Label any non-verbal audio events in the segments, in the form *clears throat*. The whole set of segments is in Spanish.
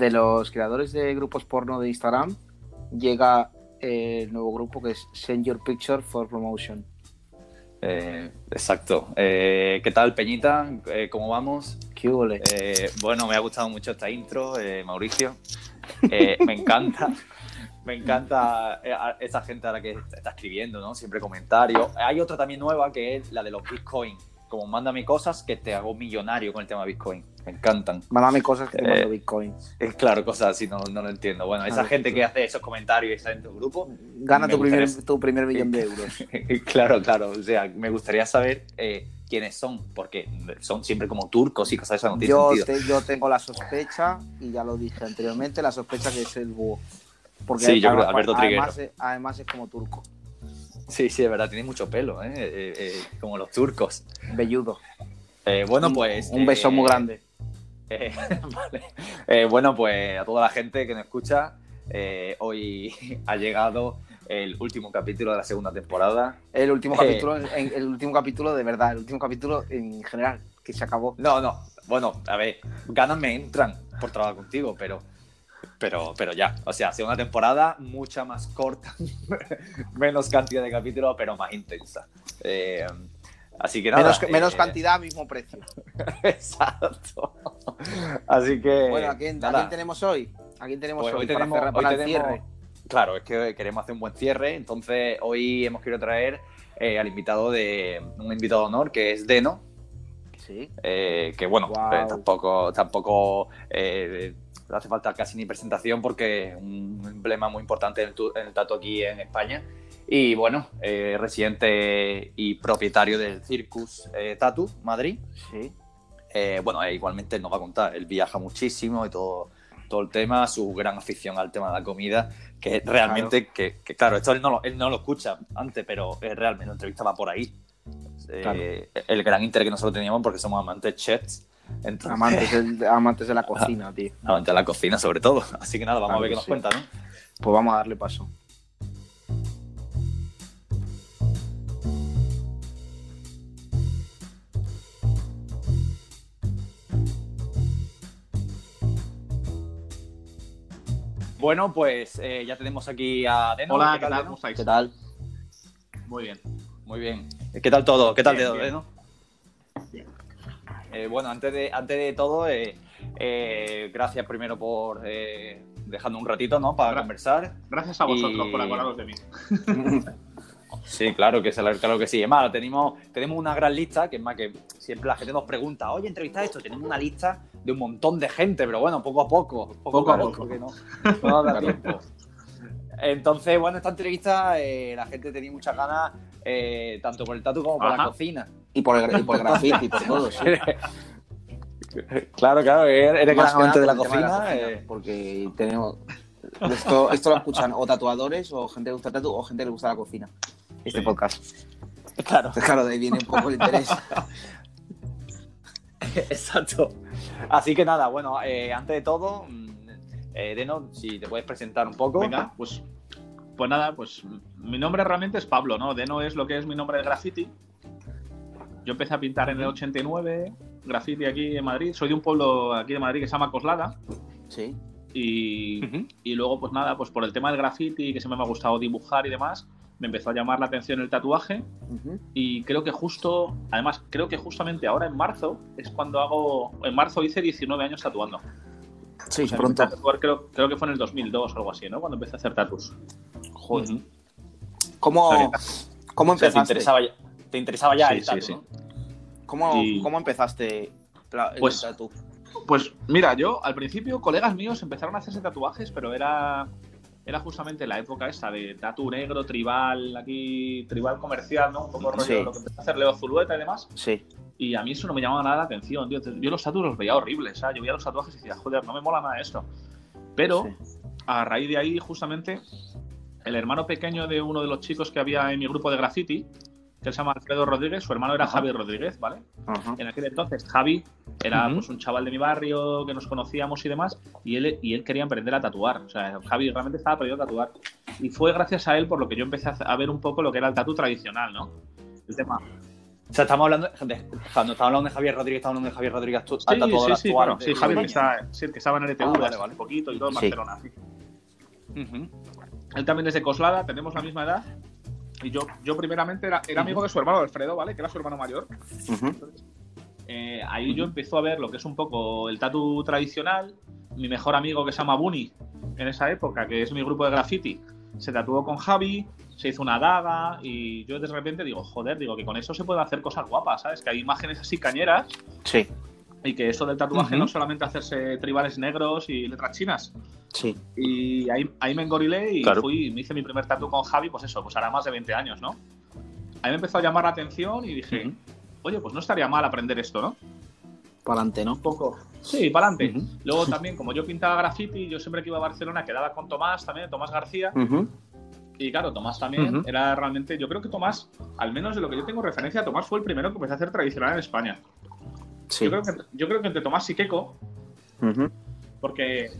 de los creadores de grupos porno de Instagram llega el nuevo grupo que es Send Your Picture for Promotion. Eh, exacto. Eh, ¿Qué tal, Peñita? Eh, ¿Cómo vamos? ¿Qué? Eh, bueno, me ha gustado mucho esta intro, eh, Mauricio. Eh, me encanta. *laughs* Me encanta eh, esa gente a la que está escribiendo, ¿no? Siempre comentarios. Hay otra también nueva que es la de los Bitcoin. Como mándame cosas que te hago millonario con el tema Bitcoin. Me encantan. Mándame cosas que te Eh, mando bitcoins. Es claro, cosas así, no, no lo entiendo. Bueno, esa gente sí. que hace esos comentarios y está en tu grupo, Gana tu primer, tu primer millón de *laughs* euros. *laughs* claro, claro. O sea, me gustaría saber eh, quiénes son, porque son siempre como turcos y cosas de esas, no tiene Yo, sentido. te- yo tengo la sospecha, y ya lo dije anteriormente, la sospecha que es el búho. Porque Sí, yo creo, además- Alberto además, es- además es como turco, Sí, sí, es verdad, tiene mucho pelo, ¿eh? Eh, eh, como los turcos. velludo. Eh, bueno, Un- pues. Un beso eh, muy grande. *laughs* eh, vale. Eh, bueno, pues a toda la gente que nos escucha, eh, hoy *laughs* ha llegado el último capítulo de la segunda temporada. El último eh. capítulo, en- el último capítulo de verdad, el último capítulo en general, que se acabó. No, no, bueno, a ver, ganas me entran por trabajar contigo, pero. Pero, pero ya, o sea, segunda temporada mucha más corta, *laughs* menos cantidad de capítulos, pero más intensa. Eh, así que nada. menos, eh, menos cantidad, mismo precio. *laughs* Exacto. Así que. Bueno, ¿a quién, a nada. quién tenemos hoy? ¿A quién tenemos Pues hoy, hoy para, tenemos- cerrar- hoy para el tenemos- cierre? Claro, es que queremos hacer un buen cierre, entonces hoy hemos querido traer eh, al invitado de un invitado de honor que es Deno, Sí. eh, que bueno, eh, tampoco, tampoco eh, no hace falta casi ni presentación porque es un emblema muy importante en el, en el tatu aquí en España. Y bueno, eh, residente y propietario del Circus eh, Tatu Madrid. Sí. Eh, bueno, eh, igualmente nos va a contar, él viaja muchísimo y todo, todo el tema, su gran afición al tema de la comida, que realmente, Que, que, claro, esto él no, lo, él no lo escucha antes, pero eh, realmente la entrevista va por ahí. Eh, Claro. El gran interés que nosotros teníamos porque somos amantes chefs, entonces, *laughs* Amantes, de la cocina, tío. amantes de la cocina sobre todo. Así que nada, vamos Claro a ver qué nos sí. cuenta, ¿no? Pues vamos a darle paso. Bueno, pues eh, ya tenemos aquí a Deno. Hola, ¿Qué ¿qué tal? ¿Cómo estáis? ¿Qué tal? Muy bien. Muy bien. ¿Qué tal todo? ¿Qué tal Bien, Deno? bien. Eh, bueno, antes de, antes de todo, eh, eh, gracias primero por dejarnos un ratito, ¿no? Para conversar. Gracias a vosotros Y- por acordaros de mí. *laughs* Sí, claro que, claro que sí. Es más, tenemos, tenemos una gran lista, que es más que siempre la gente nos pregunta, oye, entrevista esto, tenemos una lista de un montón de gente, pero bueno, poco a poco, poco, a poco, poco. que no, *laughs* no da tiempo. Entonces, bueno, esta entrevista eh, la gente tenía muchas ganas, eh, tanto por el tatu como por la cocina. Y por el, y por el graffiti y por todo, sí. *laughs* claro, claro, eres gran Más amante de la cocina. eh, Porque tenemos. Esto, esto lo escuchan o tatuadores, o gente que le gusta el tatu, o gente que le gusta la cocina. Este Sí. podcast. claro, Entonces, claro, de ahí viene un poco el interés. *laughs* exacto. Así que nada, bueno, eh, antes de todo, mm, eh, Deno, si te puedes presentar un poco. Venga, pues, pues nada, pues mi nombre realmente es Pablo, ¿no? Deno es lo que es mi nombre de graffiti. Yo empecé a pintar en el 89, graffiti aquí en Madrid. Soy de un pueblo aquí de Madrid que se llama Coslada. Sí. Y, y luego, pues nada, pues por el tema del graffiti, que siempre me ha gustado dibujar y demás, me empezó a llamar la atención el tatuaje. Ujú. Y creo que justo, además, creo que justamente ahora en marzo es cuando hago. En marzo hice 19 años tatuando. Sí, O sea, pronto. a creo, creo que fue en el 2002 o algo así, ¿no? Cuando empecé a hacer tatus. Joder. ¿Cómo, ¿cómo O sea, te empezaste? interesaba ya, te interesaba ya Sí, el sí, tatu, sí. ¿no? ¿Cómo, Y- ¿Cómo empezaste el Pues- tatu? Pues mira, yo al principio colegas míos empezaron a hacerse tatuajes, pero era, era justamente la época esta de tatu negro, tribal, aquí, tribal comercial, ¿no? Un poco rollo Sí. lo que empezó a hacer Leo Zulueta y demás. Sí. Y a mí eso no me llamaba nada la atención, tío. Yo los tatuajes los veía horribles, ¿sabes? Yo veía los tatuajes y decía, joder, no me mola nada esto. Pero Sí. a raíz de ahí, justamente, el hermano pequeño de uno de los chicos que había en mi grupo de graffiti, que se llama Alfredo Rodríguez, su hermano era Ajá. Javi Rodríguez, ¿vale? Ajá. En aquel entonces, Javi era Ujú. pues, un chaval de mi barrio que nos conocíamos y demás, y él, y él quería aprender a tatuar. O sea, Javi realmente estaba aprendiendo a tatuar. Y fue gracias a él por lo que yo empecé a ver un poco lo que era el tatu tradicional, ¿no? El tema, O sea, estamos hablando de, cuando estamos hablando de Javier Rodríguez, estamos hablando de Javier Rodríguez sí, sí, sí, bueno, sí, Javier que, está, sí, que estaba en el ETV ah, vale, vale. un poquito y todo en Barcelona. Sí. Uh -huh. Él también es de Coslada, tenemos la misma edad. Y yo, yo primeramente era, era amigo de su hermano Alfredo, ¿vale? Que era su hermano mayor. Uh -huh. Entonces, eh, ahí yo empezó a ver lo que es un poco el tatu tradicional. Mi mejor amigo que se llama Bunny en esa época, que es mi grupo de graffiti, se tatuó con Javi, se hizo una daga y yo de repente digo, joder, digo que con eso se puede hacer cosas guapas, ¿sabes? Que hay imágenes así cañeras. Sí. Y que eso del tatuaje uh -huh. no solamente hacerse tribales negros y letras chinas. Sí. Y ahí, ahí me engorilé y claro. fui, me hice mi primer tatu con Javi, pues eso, pues hará más de 20 años, ¿no? Ahí me empezó a llamar la atención y dije, uh -huh. oye, pues no estaría mal aprender esto, ¿no? Para adelante, ¿no? Un poco. Sí, para adelante. Uh -huh. Luego también, como yo pintaba graffiti, yo siempre que iba a Barcelona quedaba con Tomás también, Tomás García. Y claro, Tomás también era realmente. Yo creo que Tomás, al menos de lo que yo tengo referencia, Tomás fue el primero que empezó a hacer tradicional en España. Sí. Yo, creo que, yo creo que entre Tomás y Keiko, porque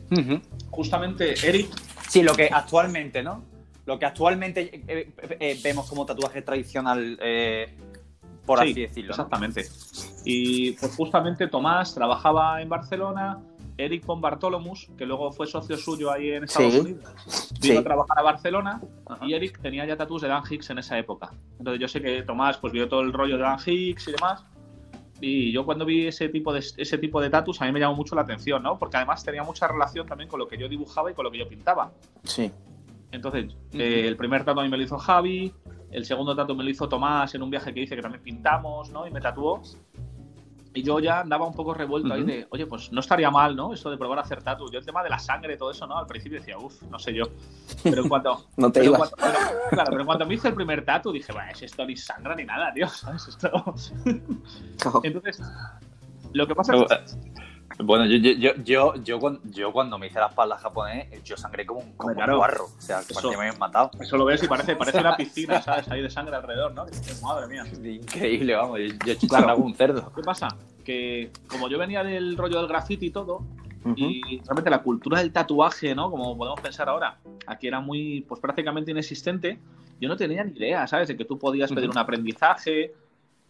justamente Eric. Sí, lo que actualmente, ¿no? Lo que actualmente eh, eh, eh, vemos como tatuaje tradicional, eh, por sí, así decirlo. Exactamente. ¿no? Y pues justamente Tomás trabajaba en Barcelona, Eric von Bartolomus, que luego fue socio suyo ahí en Estados sí. Unidos, vino sí. a trabajar a Barcelona Ajá. y Eric tenía ya tatuos de Dan Hicks en esa época. Entonces yo sé que Tomás pues vio todo el rollo de Dan Hicks y demás. Y yo cuando vi ese tipo de ese tipo de tatus a mí me llamó mucho la atención, ¿no? Porque además tenía mucha relación también con lo que yo dibujaba y con lo que yo pintaba. Sí. Entonces, uh -huh. eh, el primer tatu a mí me lo hizo Javi, el segundo tatu me lo hizo Tomás en un viaje que hice que también pintamos, ¿no? Y me tatuó. Y yo ya andaba un poco revuelto uh -huh. ahí de, oye, pues no estaría mal, ¿no? Esto de probar a hacer tatu. Yo el tema de la sangre, todo eso, ¿no? Al principio decía, uff, no sé yo. Pero en cuanto. *laughs* no te pero ibas. Cuando, pero, claro, pero cuando me hice el primer tatu dije, bueno, es esto ni sangra ni nada, tío, *laughs* ¿sabes? Esto. *laughs* Entonces, lo que pasa es que. Bueno, yo, yo, yo, yo, yo, cuando me hice la espalda japonés, yo sangré como un, como claro. un guarro. O sea, eso, me habían matado. Eso lo ves y parece, parece una *laughs* piscina, ¿sabes? Ahí de sangre alrededor, ¿no? Madre mía. *laughs* Increíble, vamos. Yo, he claro. un cerdo. ¿Qué pasa? Que como yo venía del rollo del graffiti y todo, uh -huh. y realmente la cultura del tatuaje, ¿no? Como podemos pensar ahora, aquí era muy, pues prácticamente inexistente. Yo no tenía ni idea, ¿sabes? De que tú podías pedir uh -huh. un aprendizaje,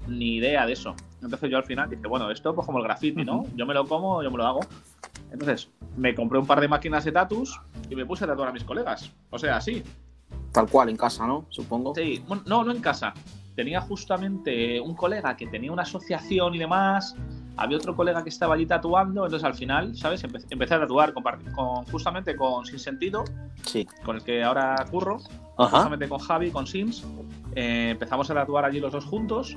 ni idea de eso. Entonces yo al final dije, bueno, esto pues como el graffiti, ¿no? Yo me lo como, yo me lo hago. Entonces me compré un par de máquinas de tatus y me puse a tatuar a mis colegas. O sea, así. Tal cual, en casa, ¿no? Supongo. Sí, no, no en casa. Tenía justamente un colega que tenía una asociación y demás. Había otro colega que estaba allí tatuando. Entonces al final, ¿sabes? Empe empecé a tatuar con, con, justamente con Sin Sentido. Sí. Con el que ahora curro. Ajá. Justamente con Javi, con Sims. Eh, empezamos a tatuar allí los dos juntos.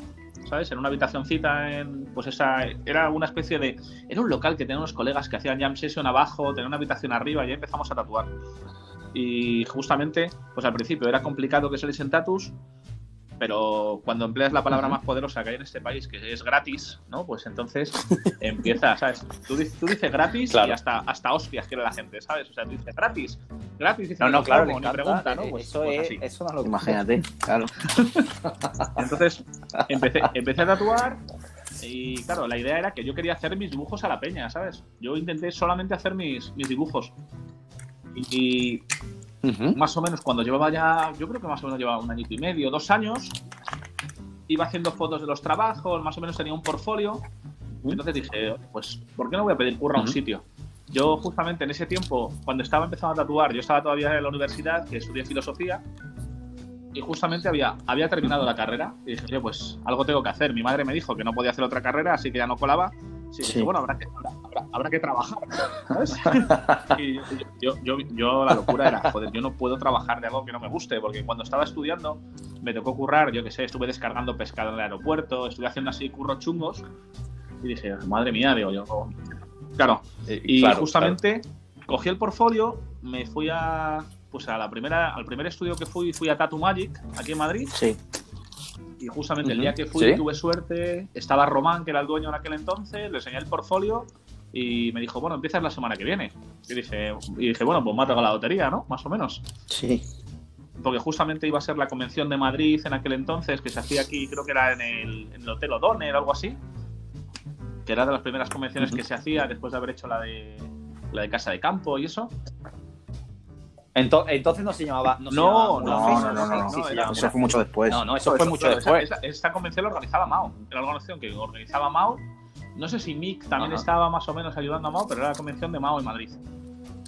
¿sabes? En una habitacióncita, en, pues esa, era una especie de, era un local que tenía unos colegas que hacían jam session abajo, tenía una habitación arriba y ahí empezamos a tatuar. Y justamente, pues al principio era complicado que saliesen tatus, pero cuando empleas la palabra más poderosa que hay en este país, que es gratis, ¿no? Pues entonces *laughs* empieza, ¿sabes? Tú, tú dices gratis claro. y hasta, hasta hostias quiere la gente, ¿sabes? O sea, tú dices gratis, gratis, dices, no, no, claro, ni pregunta, ¿no? Pues, eso, pues es, eso no lo imagínate, claro. *laughs* entonces empecé, empecé a tatuar y claro, la idea era que yo quería hacer mis dibujos a la peña, ¿sabes? Yo intenté solamente hacer mis, mis dibujos. Y, Uh -huh. Más o menos cuando llevaba ya, yo creo que más o menos llevaba un año y medio, dos años, iba haciendo fotos de los trabajos, más o menos tenía un portfolio. Uh -huh. Entonces dije, pues, ¿por qué no voy a pedir curro a un sitio? Yo justamente en ese tiempo, cuando estaba empezando a tatuar, yo estaba todavía en la universidad, que estudié filosofía, y justamente había, había terminado la carrera, y dije, pues algo tengo que hacer. Mi madre me dijo que no podía hacer otra carrera, así que ya no colaba, Sí, sí. Dije, bueno, habrá que, habrá, habrá que trabajar, ¿sabes? *laughs* y yo, yo, yo, la locura era, joder, yo no puedo trabajar de algo que no me guste, porque cuando estaba estudiando me tocó currar, yo qué sé, estuve descargando pescado en el aeropuerto, estuve haciendo así curros chungos, y dije, madre mía, digo yo, claro, y claro, justamente claro. cogí el portfolio, me fui a, pues a la primera, al primer estudio que fui, fui a Tattoo Magic, aquí en Madrid. Sí y justamente el día que fui ¿Sí? tuve suerte, estaba Román, que era el dueño en aquel entonces, le enseñé el portfolio y me dijo, bueno, empiezas la semana que viene. Y dije, y dije bueno, pues me ha tocado la lotería, ¿no? Más o menos. Sí. Porque justamente iba a ser la convención de Madrid en aquel entonces, que se hacía aquí, creo que era en el, en el Hotel O'Donnell o algo así. Que era de las primeras convenciones uh -huh. que se hacía después de haber hecho la de, la de Casa de Campo y eso. Ento- entonces no se llamaba. No, se No, llamaba no, No, no, sí, Eso fue mucho después. No, no, eso fue eso, mucho pero después. Esta, convención la organizaba Mao. Era la organización que organizaba Mao. No sé si Mick también Ajá. estaba más o menos ayudando a Mao, pero era la convención de Mao en Madrid.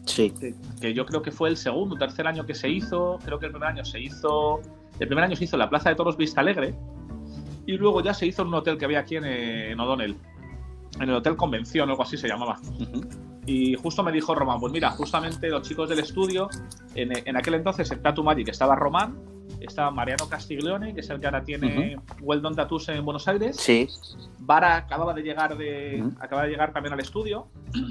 Sí. Que yo creo que fue el segundo o tercer año que se hizo. Creo que el primer año se hizo. El primer año se hizo en la Plaza de Toros Vista Alegre. Y luego ya se hizo en un hotel que había aquí en, en O'Donnell. En el Hotel Convención, o algo así se llamaba. Ujú. Y justo me dijo Román, pues mira, justamente los chicos del estudio, en, en aquel entonces en Tattoo Magic estaba Román, estaba Mariano Castiglione, que es el que ahora tiene Well Done Tattoos en Buenos Aires. Sí. Vara acababa de llegar de acaba de llegar también al estudio. *clears throat*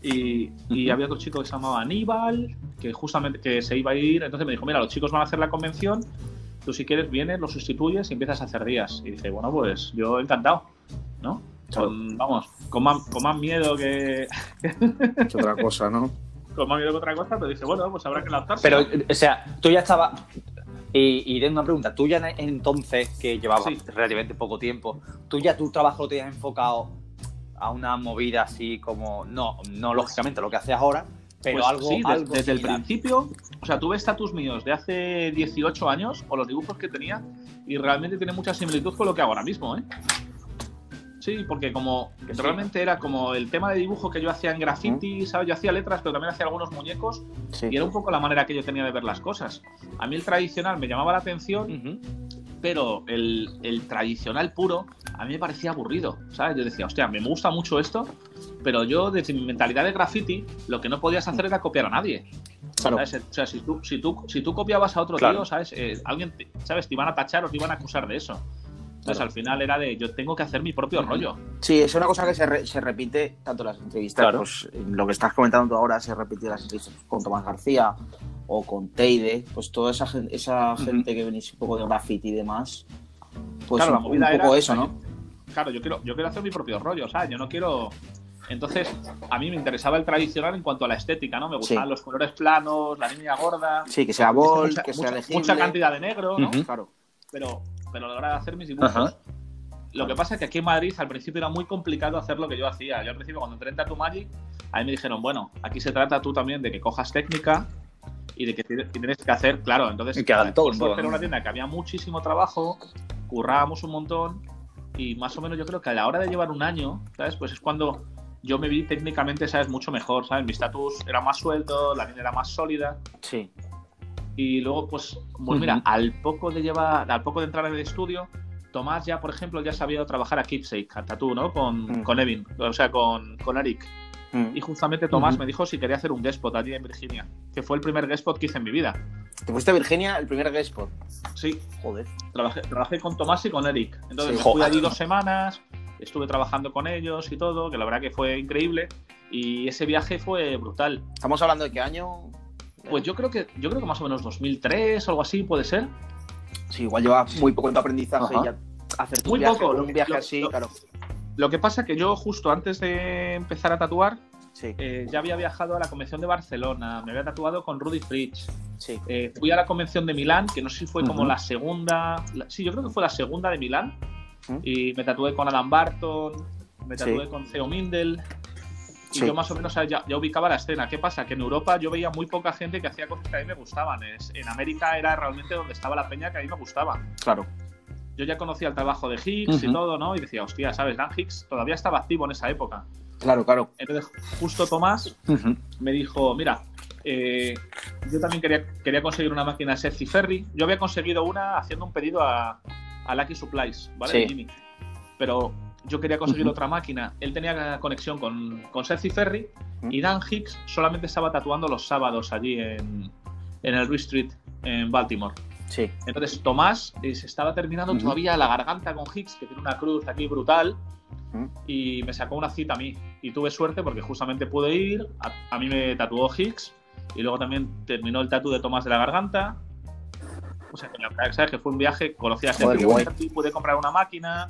Y, y había otro chico que se llamaba Aníbal, que justamente que se iba a ir. Entonces me dijo, mira, los chicos van a hacer la convención, tú si quieres vienes, los sustituyes y empiezas a hacer días. Y dice, bueno, pues yo encantado, ¿no? Con, vamos, con más, con más miedo que, Es otra cosa, ¿no? *laughs* con más miedo que otra cosa, pero dice, bueno, pues habrá que lanzarse. Pero, o sea, tú ya estabas. Y, y tengo una pregunta, tú ya en- entonces, que llevabas Sí. relativamente poco tiempo, tú ya tu trabajo lo tenías enfocado a una movida así como, no, no lógicamente lo que haces ahora, pero Pues algo, sí, algo desde el principio, o sea, tuve estatus míos de hace 18 años o los dibujos que tenía y realmente tiene mucha similitud con lo que hago ahora mismo, ¿eh? Sí, porque como Que sí. realmente era como el tema de dibujo que yo hacía en graffiti, ¿sabes? Yo hacía letras, pero también hacía algunos muñecos Sí. y era un poco la manera que yo tenía de ver las cosas. A mí el tradicional me llamaba la atención, Ujú. pero el, el tradicional puro a mí me parecía aburrido, ¿sabes? Yo decía, hostia, me gusta mucho esto, pero yo desde mi mentalidad de graffiti lo que no podías hacer era copiar a nadie. Claro. ¿sabes? O sea, si tú, si tú, si tú copiabas a otro Claro. tío, ¿sabes? Eh, alguien, te- ¿sabes? Te iban a tachar o te iban a acusar de eso. Entonces Claro. al final era de yo tengo que hacer mi propio rollo. Sí, es una cosa que se, re- se repite tanto en las entrevistas, Claro. pues en lo que estás comentando tú ahora se repite en las entrevistas con Tomás García o con Teide, pues toda esa, esa gente que venís un poco de graffiti y demás, pues Claro, la un, un movida poco era- eso, ¿no? Claro, yo quiero, yo quiero hacer mi propio rollo, ¿sabes? Yo no quiero. Entonces, a mí me interesaba el tradicional en cuanto a la estética, ¿no? Me gustaban Sí. los colores planos, la niña gorda. Sí, que sea bol, mucha, que sea mucha- legible. mucha cantidad de negro, ¿no? Ujú. Claro. pero, pero a la hora de hacer mis dibujos. Ajá. Lo que pasa es que aquí en Madrid al principio era muy complicado hacer lo que yo hacía. Yo al principio cuando entré en Tattoo Magic, a mí me dijeron, bueno, aquí se trata tú también de que cojas técnica y de que tienes que hacer, claro, entonces Y que hagan todo, era ¿no? una tienda que había muchísimo trabajo, currábamos un montón y más o menos yo creo que a la hora de llevar un año, ¿sabes? Pues es cuando yo me vi técnicamente, ¿sabes? Mucho mejor, ¿sabes? Mi status era más suelto, la línea era más sólida. Sí. Y luego, pues, pues mira, al poco de llevar, al poco de entrar en el estudio, Tomás ya, por ejemplo, ya sabía trabajar a Keepsake, a Tattoo, ¿no? Con, Mm. con Evin, o sea, con, con Eric. Mm. Y justamente Tomás me dijo si quería hacer un guest spot allí en Virginia, que fue el primer guest spot que hice en mi vida. Te fuiste a Virginia, el primer guest spot. Sí, Joder. trabajé, trabajé con Tomás y con Eric. Entonces Sí. Joder. allí dos semanas, estuve trabajando con ellos y todo, que la verdad que fue increíble. Y ese viaje fue brutal. ¿Estamos hablando de qué año? Pues yo creo que, yo creo que más o menos 2003 o algo así puede ser. Sí, igual lleva muy poco en tu aprendizaje Ajá. y ya hacer Muy viaje, poco, un que- viaje lo- así, lo- claro. Lo que pasa que yo justo antes de empezar a tatuar, Sí, eh, ya había viajado a la convención de Barcelona, me había tatuado con Rudy Fritsch, sí. eh, fui a la convención de Milán, que no sé si fue como la segunda, la- sí, yo creo que fue la segunda de Milán, y me tatué con Adam Barton, me Sí. tatué con Theo Mindel, y Sí. yo más o menos ya, ya ubicaba la escena. ¿Qué pasa? Que en Europa yo veía muy poca gente que hacía cosas que a mí me gustaban. Es- en América era realmente donde estaba la peña que a mí me gustaba. Claro. Yo ya conocía el trabajo de Higgs y todo, ¿no? Y decía, hostia, ¿sabes? Dan Higgs todavía estaba activo en esa época. Claro, claro. Entonces, justo Tomás me dijo, mira, eh, yo también quería, quería conseguir una máquina Sexy Ferry. Yo había conseguido una haciendo un pedido a, a Lucky Supplies, ¿vale? Sí. Jimmy. Pero yo quería conseguir otra máquina. Él tenía conexión con, con Sexy Ferry y Dan Hicks solamente estaba tatuando los sábados allí en, en el Ruiz Street, en Baltimore. Sí. Entonces Tomás eh, se estaba terminando todavía la garganta con Hicks, que tiene una cruz aquí brutal, y me sacó una cita a mí. Y tuve suerte porque justamente pude ir, a, a mí me tatuó Hicks, y luego también terminó el tatu de Tomás de la garganta. O sea, que la verdad sabes que fue un viaje, conocí a gente, pude comprar una máquina.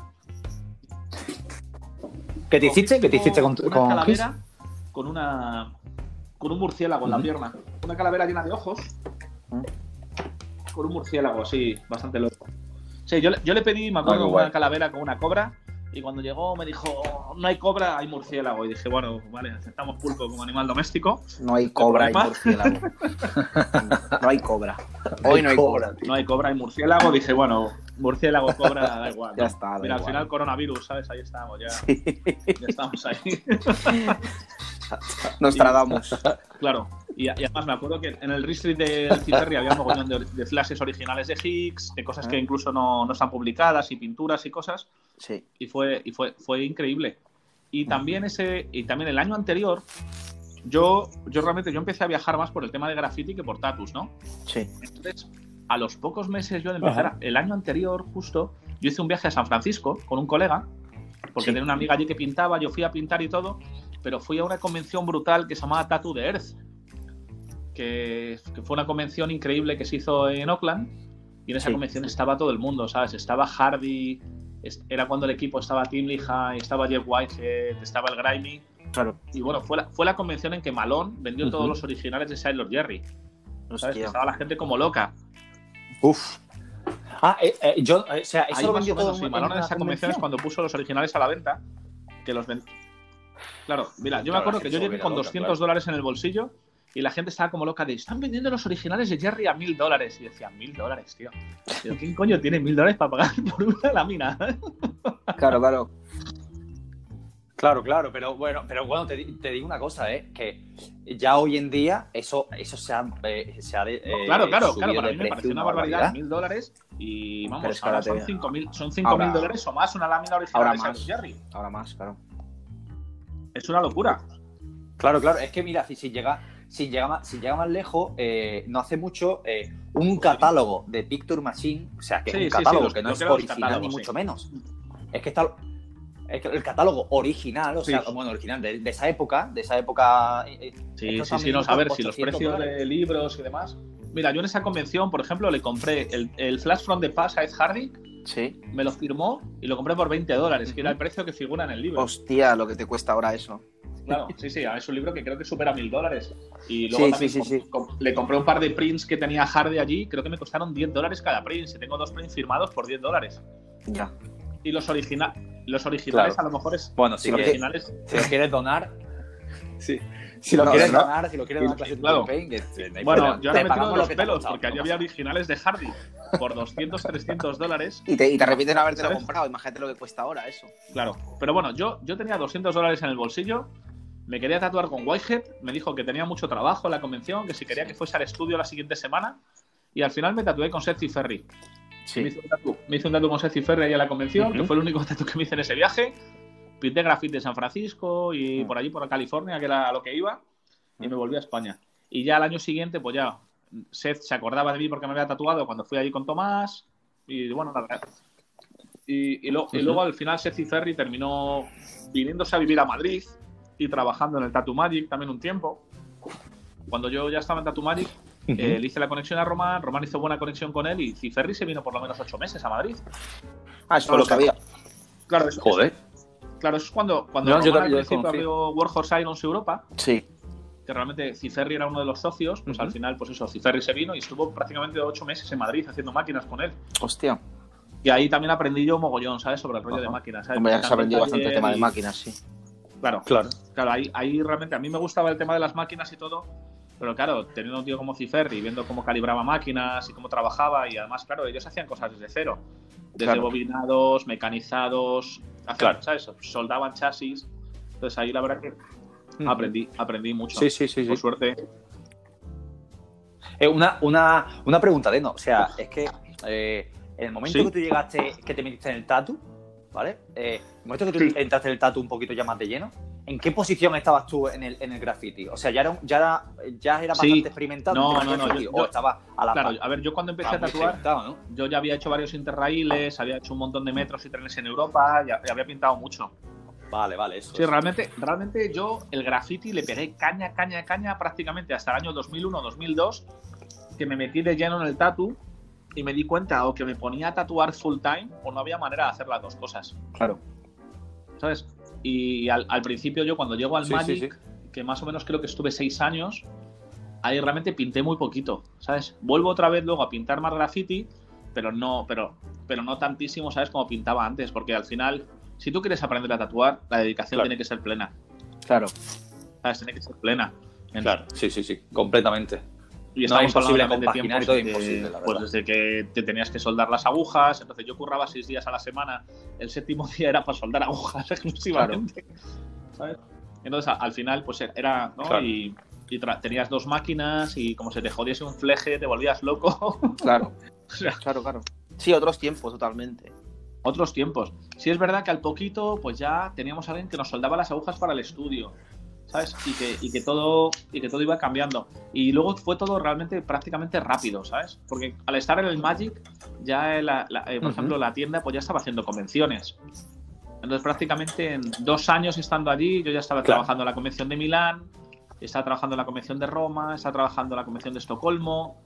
¿Qué te hiciste? ¿Qué te hiciste con, una con calavera con una con un murciélago en la pierna. Una calavera llena de ojos. Con un murciélago así, bastante loco. Sí, yo, le- yo le pedí, me acuerdo, una calavera con una cobra Y cuando llegó me dijo, no hay cobra, hay murciélago. Y dije, bueno, vale, aceptamos pulpo como animal doméstico. No hay cobra, hay murciélago. *laughs* no hay cobra. Hoy no hay cobra. No hay cobra, hay murciélago. Dije, bueno, murciélago, cobra, da *laughs* igual. Ya está, da Mira, al final coronavirus, ¿sabes? Ahí estamos, ya, ya estamos ahí. *laughs* Nos tradamos. Claro, y, y además me acuerdo que en el Restreet de Ciferri había un mogollón de, de flashes originales de Higgs, de cosas que Ah. incluso no, no están publicadas, y pinturas y cosas, Sí. y fue, y fue, fue increíble. Y también ese, y también el año anterior, yo, yo realmente yo empecé a viajar más por el tema de graffiti que por tatus, ¿no? Sí. Entonces, a los pocos meses yo de empezar, el año anterior justo, yo hice un viaje a San Francisco con un colega, porque Sí. tenía una amiga allí que pintaba, yo fui a pintar y todo, pero fui a una convención brutal que se llamaba Tattoo de Earth, que, que fue una convención increíble que se hizo en Oakland, y en esa Sí. convención estaba todo el mundo, ¿sabes? Estaba Hardy, era cuando el equipo estaba Tim Lehigh, estaba Jeff Whitehead, estaba el Grimy, Claro. y bueno, fue la, fue la convención en que Malone vendió todos los originales de Sailor Jerry, ¿sabes? Que estaba la gente como loca. Uf. Ah, eh, eh, yo, o sea, eso Ahí lo vendió todo sí, en Malone en esa convención es cuando puso los originales a la venta, que los ven- Claro, mira, yo me acuerdo que yo llegué con loca, 200 claro. dólares en el bolsillo y la gente estaba como loca de, están vendiendo los originales de Jerry a mil dólares. Y decía, mil dólares, tío. Digo, ¿Quién coño tiene mil dólares para pagar *laughs* por una lámina? Claro, claro. Claro, claro, pero bueno, pero bueno, te, di- te digo una cosa, ¿eh? Que ya hoy en día eso, eso se ha, eh, se ha eh, claro, claro, claro, para mí me pareció una barbaridad, mil dólares y Pero vamos, es que ahora ahora son cinco mil son cinco mil dólares o más una lámina original ahora de más. Jerry. Ahora más, claro. Es una locura. Claro, claro, es que mira, si, si llega, si llega más, si llega más lejos, eh, no hace mucho, eh, un catálogo de Picture Machine, o sea, que Sí, es sí, un sí, catálogo los- que no es original ni sí. mucho menos. Es que está es que el catálogo original, o sea, bueno, original de, de esa época, de esa época. eh, Sí, sí, sí, no, a ver, si los 800 precios dólares. de libros y demás. Mira, yo en esa convención, por ejemplo, le compré el, el Flash from the Past a Ed Hardy, Sí. me lo firmó y lo compré por 20 dólares, que era el precio que figura en el libro. Hostia, lo que te cuesta ahora eso. Claro, sí, sí, es un libro que creo que supera mil dólares. Y luego Sí, también sí, sí, com- com- le compré un par de prints que tenía Hardy allí, creo que me costaron 10 dólares cada print. Si tengo dos prints firmados por 10 dólares. Ya. Y los, origina los originales Claro. a lo mejor es... Bueno, los si, que- originales... si lo quieres donar. Sí. Si lo No, quieres ¿verdad? donar, si lo quieres donar Claro. Paint, que- no hay Bueno, problema. yo ahora me tiro de los pelos costado, porque allí no había originales de Hardy por 200, 300 dólares. Y te, y te repiten habértelo ¿Sabes? comprado. Imagínate lo que cuesta ahora eso. Claro. Pero bueno, yo, yo tenía 200 dólares en el bolsillo. Me quería tatuar con Whitehead. Me dijo que tenía mucho trabajo en la convención, que si quería que fuese al estudio la siguiente semana. Y al final me tatué con Seth Ferry. Me, hice un tatu, me hice un tatu con Seth Ferry ahí en la convención, que Ujú. fue el único *laughs* tatu que me hice en ese viaje. Pinté grafite en San Francisco y por allí, por California, que era a lo que iba. Y me volví a España. Y ya al año siguiente, pues ya, Seth se acordaba de mí porque me había tatuado cuando fui allí con Tomás. Y bueno, nada. Y, y, lo- y luego al final Seth Ferry terminó viniéndose a vivir a Madrid y trabajando en el Tattoo Magic también un tiempo. Cuando yo ya estaba en Tattoo Magic, eh, le hice la conexión a Román, Román hizo buena conexión con él y Ciferri se vino por lo menos ocho meses a Madrid. Ah, eso no lo sabía. Claro, eso, Joder. claro, eso es cuando, cuando No, yo Román al también lo principio abrió Warhorse Irons Europa, Sí. que realmente Ciferri era uno de los socios, pues al final, pues eso, Ciferri se vino y estuvo prácticamente ocho meses en Madrid haciendo máquinas con él. Hostia. Y ahí también aprendí yo mogollón, ¿sabes? Sobre el rollo Ajá. de máquinas. ¿sabes? Hombre, ya se También bastante el tema de máquinas, sí. Claro, Claro. Claro, ahí, ahí realmente a mí me gustaba el tema de las máquinas y todo, pero claro, teniendo un tío como Ciferri, viendo cómo calibraba máquinas y cómo trabajaba, y además, claro, ellos hacían cosas desde cero, desde Claro. bobinados, mecanizados, hacían, Claro. ¿sabes? Soldaban chasis. Entonces ahí la verdad que aprendí, aprendí mucho. Sí, sí, sí. sí. Por suerte. Eh, una, una, una pregunta, Deno. O sea, es que eh, en el momento Sí. que tú llegaste, que te metiste en el tatu, ¿vale? Eh, momento que tú Sí. entraste en el tatu un poquito ya más de lleno, ¿en qué posición estabas tú en el, en el graffiti? O sea, ya era, ya era, ya era Sí. bastante experimentado No, no, no, yo- o yo- estaba a la Claro, par? a ver, yo cuando empecé Ah, a tatuar, ¿no? yo ya había hecho varios interraíles, había hecho un montón de metros y trenes en Europa, ya, ya había pintado mucho. Vale, vale, eso. Sí, es. realmente, realmente yo el graffiti le pegué caña, caña, caña prácticamente hasta el año 2001-2002, que me metí de lleno en el tatu y me di cuenta o que me ponía a tatuar full time o no había manera de hacer las dos cosas, Claro. ¿sabes? Y al, al principio yo cuando llego al Sí, sí, Magic, que más o menos creo que estuve seis años, ahí realmente pinté muy poquito, ¿sabes? Vuelvo otra vez luego a pintar más graffiti, pero no, pero, pero no tantísimo, ¿sabes? Como pintaba antes, porque al final si tú quieres aprender a tatuar, la dedicación Claro. tiene que ser plena. Claro. ¿Sabes? Tiene que ser plena. Claro, sí, sí, sí, completamente. Y No, estamos imposible hablando de tiempos todo imposible, la Pues desde que te tenías que soldar las agujas, entonces yo curraba seis días a la semana, el séptimo *laughs* día era para soldar agujas *laughs* exclusivamente. ¿Sabes? Entonces al final, pues era, ¿no? Claro. Y, tenías dos máquinas y como se te jodiese un fleje, te volvías loco. *laughs* Claro. O sea, Claro, claro. Sí, otros tiempos, totalmente. otros tiempos. Sí es verdad que al poquito, pues ya teníamos a alguien que nos soldaba las agujas para el estudio, ¿sabes? Y que, y que todo y que todo iba cambiando. Y luego fue todo realmente prácticamente rápido, ¿sabes? Porque al estar en el Magic, ya la- la- eh, por ejemplo la tienda pues ya estaba haciendo convenciones. Entonces prácticamente en dos años estando allí, yo ya estaba Claro. trabajando en la convención de Milán, estaba trabajando en la convención de Roma, estaba trabajando en la convención de Estocolmo.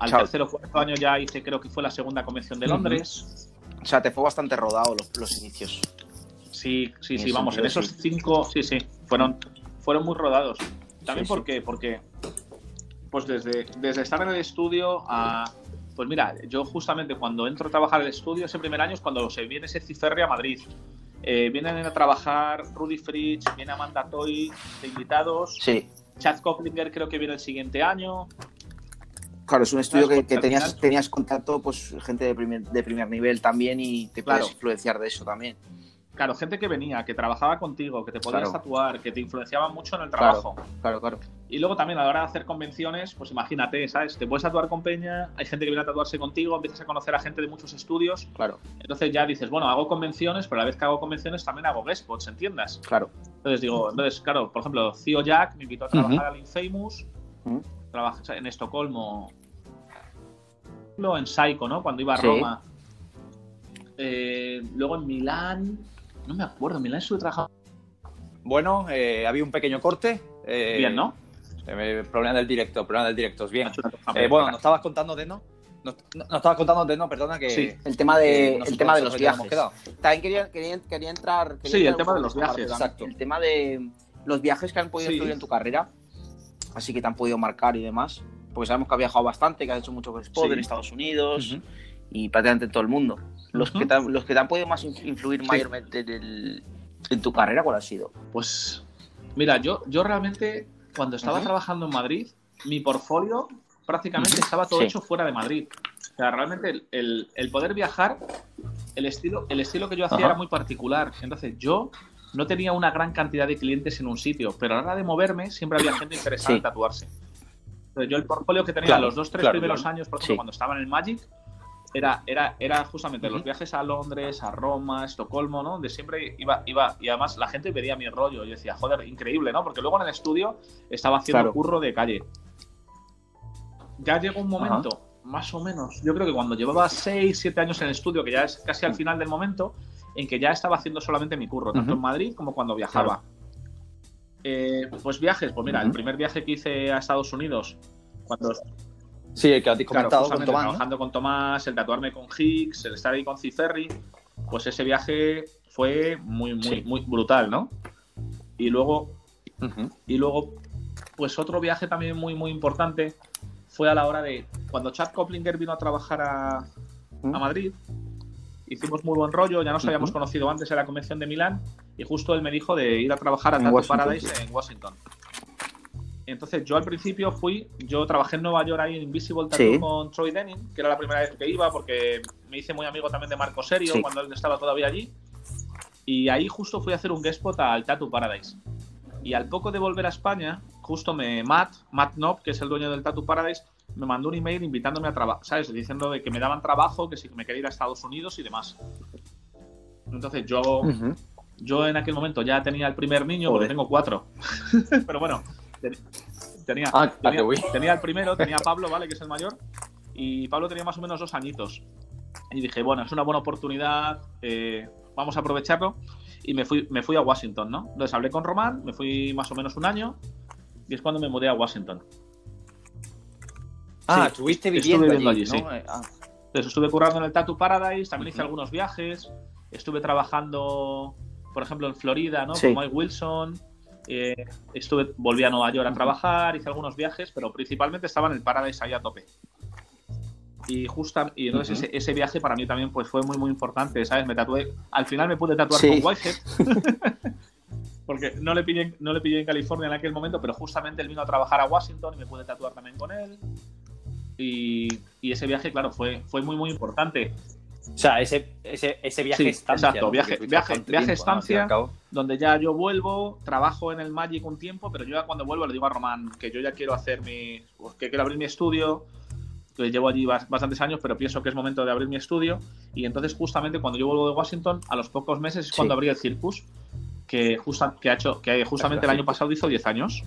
Al Chao. tercer o cuarto año ya hice, creo que fue la segunda convención de. Londres. O sea, te fue bastante rodado los, los inicios. Sí, sí, sí, vamos, en esos cinco, sí, sí, fueron, fueron muy rodados. También Sí, sí. porque, porque, pues desde, desde estar en el estudio a, pues mira, yo justamente cuando entro a trabajar en el estudio, ese primer año es cuando se viene ese ciferre a Madrid. Eh, vienen a trabajar Rudy Fritz, viene Amanda Toy de invitados, Sí. Chad Koplinger creo que viene el siguiente año. Claro, es un estudio que, tenías, tenías contacto, pues gente de primer, de primer nivel también y te Claro. puedes influenciar de eso también. Claro, gente que venía, que trabajaba contigo, que te podías Claro. tatuar, que te influenciaba mucho en el trabajo. Claro, claro. Y luego también a la hora de hacer convenciones, pues imagínate, ¿sabes? Te puedes tatuar con Peña, hay gente que viene a tatuarse contigo, empiezas a conocer a gente de muchos estudios, Claro, entonces ya dices, bueno, hago convenciones, pero a la vez que hago convenciones también hago guest spots, ¿entiendas? claro. Entonces digo, entonces, claro, por ejemplo, Theo Jack me invitó a trabajar Ujú. al Infamous, Ujú. trabaja en Estocolmo, en Psycho, ¿no? Cuando iba a Sí. Roma. Eh, luego en Milán, no me acuerdo, Milán estuve trabajando Bueno, eh, había un pequeño corte. eh, bien, ¿no? eh, problema del directo, problema del directo, bien. Eh, bueno, nos estabas contando de no. Nos, no- nos estabas contando de no, perdona que. Sí. El tema de, el tema de los viajes. quedado. También quería, quería, quería entrar. quería Sí, entrar el tema de los parte viajes, exacto. El tema de los viajes que han podido Sí. influir en tu carrera, así que te han podido marcar y demás. Porque sabemos que has viajado bastante, que has hecho mucho spot Sí. en Estados Unidos y prácticamente en todo el mundo. Los, que te, han- los que te han podido más in- influir mayormente en, el- en tu carrera, ¿cuál ha sido? Pues mira, yo, yo realmente cuando estaba trabajando en Madrid, mi portfolio prácticamente estaba todo Sí. hecho fuera de Madrid. O sea, realmente el, el- el poder viajar, el estilo, el estilo que yo hacía era muy particular. Entonces yo no tenía una gran cantidad de clientes en un sitio, pero a la hora de moverme siempre había gente interesada Sí. en tatuarse. Entonces yo el portfolio que tenía Claro, los dos, tres claro, primeros claro. años, por ejemplo, Sí. cuando estaba en el Magic, era, era, era justamente los viajes a Londres, a Roma, a Estocolmo, ¿no? Donde siempre iba, iba, y además la gente pedía mi rollo. Yo decía, joder, increíble, ¿no? Porque luego en el estudio estaba haciendo Claro. curro de calle. Ya llegó un momento, más o menos, yo creo que cuando llevaba 6, 7 años en el estudio, que ya es casi al final del momento, en que ya estaba haciendo solamente mi curro, tanto en Madrid como cuando viajaba. Eh, pues viajes, pues mira, el primer viaje que hice a Estados Unidos, cuando Sí, el que has Claro, comentado con justamente Tomás. ¿no? trabajando con Tomás, el tatuarme con Higgs, el estar ahí con Ciferri, pues ese viaje fue muy, muy, Sí. muy brutal, ¿no? Y luego, y luego, pues otro viaje también muy, muy importante fue a la hora de cuando Chad Koplinger vino a trabajar a, a Madrid. Hicimos muy buen rollo, ya nos habíamos conocido antes en la convención de Milán y justo él me dijo de ir a trabajar a Tattoo. Paradise en Washington. Entonces yo al principio fui, yo trabajé en Nueva York ahí en Invisible Tattoo Sí. con Troy Denning, que era la primera vez que iba porque me hice muy amigo también de Marco Serio Sí. cuando él estaba todavía allí. Y ahí justo fui a hacer un guest spot al Tattoo Paradise. Y al poco de volver a España, justo me Matt, Matt Knob, que es el dueño del Tattoo Paradise, me mandó un email invitándome a trabajar, ¿sabes? Diciendo de que me daban trabajo, que si me quería ir a Estados Unidos y demás. Entonces yo, yo en aquel momento ya tenía el primer niño, porque tengo cuatro. *laughs* Pero bueno, tenía, Ah, tenía, guay. tenía el primero, tenía a *laughs* Pablo, ¿vale? Que es el mayor. Y Pablo tenía más o menos dos añitos. Y dije, bueno, es una buena oportunidad, eh, vamos a aprovecharlo. Y me fui, me fui a Washington, ¿no? Entonces hablé con Román, me fui más o menos un año. Y es cuando me mudé a Washington. Ah, Sí, estuviste viviendo, viviendo allí, allí, sí. ¿no? Eh, ah, Entonces estuve currando en el Tattoo Paradise, también hice algunos viajes, estuve trabajando, por ejemplo, en Florida, ¿no? Sí. Con Mike Wilson, eh, estuve, volví a Nueva York a trabajar, hice algunos viajes, pero principalmente estaba en el Paradise ahí a tope. y justa, y entonces ese, ese viaje para mí también pues fue muy muy importante, ¿sabes? Me tatué, al final me pude tatuar Sí. con Whitehead. *laughs* porque no le pillé no le pillé en California en aquel momento, pero justamente él vino a trabajar a Washington y me pude tatuar también con él. Y, y ese viaje, claro, fue, fue muy muy importante. O sea, ese, ese, ese viaje Sí, estancia. exacto, viaje- viaje- viaje tiempo, estancia. donde ya yo vuelvo, trabajo en el Magic un tiempo, pero yo ya cuando vuelvo le digo a Román que yo ya quiero hacer mi. pues, que quiero abrir mi estudio, que llevo allí bas- bastantes años, pero pienso que es momento de abrir mi estudio. Y entonces, justamente cuando yo vuelvo de Washington, a los pocos meses es Sí. cuando abrí el Circus, que, justa- que ha hecho, que justamente el año pasado hizo 10 años.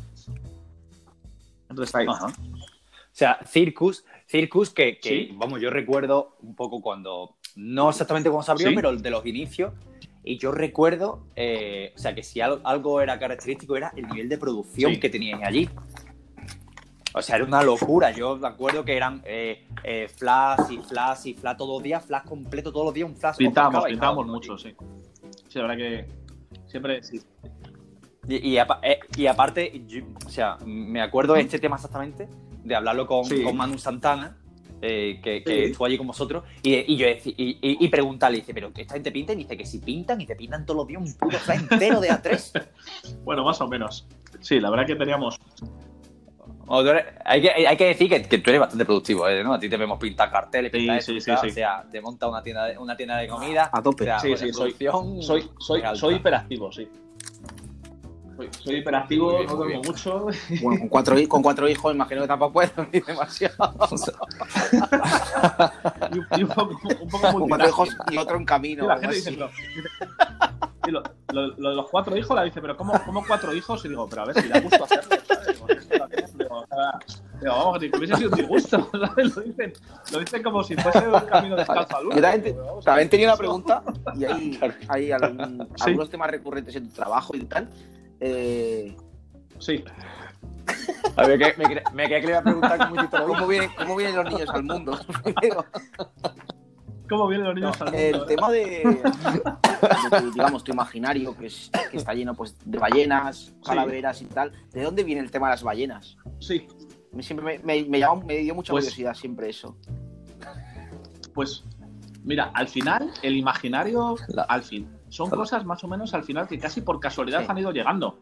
Entonces, ahí. Ajá. O sea, Circus, Circus que, que, Sí. vamos, yo recuerdo un poco cuando, no exactamente cómo se abrió, Sí. pero de los inicios, y yo recuerdo, eh, o sea, que si al- algo era característico era el nivel de producción Sí. que tenían allí. O sea, era una locura. Yo me acuerdo que eran eh, eh, flash y flash y flash todos los días, flash completo todos los días, un flash. Cada uno mucho, sí. Sí, la verdad que siempre. Sí. Y, y eh, y aparte, yo- o sea, me acuerdo de este tema exactamente, de hablarlo con, Sí. con Manu Santana, eh, que, que Sí. estuvo allí con vosotros, y, y yo y, y- y preguntarle, dice, pero ¿esta gente pinta? Y dice que si pintan, y te pintan todos los días un puto flash entero de A3. *laughs* Bueno, más o menos. Sí, la verdad que teníamos. Eres- hay, que, hay que decir que, que tú eres bastante productivo, ¿eh? ¿no? A ti te vemos pintar carteles, Sí, pintar sí, esto, sí, o sea, te monta una tienda de, una tienda de comida. A tope. o sea, Sí, pues, sí, soy- Soy, soy, soy hiperactivo, sí. Soy, soy hiperactivo, bien, no duermo mucho. *laughs* Bueno, con cuatro, con cuatro hijos, imagino que tampoco puedo dormir demasiado. y, un- y un poco, un poco Con cuatro hijos y otro en camino. Y la gente dice, pero, lo, lo- lo de los cuatro hijos, la dice, pero ¿cómo, ¿cómo cuatro hijos? Y digo, pero a ver, si da gusto hacerlo, vamos, que hubiese sido un disgusto, *laughs* ¿sabes? Lo dicen, lo dicen como si fuese un camino descalzo al también, te- Digo, vamos, también tenía una pregunta y hay, *laughs* hay algún- Sí. algunos temas recurrentes en tu trabajo y tal. Eh, Sí, *laughs* A ver, que, me, cre- me creía que le iba a preguntar cómo ¿cómo, vienen, ¿Cómo vienen los niños al mundo? *laughs* ¿cómo vienen los niños al mundo? el tema de, de tu, digamos, tu imaginario, que, es, que está lleno pues, de ballenas, calaveras y tal. ¿De dónde viene el tema de las ballenas? Sí, A mí Siempre me, me, me llamó- me dio mucha Pues- curiosidad siempre eso. Pues, mira, al final, el imaginario, al fin, son la- cosas más o menos al final que casi por casualidad Sí. han ido llegando.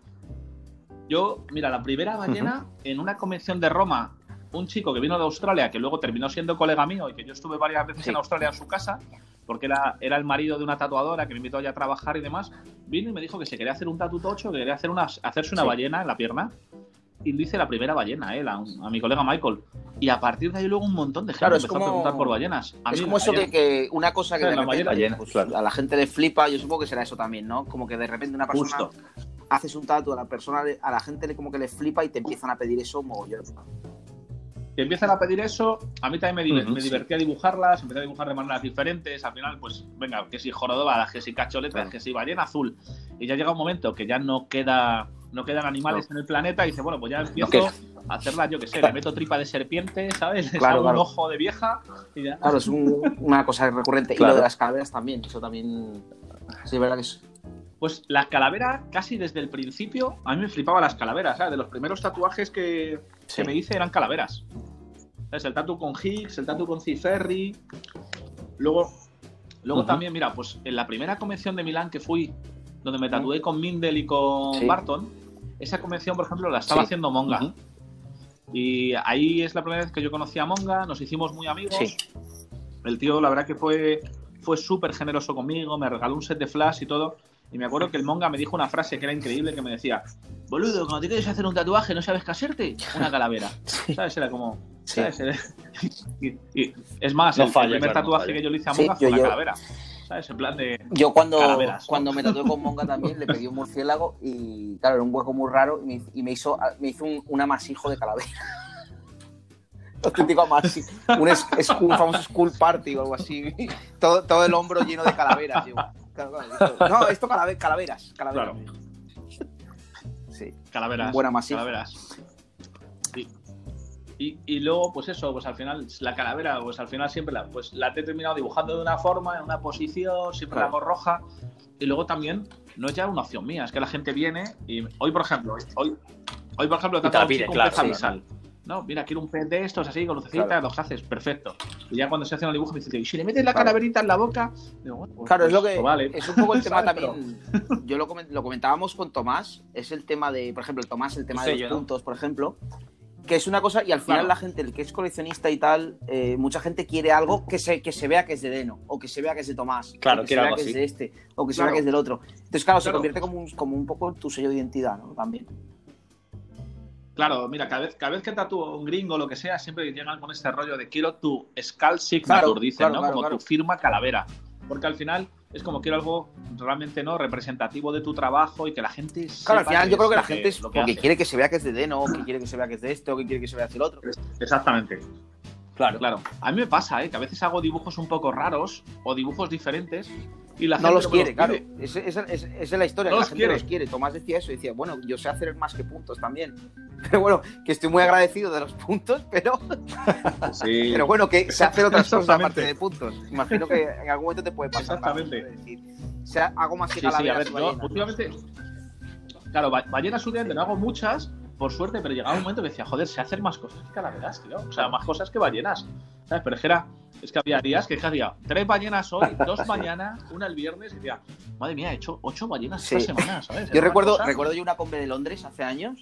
Yo, mira, la primera ballena en una convención de Roma, un chico que vino de Australia, que luego terminó siendo colega mío y que yo estuve varias veces Sí. en Australia en su casa, porque era, era el marido de una tatuadora que me invitó allá a trabajar y demás, vino y me dijo que se quería hacer un tatu tocho, que quería hacer una, hacerse una Sí. ballena en la pierna. Y hice la primera ballena, él, a, mi colega Michael. Y a partir de ahí luego un montón de gente Claro, empezó como- a preguntar por ballenas. A es como eso ballena- que, que una cosa que de repente pues, claro. a la gente le flipa, yo supongo que será eso también, ¿no? Como que de repente una persona Justo. haces un tatu, a la persona, a la gente le como que le flipa y te empiezan a pedir eso mogollón. que empiezan a pedir eso, a mí también me, sí. divertía dibujarlas, empecé a dibujar de maneras diferentes, al final, pues, venga, que si jorobadas, que si cacholetas, que si ballena azul, y ya llega un momento que ya no queda no quedan animales en el planeta y dice, bueno, pues ya empiezo a hacerlas, yo que sé, le meto tripa de serpiente, ¿sabes? *laughs* Le Claro, un ojo de vieja y ya. Claro, es un- una cosa recurrente. Y lo de las calaveras también, eso también. Sí, verdad que es. Pues las calaveras, casi desde el principio, a mí me flipaban las calaveras, ¿sabes? De los primeros tatuajes que, Sí. que me hice eran calaveras. ¿Sabes? El tatu con Higgs, el tatu con Ciferri. Luego, luego también, mira, pues en la primera convención de Milán que fui, donde me tatué con Mindel y con Sí. Barton, esa convención, por ejemplo, la estaba Sí. haciendo Monga. Y ahí es la primera vez que yo conocí a Monga, nos hicimos muy amigos. Sí. El tío, la verdad que fue, fue súper generoso conmigo, me regaló un set de flash y todo. Y me acuerdo que el Monga me dijo una frase que era increíble, que me decía, boludo, cuando te quieres hacer un tatuaje, ¿no sabes qué hacerte? Una calavera. *laughs* ¿Sabes? Era como... Sí. ¿sabes? *laughs* y, y- es más, No el, falla, el primer claro, tatuaje que yo le hice a Monga fue una calavera. ¿Sabes? En plan de... Yo cuando, Calaveras, cuando me tatué con Monga también le pedí un murciélago y claro, era un hueco muy raro y me, y me hizo, me hizo un, un amasijo de calavera. *laughs* Auténtico amasijo. Un, es- es- un famoso school party o algo así. Todo, todo el hombro lleno de calaveras. Yo, claro, claro, esto- no, esto calave- calaveras. Calaveras. Claro. Sí. Calaveras. Un buen amasijo. Calaveras. Y, y, luego, pues eso, pues al final, la calavera, pues al final siempre la, pues la he terminado dibujando de una forma, en una posición, siempre la Claro. hago roja. Y luego también, no es ya una opción mía, es que la gente viene y hoy, por ejemplo, hoy, hoy por ejemplo, te tatuado la pide, un claro, pez sí, abisal. No, mira, quiero un pez de estos así, con lucecitas, Claro. los haces, perfecto. Y ya cuando se hace un dibujo me dice, ¿y si le metes la calaverita en la boca? Digo, bueno, pues- Claro, es lo pues, que pues vale. es un poco el *laughs* tema también. Yo lo, comen- lo comentábamos con Tomás, es el tema de, por ejemplo, Tomás, el tema Sí, de yo los no. puntos, por ejemplo, que es una cosa y al final Claro. la gente, el que es coleccionista y tal, eh, mucha gente quiere algo que se, que se vea que es de Deno, o que se vea que es de Tomás, Claro, o que se vea algo que es de este, o que se Claro. vea que es del otro. Entonces, claro, se convierte como un, como un poco tu sello de identidad, ¿no? También. Claro, mira, cada vez, cada vez que tatúo un gringo o lo que sea, siempre llegan con este rollo de quiero tu skull signature, dicen, ¿no? como tu firma calavera. Porque al final es como quiero algo realmente no representativo de tu trabajo y que la gente Claro, al final yo creo que la gente es lo que porque hace. quiere que se vea que es de Deno, que quiere que se vea que es de este, o que quiere que se vea que es del otro. Exactamente. Claro. Claro. A mí me pasa, ¿eh? Que a veces hago dibujos un poco raros o dibujos diferentes y la No gente los me quiere, claro. pide. Esa esa- esa es la historia, No que la los gente quiere. los quiere. Tomás decía eso, decía, bueno, yo sé hacer más que puntos también. *laughs* Pero bueno, que estoy muy agradecido de los puntos, pero, Sí. *laughs* pero bueno, que sé hacer otras cosas aparte de puntos. Imagino que en algún momento te puede pasar. Exactamente. claro, es decir, o sea, hago más que Sí, sí, a ver, y yo últimamente. Claro, ba- ballenas últimamente no hago muchas, por suerte, pero llegaba un momento que decía, joder, sé hacer más cosas que calaveras, tío. O sea, más cosas que ballenas. ¿Sabes? Pero es que era. Es que había días que hacía tres ballenas hoy, dos mañana, una el viernes, y decía, madre mía, he hecho ocho ballenas Sí. esta semana, ¿sabes? Yo recuerdo, cosa- recuerdo yo una combe de Londres hace años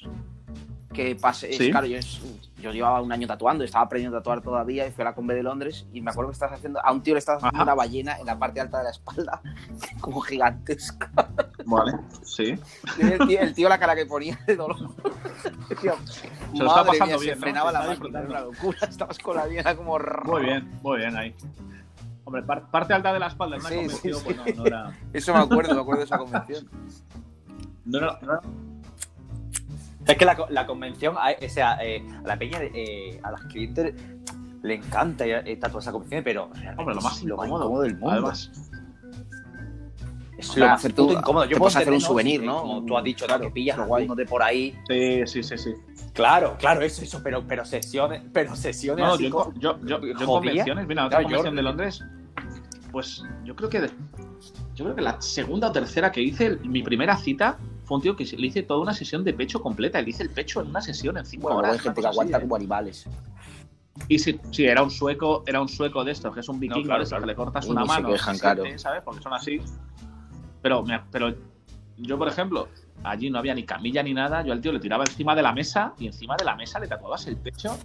que pasé, es- Sí. claro, yo, llevaba un año tatuando, estaba aprendiendo a tatuar todavía y fui a la combe de Londres y me acuerdo que estabas haciendo, a un tío le estabas haciendo Ajá. una ballena en la parte alta de la espalda, *laughs* como gigantesca. Vale, sí. El tío, el tío la cara que ponía de dolor. *laughs* Decía, Se lo está pasando mía, bien, se ¿no? frenaba la máquina, una locura. *laughs* Estabas con la vieja como... Muy bien, muy bien ahí. Hombre, par- parte alta de la espalda en una Sí, pues no, no era. Eso me acuerdo, me acuerdo de esa convención. No era, no era- Es que la, la convención, o sea, eh, a la peña, eh, a los clientes le encanta eh, tatuar esa convención, pero realmente Hombre, lo más es lo más incómodo, incómodo del mundo. Además, es lo más hacer tú- incómodo. te Yo puedes puedo hacer un souvenir, ¿no? Como tú has dicho. Claro, que pillas lo a guay. uno de por ahí. sí, sí, sí, sí. Claro, claro, eso, eso, pero, pero sesiones, pero sesiones No, así yo, yo, yo, yo en convenciones, mira, otra Claro, yo- convención de Londres, pues yo creo que yo creo que la segunda o tercera que hice, mi primera cita, fue un tío que le hice toda una sesión de pecho completa. Le hice el pecho en una sesión en cinco Bueno, horas. hay gente que aguanta así, como animales. Y sí, sí, era un sueco, era un sueco de estos, que es un vikingo, claro, estos, claro. que le cortas Y una mano, quejan, se claro. siente, ¿sabes? Porque son así. Pero, me- pero yo, por ejemplo, allí no había ni camilla ni nada. Yo al tío le tiraba encima de la mesa y encima de la mesa le tatuabas el pecho.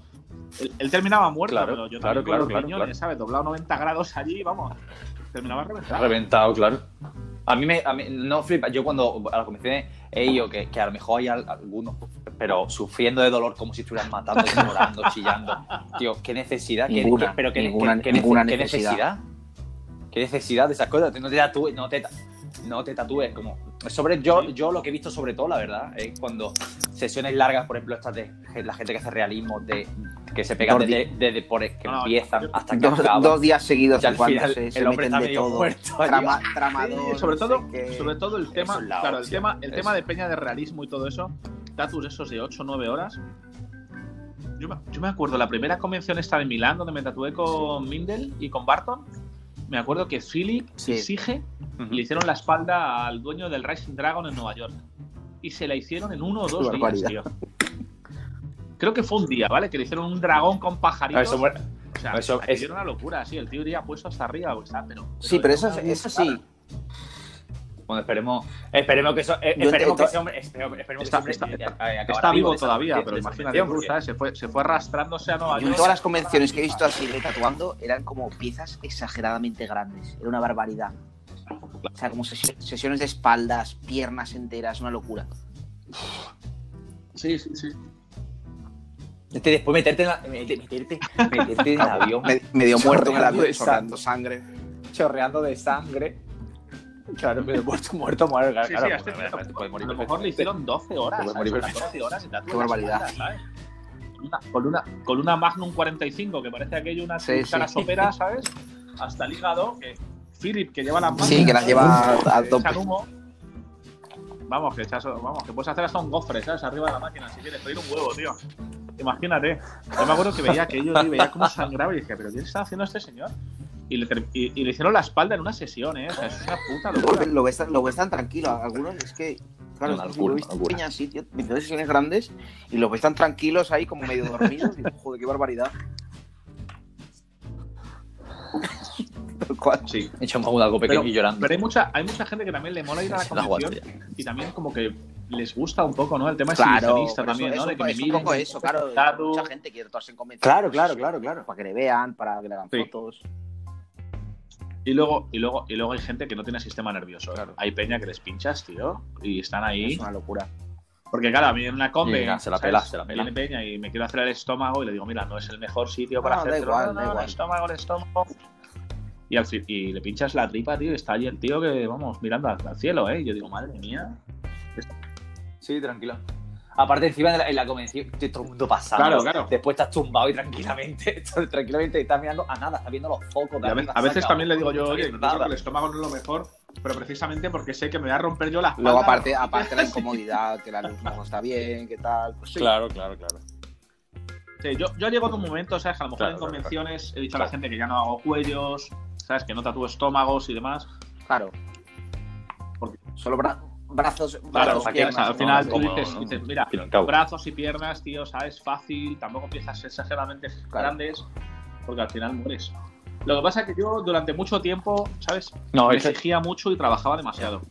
Él, él terminaba muerto, Claro, pero yo claro, también claro, con los claro, riñones, claro. ¿sabes? Doblado 90 grados allí, vamos. Terminaba reventado. Reventado, claro. A mí me, a mí no flipa. Yo cuando a las convenciones he ido, que, que a lo mejor hay al- algunos, pero sufriendo de dolor como si estuvieran matando, *laughs* llorando, chillando. Tío, qué necesidad. qué- Ninguna, qué- pero qué, ninguna- qué- qué ninguna necesidad. necesidad. Qué necesidad de esas cosas. No te tatúes, no te, ta- no te tatúes. Como, sobre, yo, yo lo que he visto sobre todo, la verdad, es cuando sesiones largas, por ejemplo, estas de la gente que hace realismo, de, que se pegan desde, desde por que No, no, empiezan yo- hasta que Dos, acaban. dos días seguidos Y al final se, se el hombre meten está de todo. muerto. Trama, tramador, Sí, sobre no todo, sé sobre todo el tema, es claro, el tema, el Eso. tema de peña de realismo y todo eso, tatus esos de 8 o 9 horas. Yo me, yo me acuerdo, la primera convención esta de Milán, donde me tatué con Mindel y con Barton, me acuerdo que Philip Sí. y Sige Ujú. le hicieron la espalda al dueño del Rising Dragon en Nueva York. Y se la hicieron en uno o dos Qué días, tío. Creo que fue un día, ¿vale? Que le hicieron un dragón con Ah, pajaritos. eso muere- o sea, eso es- una locura, sí. El tío iría puesto hasta arriba, o está, pero, Sí, pero eso, eso sí. Bueno, esperemos, esperemos que eso, eh, esperemos que ese hombre, esperemos, esperemos Está- que está- vivo todavía, de pero imagínate porque-. Se fue, se fue arrastrándose a Nueva Yo en todas las convenciones que he visto así de tatuando eran como piezas exageradamente grandes. Era una barbaridad. O sea, como sesi- sesiones de espaldas, piernas enteras, una locura. Sí, sí, sí. Este, después meterte en la, mete- meterte, meterte en el avión *laughs* Me- medio muerto en el avión, chorreando sangre. chorreando de sangre. Claro, pero muerto, muerto, muerto. Claro, Sí, sí, este puede morir a lo mejor le hicieron 12 horas, Puede morir 14 horas y tatuó Qué la barbaridad. espalda, ¿sabes? Una- con, una, con una Magnum 45, que parece aquello una Sí, sopera, ¿sabes? Hasta el hígado, que Philip, que lleva las manos. Sí, que las lleva a tope. humo. Vamos, que echas, vamos, que puedes hacer hasta un gofre, ¿sabes? Arriba de la máquina, si quieres, pedir un huevo, tío. Imagínate. Yo me acuerdo que veía aquello y veía cómo sangraba y dije, ¿pero qué está haciendo este señor? Y le, y, y hicieron la espalda en una sesión, ¿eh? O sea, es una puta locura. Lo ves, tan- lo ves tan tranquilo. Algunos es que Claro, es he locura. peñas así, tío, 22 sesiones grandes y los ves tan tranquilos ahí como medio dormidos. Digo, joder, qué barbaridad. *laughs* Tal cual. Sí. Echamos algo pequeño Pero- y llorando. Pero hay mucha, hay mucha gente que también le mola ir a la *laughs* convención y también como que les gusta un poco, ¿no? El tema Claro, exhibicionista pero también, eso- ¿no? De que me es un poco eso, claro. Mucha gente quiere tomarse en convenciones. Claro, claro, claro, claro. Para que le vean, para que le hagan Sí. fotos. Y luego, y luego, y luego hay gente que no tiene sistema nervioso. Claro. Hay peña que les pinchas, tío, y están ahí. Es una locura. Porque claro, a mí en una combe Llega, se la ¿sabes? pela, se la pela. viene peña y me quiero hacer el estómago y le digo, mira, no es el mejor sitio para No, hacer da igual. el estómago, el estómago. Y, al fin- y le pinchas la tripa, tío, y está allí el tío que, vamos, mirando al, al cielo, ¿eh? Y yo digo, madre mía. Sí, tranquilo. Aparte, encima en la, en la convención, estoy todo el mundo pasando. Claro, claro. Después estás tumbado y tranquilamente, *laughs* tranquilamente estás mirando a nada, estás viendo los focos. de a, arriba, a veces saca, también le digo yo, oye, yo creo que el estómago no es lo mejor, pero precisamente porque sé que me voy a romper yo la espalda. Luego, aparte, aparte la *laughs* incomodidad, que la luz no está bien, que tal. Pues sí. Claro, claro, claro. Sí, yo, yo he llegado a un momento, ¿sabes? Que a lo mejor Claro, en claro, convenciones he dicho a la gente que ya no hago cuellos, ¿sabes? Que no tatúo estómagos y demás. Claro. Porque- Solo bra- brazos, brazos, piernas, al ¿no? final tú dices, ¿no? dices, mira, brazos y piernas, tío, ¿sabes? Fácil, tampoco empiezas exageradamente Claro. grandes, porque al final mueres. Lo que pasa es que yo durante mucho tiempo, ¿sabes? No, me que- exigía mucho y trabajaba demasiado.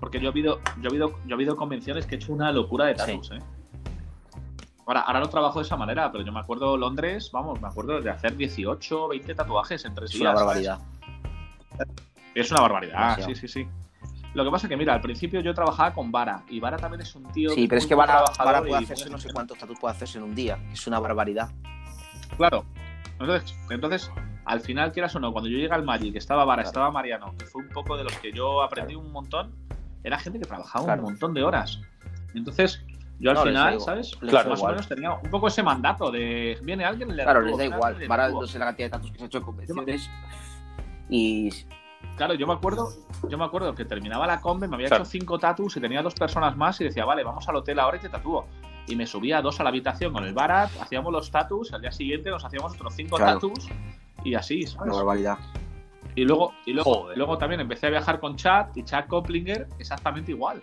Porque yo he habido, yo he habido, yo he habido convenciones que he hecho una locura de tatus, ¿eh? Ahora, ahora no trabajo de esa manera, pero yo me acuerdo Londres, vamos, me acuerdo de hacer 18, 20 tatuajes en tres Es una días. barbaridad. Es una barbaridad, Demasiado. sí, sí, sí. Lo que pasa es que, mira, al principio yo trabajaba con Vara, y Vara también es un tío. Sí, pero es que Vara, puede hacerse no sé cuántos tatuajes puede hacerse en un día. Es una barbaridad. Claro. Entonces, entonces, al final, quieras o no, cuando yo llegué al Magic, estaba Vara, Claro. estaba Mariano, que fue un poco de los que yo aprendí un montón, era gente que trabajaba Claro. un montón de horas. Entonces, yo al No, final. ¿sabes? Les Claro, más o menos tenía un poco ese mandato de viene alguien y le Claro, les da igual. Vara, no sé la cantidad de tatuajes que se ha hecho en convenciones. Y Claro, yo me acuerdo, yo me acuerdo que terminaba la combe, me había Claro. hecho cinco tatus y tenía dos personas más y decía, vale, vamos al hotel ahora y te tatúo. Y me subía dos a la habitación con el Barat, hacíamos los tatus, al día siguiente nos hacíamos otros cinco Claro. tatus y así, una ¿sabes? barbaridad. Y luego, y luego, Joder. luego también empecé a viajar con Chad y Chad Koplinger exactamente igual.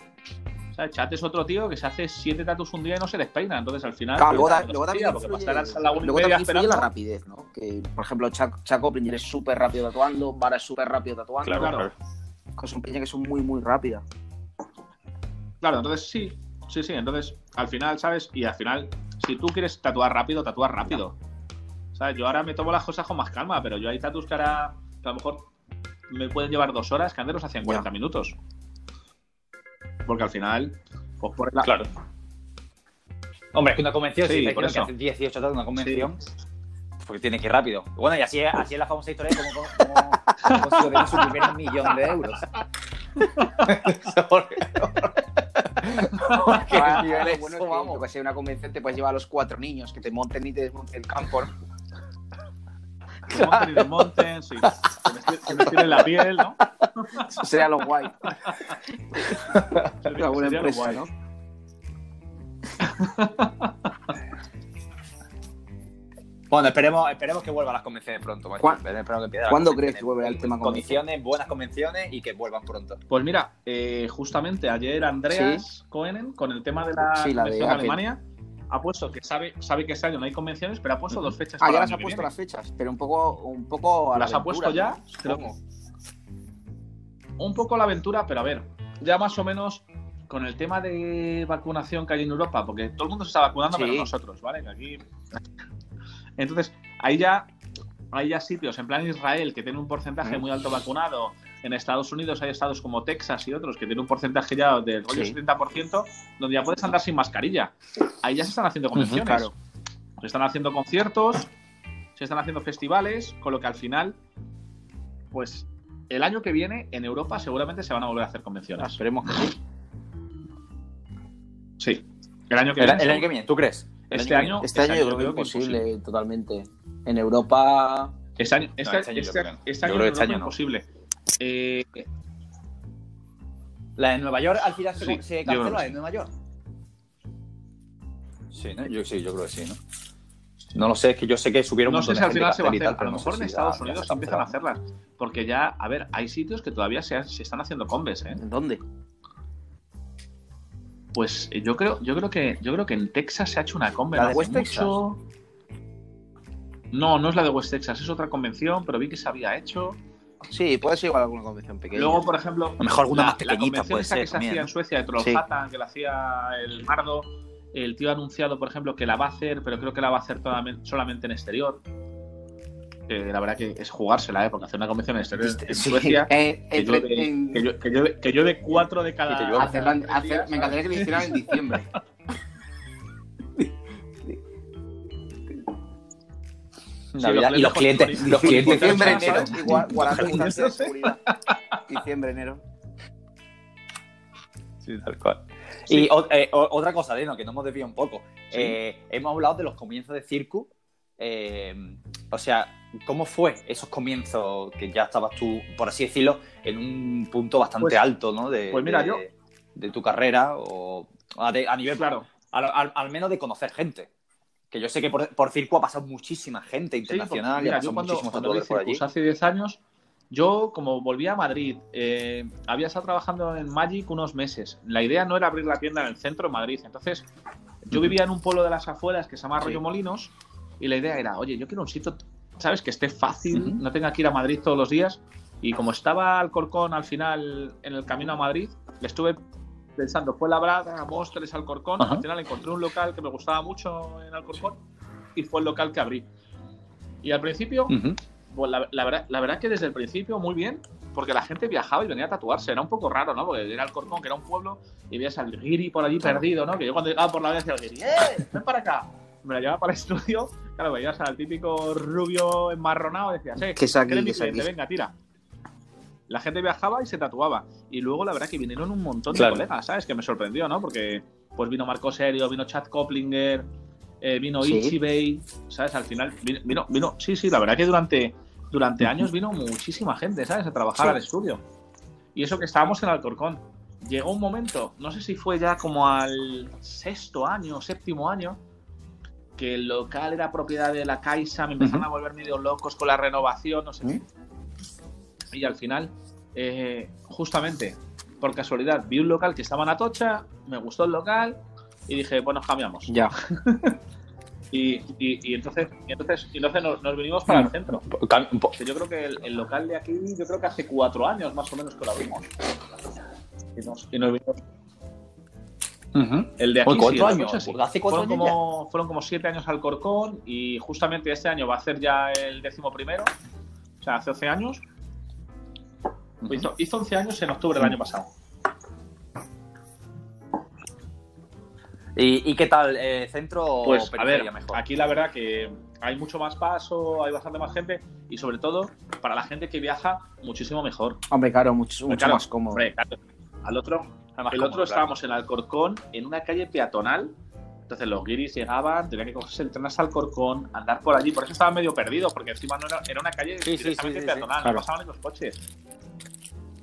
O sea, Chad es otro tío que se hace siete tatus un día y no se despeina. Entonces al final. Claro, luego, da- también porque a la luego también influye la rapidez, ¿no? Que, por ejemplo, Chaco, Chaco Pringer es súper rápido tatuando, Vara es súper rápido tatuando. Claro, Claro. que Son peñas que son muy, muy rápidas. Claro, entonces sí, sí, sí. Entonces, al final, ¿sabes? Y al final, si tú quieres tatuar rápido, tatuar rápido. ¿Sabes? Yo ahora me tomo las cosas con más calma, pero yo hay tatus que ahora que a lo mejor me pueden llevar dos horas, que antes los hacían 40 minutos. Porque al final, pues por la... Claro. Hombre, es que una convención, Sí, si te por que hace 18 tatuajes una convención, porque tiene que ir rápido. Bueno, y así es, así es la famosa historia de cómo, cómo, cómo su primer millón de euros. *laughs* *laughs* Porque- Ah, bueno es que, vamos. yo que una convención te puedes llevar a los cuatro niños que te monten y te desmonten el campo. ¿no? Monten y desmonten, sí. Que me estiren la piel, ¿no? Eso sería lo guay. Sería- buena sería lo guay. ¿no? Bueno, esperemos, esperemos que vuelvan las convenciones pronto. macho. ¿Cuán- Esperemos que empiecen las ¿Cuándo convenciones crees que volverá el tema Condiciones, buenas convenciones y que vuelvan pronto. Pues mira, eh, justamente ayer Andreas Coenen, con el tema de la Sí, la de Apple. Ha puesto que sabe, sabe que este año no hay convenciones, pero ha puesto dos fechas Ah, para ya las ha puesto viene. las fechas, pero un poco, un poco a la Las ha aventura, puesto ya, ¿no? Un poco la aventura, pero a ver, ya más o menos con el tema de vacunación que hay en Europa, porque todo el mundo se está vacunando Sí. menos nosotros, ¿vale? Que aquí. Entonces, ahí ya hay ya sitios, en plan Israel, que tiene un porcentaje Mm. muy alto vacunado. En Estados Unidos hay estados como Texas y otros que tienen un porcentaje ya del rollo Sí. 70%, donde ya puedes andar sin mascarilla. Ahí ya se están haciendo convenciones. claro. Se están haciendo conciertos, se están haciendo festivales, con lo que al final, pues el año que viene en Europa seguramente se van a volver a hacer convenciones. Esperemos que sí. Sí, el año que El, viene. el año que viene, ¿tú crees? Este año, Este año yo creo que es imposible, totalmente. En Europa, Este año, este, No, este año este- no. este año en este no. imposible. Eh, La de Nueva York al final se- Sí, se yo canceló, la de. Nueva York. Sí, ¿no? Yo, sí, yo creo que sí, ¿no? No lo sé, es que yo sé que subieron no un sé si de al gente final se va a hacer. tal, a lo no sé mejor en si Estados ya- Unidos empiezan a hacerlas. Porque ya, a ver, hay sitios que todavía se, se están haciendo combes, ¿eh? ¿en dónde? Pues eh, yo creo, yo creo que yo creo que en Texas se ha hecho una ¿La de hace West Texas? No, no es la de West Texas, es otra convención, pero vi que se había hecho. Sí, puede ser igual alguna convención pequeña. Luego, por ejemplo, A lo mejor alguna la, más la pequeñita convención puede esta ser que se también, hacía en Suecia de Trollhättan, que la hacía el Mardo, el tío ha anunciado, por ejemplo, que la va a hacer, pero creo que la va a hacer solamente en exterior. La verdad que es jugársela, ¿eh? porque hacer una convención en exterior en Sí. Suecia, Eh, que entre- llueve, en- que llueve- que llueve cuatro de cada. Hacerla en- hacer- me encantaría que lo hicieran en diciembre. *laughs* Navidad, los y los clientes los clientes Diciembre, enero. *laughs* Diciembre, enero. Sí, tal cual. Sí. Y o- eh, otra cosa, Deno, que no hemos desviado un poco. Eh, hemos hablado de los comienzos de Circus. eh, o sea, ¿cómo fue esos comienzos que ya estabas tú, por así decirlo, en un punto bastante Pues- alto, ¿no? De, pues mira, de- yo- de tu carrera o a, de- a nivel, Claro. al, al- al menos de conocer gente. Que yo sé que por, por Circo ha pasado muchísima gente Sí, internacional ha mira, yo cuando, muchísimos cuando por allí. Hace 10 años, yo como volví a Madrid, eh, había estado trabajando en Magic unos meses. La idea no era abrir la tienda en el centro de Madrid. Entonces, yo vivía en un pueblo de las afueras que se llama Arroyo Sí. Molinos y la idea era, oye, yo quiero un sitio, ¿sabes? Que esté fácil, Ujú. no tenga que ir a Madrid todos los días. Y como estaba Alcorcón al final en el camino a Madrid, le estuve pensando, fue Labrada, Móstoles, Alcorcón. Ajá. Al final encontré un local que me gustaba mucho en Alcorcón y fue el local que abrí. Y al principio, Ujú. pues la, la verdad, la verdad que desde el principio muy bien, porque la gente viajaba y venía a tatuarse. Era un poco raro, ¿no? Porque era Alcorcón, que era un pueblo, y veías al guiri por allí perdido, ¿no? Que yo cuando llegaba por la vez decía al guiri, ¡eh! ¡Ven para acá! Me la llevaba para el estudio, claro, veías al típico rubio enmarronado y decías, ¡eh! Que saque, eres mi cliente, venga, tira. La gente viajaba y se tatuaba. Y luego, la verdad, que vinieron un montón Claro. de colegas, ¿sabes? Que me sorprendió, ¿no? Porque pues vino Marco Serio, vino Chad Koplinger, eh, vino Sí. Ichibei, ¿sabes? Al final vino, vino, sí, sí, la verdad que durante, durante años vino muchísima gente, ¿sabes? A trabajar Sí. al estudio. Y eso que estábamos en Alcorcón. Llegó un momento, no sé si fue ya como al sexto año, séptimo año, que el local era propiedad de la Caixa, me empezaron a volver medio locos con la renovación, no sé qué. ¿Mm? Y al final, eh, justamente, por casualidad, vi un local que estaba en Atocha, me gustó el local y dije, bueno, cambiamos. Ya. *laughs* Y, y- y entonces, y entonces, y entonces nos, nos vinimos para el centro. Po- Que yo creo que el, el local de aquí, yo creo que hace cuatro años más o menos que lo abrimos. Y nos, nos vinimos. El de aquí, Oye, ¿cuatro sí, años? ¿Hace cuatro fueron años como, fueron como siete años al Corcón y justamente este año va a ser ya el décimo primero. O sea, hace 11 años. Hizo, hizo 11 años en octubre del año pasado. ¿Y, y qué tal? eh, ¿Centro o Pues a periferia ver, mejor? aquí la verdad que hay mucho más paso, hay bastante más gente y sobre todo para la gente que viaja muchísimo mejor. Hombre, claro, mucho, mucho Claro, más cómodo. hombre, claro. Al otro, Además, el otro claro. estábamos en Alcorcón, en una calle peatonal. Entonces los guiris llegaban, tenían que cogerse el tren hasta Alcorcón, andar por allí. Por eso estaban medio perdidos, porque encima no era, era una calle Sí, directamente sí, sí, sí, peatonal, claro. no pasaban ni los coches.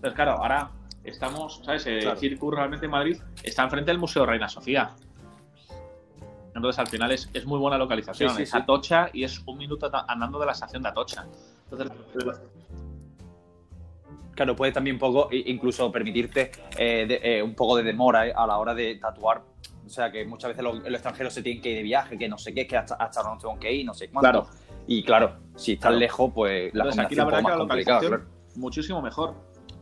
Entonces, claro, ahora estamos, ¿sabes? El Claro. Circus realmente en Madrid está enfrente del Museo Reina Sofía. Entonces, al final es, es muy buena localización. Sí, sí, es sí. Atocha y es un minuto andando de la estación de Atocha. Entonces, Claro, puede también un poco, incluso permitirte eh, de- eh, un poco de demora eh, a la hora de tatuar. O sea, que muchas veces los, los extranjeros se tienen que ir de viaje, que no sé qué, que hasta, hasta no tengo que ir, no sé cuánto. Claro. Y claro, si estás Claro. lejos, pues la Entonces, aquí la verdad es que la muchísimo mejor.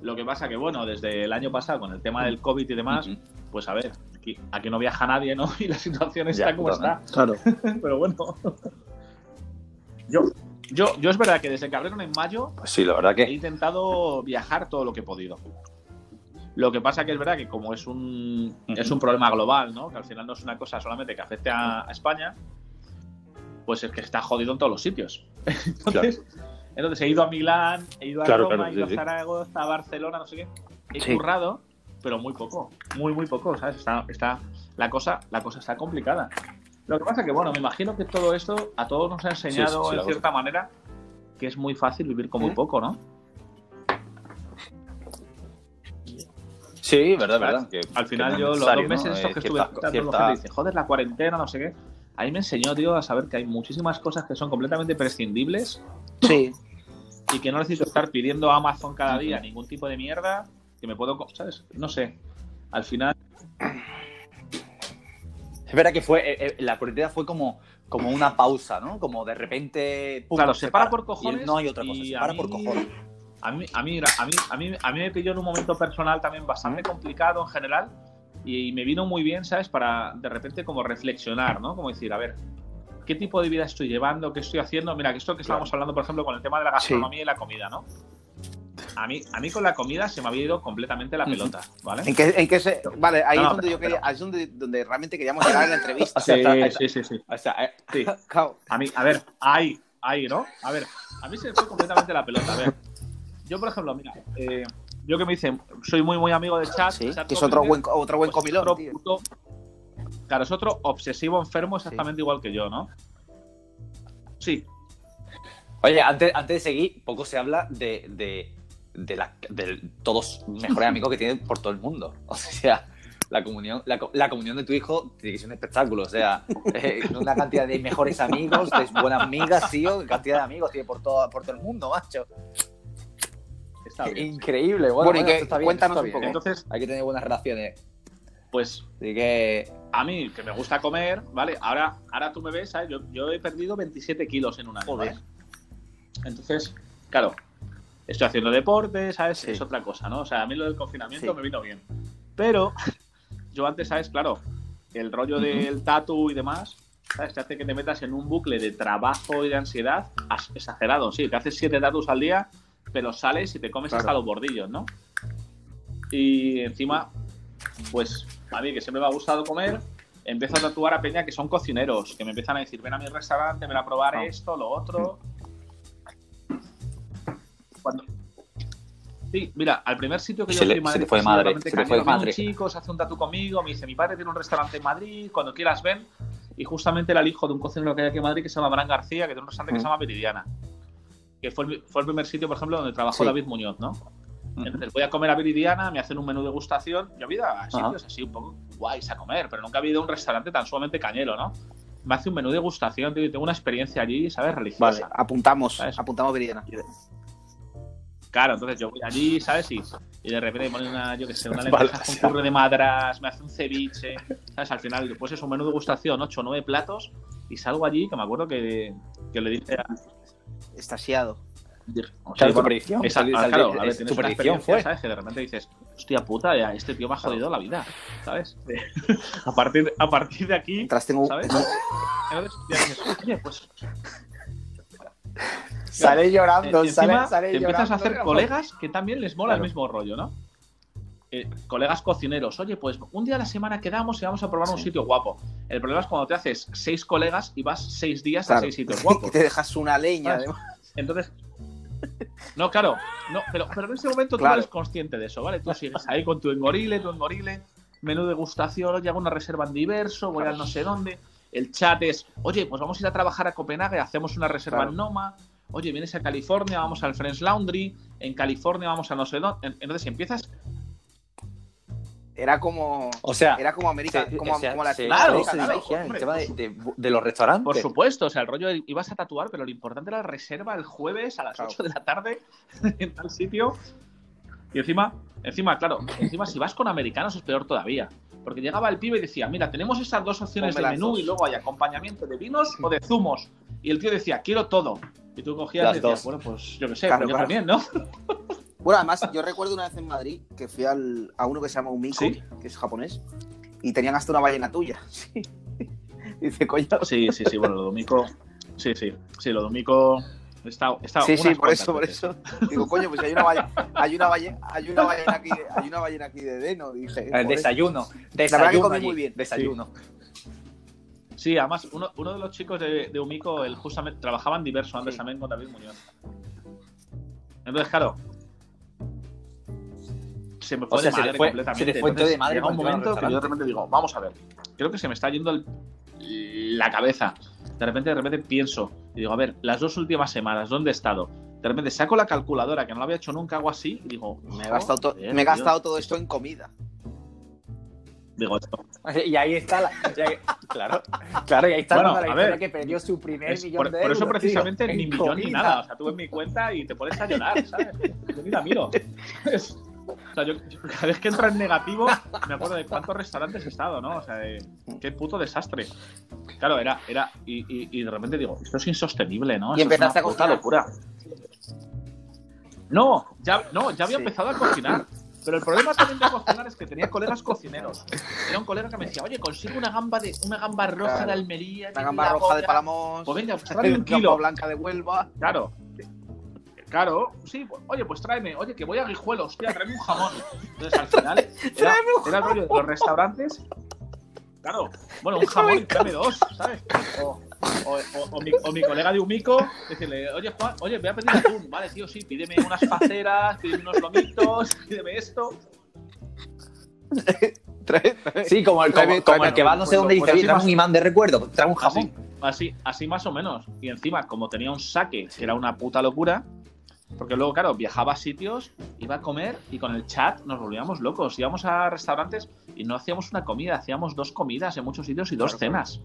Lo que pasa que, bueno, desde el año pasado, con el tema del COVID y demás, pues a ver, aquí, aquí no viaja nadie, ¿no? *laughs* Y la situación Ya, está como totalmente. está. Claro. *laughs* Pero bueno. Yo, yo, yo es verdad que desde que abrieron en mayo Pues sí, la verdad he que. intentado viajar todo lo que he podido. Lo que pasa que es verdad que como es un, es un problema global, ¿no? Que al final no es una cosa solamente que afecte a, a España, pues es que está jodido en todos los sitios. *laughs* Entonces, entonces he ido a Milán, he ido a Claro, Roma, claro, he ido sí, a Zaragoza, a Barcelona, no sé qué. He Sí. currado, pero muy poco, muy, muy poco, ¿sabes? Está, está, la, cosa, la cosa está complicada. Lo que pasa que, bueno, me imagino que todo esto a todos nos ha enseñado, sí, sí, en cierta manera, que es muy fácil vivir con muy ¿Eh? poco, ¿no? Sí, verdad, ¿Sabes? verdad. que- Al final es yo los dos meses ¿no? estos que estuve tratando, ciertas- la gente dice, joder, la cuarentena, no sé qué. Ahí me enseñó, tío, a saber que hay muchísimas cosas que son completamente prescindibles Sí. *clears throat* y que no necesito estar pidiendo a Amazon cada día ningún tipo de mierda que me puedo, ¿sabes? No sé. Al final, Es verdad que fue, eh, eh, la corretera fue como, como una pausa, ¿no? Como de repente. pum, Claro, se para por Y cojones. no hay otra cosa, se para mí- por cojones. A mí, a, mí, a, mí, a, mí, a mí me pilló en un momento personal también bastante complicado en general y me vino muy bien, ¿sabes? Para de repente como reflexionar, ¿no? Como decir, a ver, ¿qué tipo de vida estoy llevando? ¿Qué estoy haciendo? Mira, que esto que estábamos hablando, por ejemplo, con el tema de la gastronomía y la comida, ¿no? A mí, a mí con la comida se me había ido completamente la pelota, ¿vale? ¿En qué, en qué se... Vale, ahí No, es donde pero- yo quería, ahí es donde, donde realmente queríamos llegar en la entrevista. *laughs* O sea, Sí, está- está- sí, sí, sí. O sea, eh, sí. A mí, a ver, ahí, ahí, ¿no? A ver, a mí se me fue completamente la pelota. A ver, yo, por ejemplo, mira, eh, yo que me dicen, soy muy, muy amigo de chat. sí, Chat que es otro buen, otro buen pues, comilón, otro tío. puto- claro, es otro obsesivo enfermo exactamente igual que yo, ¿no? Sí, Oye, antes, antes de seguir, poco se habla de, de, de, la, de todos los mejores *laughs* amigos que tienen por todo el mundo. O sea, la comunión, la, co- la comunión de tu hijo tiene que ser un espectáculo. O sea, eh, una cantidad de mejores amigos, de buenas amigas, tío, cantidad de amigos tiene por todo, por todo el mundo, macho. está bien. Increíble. Bueno, Bueno, que- esto está bien, cuéntanos esto un está poco. ¿eh? Entonces, Hay que tener buenas relaciones. pues Así que. A mí, que me gusta comer, ¿vale? Ahora, ahora tú me ves, ¿sabes? Yo, yo he perdido 27 kilos en un año, Joder. ¿vale? Entonces, claro, estoy haciendo deporte, ¿sabes? Sí. Es otra cosa, ¿no? O sea, a mí lo del confinamiento Sí. me vino bien. Pero *laughs* yo antes, ¿sabes? Claro, el rollo del tatu y demás, ¿sabes? Te hace que te metas en un bucle de trabajo y de ansiedad exagerado. Sí, te haces siete tatus al día, pero sales y te comes Claro. hasta los bordillos, ¿no? Y encima, pues a mí que siempre me ha gustado comer, empiezo a tatuar a Peña que son cocineros, que me empiezan a decir, ven a mi restaurante, ven a probar Ah. esto, lo otro. Cuando... Sí, mira, al primer sitio que Se yo fui en se Madrid, te fue madre, se fue madre. un chico, se hace un tatu conmigo, me dice, mi padre tiene un restaurante en Madrid, cuando quieras ven. Y justamente era el hijo de un cocinero que hay aquí en Madrid que se llama Bran García, que tiene un restaurante que se Mm. llama Meridiana. Que fue el, fue el primer sitio, por ejemplo, donde trabajó Sí. David Muñoz, ¿no? Entonces voy a comer a Viridiana, me hacen un menú de degustación. Yo he ido a sitios así un poco guays a comer, pero nunca he ido a un restaurante tan sumamente cañero, ¿no? Me hace un menú de degustación, tío, y tengo una experiencia allí, ¿sabes? Vale, Religiosa. apuntamos, ¿Sabes? apuntamos Viridiana. Claro, entonces yo voy allí, ¿sabes? Y, y de repente me ponen una, yo qué sé, una *laughs* Vale, lenteja con curry de madras, me hace un ceviche, ¿sabes? Al final, después es un menú de degustación, 8 o 9 platos, y salgo allí, que me acuerdo que, que le dije a... Estasiado. O sea, Claro, tu predicción. esa- Sal- ah, sal- claro, a ver, es- tienes tu una predicción experiencia, fue. ¿sabes? Que de repente dices, hostia puta, ya, este tío me ha jodido la vida, ¿sabes? *laughs* a, partir, a partir de aquí, Mientras tengo ¿sabes? Entonces ya dices, oye, pues *laughs* Sale eh, llorando, y encima sale, sale te empiezas a llorando, hacer colegas que también les mola Claro. el mismo rollo, ¿no? Eh, colegas cocineros, oye, pues un día a la semana quedamos y vamos a probar un sitio guapo. El problema es cuando te haces seis colegas y vas seis días a seis sitios *laughs* Y guapos. te dejas una leña. ¿Sabes? además. Entonces, no, claro, no, pero, pero en ese momento tú Claro. no eres consciente de eso, ¿vale? Tú sigues ahí con tu engorile, tu engorile, menú de degustación, oye, hago una reserva en diverso, voy al no sé dónde. El chat es, oye, pues vamos a ir a trabajar a Copenhague, hacemos una reserva Claro. en Noma. Oye, vienes a California, vamos al Friends Laundry. En California vamos a no sé dónde. Entonces empiezas. Era como. O sea, Era como América. se- como, o sea, como la se- Claro, se claro, dirigía el hombre, tema de, de- de los restaurantes. Por supuesto, o sea, el rollo de- ibas a tatuar, pero lo importante era la reserva el jueves a las Claro. 8 de la tarde *laughs* en tal sitio. Y encima, encima, claro, encima si vas con americanos es peor todavía. Porque llegaba el pibe y decía, mira, tenemos estas dos opciones Ponme de menú dos. y luego hay acompañamiento de vinos o de zumos. Y el tío decía, quiero todo. Y tú cogías Las y decías, dos. bueno, pues yo qué sé, Claro, pues yo claro. también, ¿no? *laughs* Bueno, además, yo recuerdo una vez en Madrid que fui al, a uno que se llama Umiko, Sí. que es japonés, y tenían hasta una ballena tuya. *laughs* Sí. Dice, coño. Sí, sí, sí, bueno, lo domico. Sí, sí, sí, lo domico. Está, está Sí, sí, por eso, por eso. Digo, coño, pues hay una ballena, hay una ballena, hay una ballena aquí, de, hay una ballena aquí de Deno. Dije, El joder. desayuno. verdad que Desayuno comí allí, muy bien. Desayuno. Sí, además, uno, uno de los chicos de, de Umico, él justamente trabajaba en diverso antes Sí. también con David Muñoz. Entonces, claro. Se me fue O sea, de se te madre fue- completamente. se te fue Entonces, de madre llega un momento que yo de repente digo, vamos a ver. Creo que se me está yendo el- la cabeza. De repente, de repente pienso y digo, a ver, las dos últimas semanas, ¿dónde he estado? De repente saco la calculadora, que no lo había hecho nunca, hago así, y digo, Me he gastado, to- me he gastado todo esto en comida. Digo, esto. *laughs* Y ahí está la. ahí- claro, claro, y ahí está Bueno, la ver, que perdió su primer Es- millón por, de por eso euros, precisamente tío, ni en millón ni nada. O sea, tú ves mi cuenta y te pones a llorar, ¿sabes? Yo ni la miro. Es- *laughs* sea, yo, yo cada vez que entra en negativo, me acuerdo de cuántos restaurantes he estado, ¿no? O sea, de, qué puto desastre. Claro, era, era, y, y- y de repente digo, esto es insostenible, ¿no? Y Esto es empezaste una a puta cocinar. locura. No, ya, no, ya había Sí. empezado a cocinar. Pero el problema también de cocinar es que tenía colegas cocineros. Era un colega que me decía, oye, consigo una gamba de una gamba roja Claro. de Almería. Una gamba la roja de polla". Palamos. Pues venga, *laughs* pues tráeme un gamba kilo. blanca de Huelva. Claro. Claro, sí, pues, oye, pues tráeme, oye, que voy a Guijuelo, hostia, tráeme un jamón. Entonces al final *laughs* era, Tráeme un era el rollo de los restaurantes. Claro, bueno, un *laughs* jamón y tráeme dos, ¿sabes? O, o- o- o mi, o mi colega de Humico, decirle, oye Juan, oye, voy a pedir atún, vale, tío, sí, pídeme unas faceras, pídeme unos lomitos, pídeme esto. *laughs* Sí, como el, como, el que va no sé dónde y pues dice, así oye, trae un imán de recuerdo, trae un Así, jamón. así, así más o menos. Y encima, como tenía un saque, que era una puta locura, porque luego, claro, viajaba a sitios, iba a comer y con el chat nos volvíamos locos. Íbamos a restaurantes y no hacíamos una comida, hacíamos dos comidas en muchos sitios y dos Claro, cenas.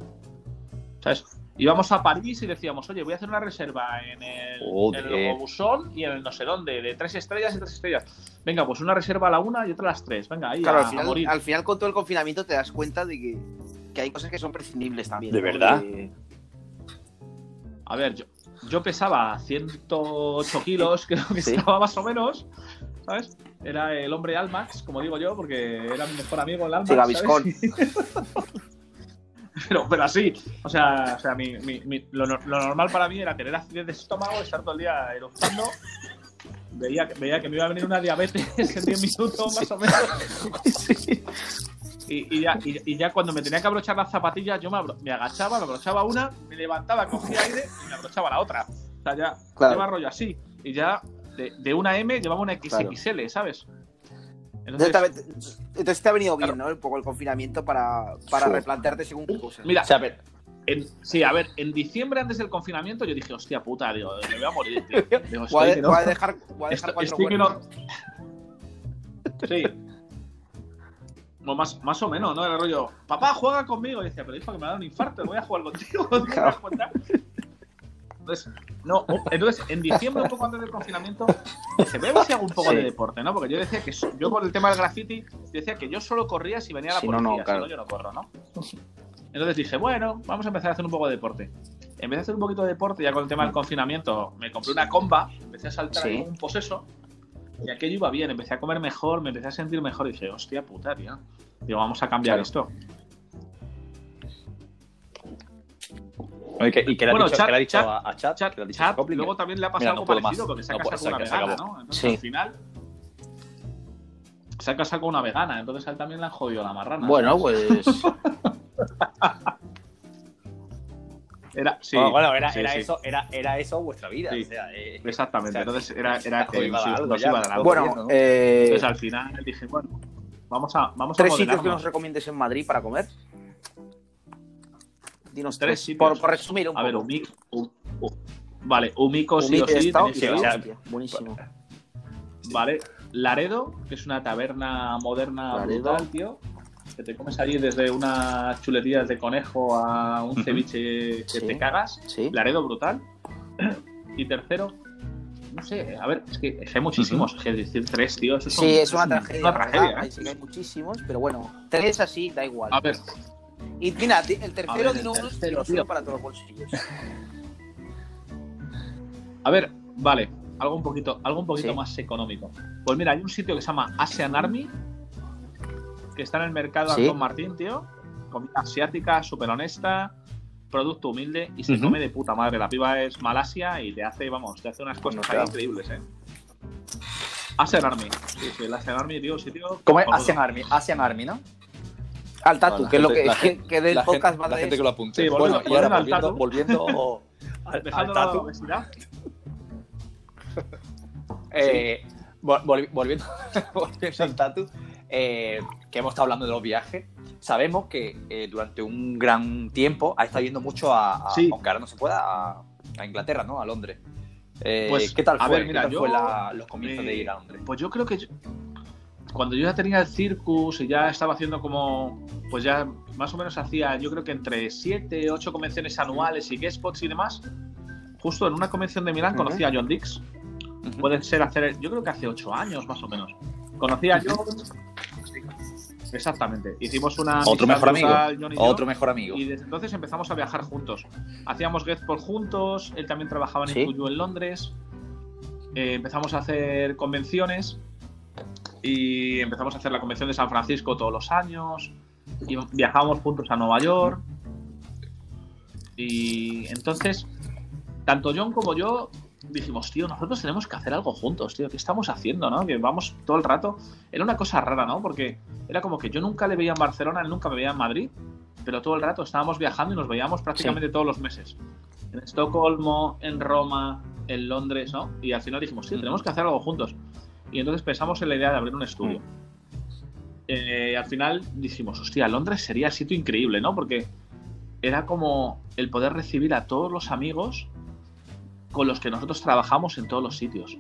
¿Sabes? Íbamos a París y decíamos, oye, voy a hacer una reserva en el, Joder. en el Bobusón y en el no sé dónde, de tres estrellas y tres estrellas. Venga, pues una reserva a la una y otra a las tres. Venga, ahí Claro, a, al a final, morir. al final con todo el confinamiento te das cuenta de que, que hay cosas que son prescindibles también. ¿De ¿no? verdad? A ver, yo, yo pesaba 108 kilos, *laughs* creo que Sí. estaba más o menos, ¿sabes? Era el hombre Almax, como digo yo, porque era mi mejor amigo el Almax. Sí. Gaviscon. *laughs* pero, pero así, o sea, o sea mi- mi- mi- lo, no- lo normal para mí era tener acidez de estómago, estar todo el día eructando. Veía, que- veía que me iba a venir una diabetes *laughs* en 10 minutos, más o menos. Y, y ya, y, y ya cuando me tenía que abrochar las zapatillas, yo me, abro- me agachaba, me abrochaba una, me levantaba, cogía aire y me abrochaba la otra. O sea, ya Claro. lleva rollo así. Y ya de, de una M llevaba una XXL, ¿sabes? Entonces, Entonces, te, entonces te ha venido bien, Claro. ¿no? Un poco el confinamiento para, para replantearte según qué cosas. mira, O sea, pero- en- sí, a ver, en diciembre antes del confinamiento yo dije, hostia puta, digo, me voy a morir, tío. *laughs* Digo, voy, a, estoy que no- voy a dejar, voy a dejar cuatro estoy que no- huertos. Sí. No, más, más o menos, ¿no? Era rollo, papá, juega conmigo. Y decía, pero hijo, que me ha dado un infarto, voy a jugar contigo. *laughs* ¿no te das cuenta? Entonces, no, entonces, en diciembre, un poco antes del confinamiento, a ver si hago un poco Sí. de deporte, ¿no? Porque yo decía que, yo con el tema del graffiti, decía que yo solo corría si venía la Si no, policía, no, claro. si no, yo no corro, ¿no? Entonces dije, bueno, vamos a empezar a hacer un poco de deporte. Empecé a hacer un poquito de deporte, ya con el tema del confinamiento, me compré una comba, empecé a saltar Sí. como un poseso, y aquello iba bien, empecé a comer mejor, me empecé a sentir mejor, y dije, hostia puta, tío. Digo, vamos a cambiar Claro. esto. ¿Y qué, y qué le ha dicho, Chat- le ha dicho Chat- a, Chat? Chat, luego también le ha pasado Mira, no algo parecido, más. porque se ha casado con una vegana. ¿no? Entonces, Sí. al final, se ha casado con una vegana, entonces a él también le han jodido la marrana. Bueno, pues. *laughs* Era, sí, bueno, bueno, era, sí, era sí. Eso, era, era eso vuestra vida. Sí. O sea, eh, Exactamente, o sea, entonces era, era *laughs* se iba a dar sí, algo nos ya, iba a dar algo. bueno, bueno, ¿no? eh, Entonces al final dije, bueno, vamos a, vamos a tres sitios que nos recomiendes en Madrid para comer. Dinos Tres tres. sitios. Por, por resumir un A ver, poco. Umic. U- u- vale, Umico sí o sí. estado que o sea, buenísimo. Vale, Laredo, que es una taberna moderna Laredo. brutal, tío. Que te comes allí desde unas chuletillas de conejo a un ceviche que Sí. te cagas. Sí. Laredo, brutal. *clears throat* Y tercero, no sé, a ver, es que, es hay muchísimos. Es decir tres, tío, eso Sí, es una un- tragedia. Una tragedia, ¿eh? sí hay muchísimos, pero bueno, tres así da igual. A ver, Y mira, el tercero, tío. uno para todos los bolsillos. a ver, vale, algo un poquito, algo un poquito más económico. Pues mira, hay un sitio que se llama Asian Army, que está en el mercado Sí. Antón Martín, tío. Comida asiática, súper honesta, producto humilde y se Ujú. come de puta madre. La piba es Malasia y te hace, vamos, te hace unas cosas claro. increíbles, eh. Asian Army. Sí, sí, el Asian Army, tío, sitio. ¿Cómo es? Asian Army, Asian Army, ¿no? Al tatu, Bueno, que es lo que, la que, que del la podcast la gente que lo apunte. Sí, volviendo- bueno, y ahora volviendo al volviendo, *laughs* al, la tatu, obesidad. eh, vol- volvi- volviendo, *laughs* volviendo al tatu, eh, que hemos estado hablando de los viajes, sabemos que eh, durante un gran tiempo ha estado yendo mucho a, a- Sí. aunque ahora no se pueda, a, a Inglaterra, ¿no? A Londres. Eh, Pues, ¿Qué tal a fue? ver, mira, ¿Qué tal yo, fue la- los comienzos eh, de ir a Londres? Pues yo creo que yo- cuando yo ya tenía el circus y ya estaba haciendo como, pues ya más o menos hacía, yo creo que entre 7, 8 convenciones anuales y guest spots y demás, justo en una convención de Milán Ujú. conocí a John Dix. Ujú. Puede ser hacer, yo creo que hace 8 años más o menos. Conocí a John. Exactamente. Hicimos una. Otro mejor amigo. brutal, John y yo, Otro mejor amigo. Y desde entonces empezamos a viajar juntos. Hacíamos Getport juntos, él también trabajaba en Sí. Studio en Londres. Eh, empezamos a hacer convenciones y empezamos a hacer la convención de San Francisco todos los años. Y viajábamos juntos a Nueva York. Y entonces, tanto John como yo dijimos, tío, nosotros tenemos que hacer algo juntos, tío. ¿Qué estamos haciendo, no? Que vamos todo el rato. Era una cosa rara, ¿no? Porque era como que yo nunca le veía en Barcelona, él nunca me veía en Madrid, pero todo el rato estábamos viajando y nos veíamos prácticamente todos los meses. En Estocolmo, en Roma, en Londres, ¿no? Y al final dijimos, sí, tenemos que hacer algo juntos. Y entonces pensamos en la idea de abrir un estudio. Eh, al final dijimos, hostia, Londres sería el sitio increíble, ¿no? Porque era como el poder recibir a todos los amigos con los que nosotros trabajamos en todos los sitios.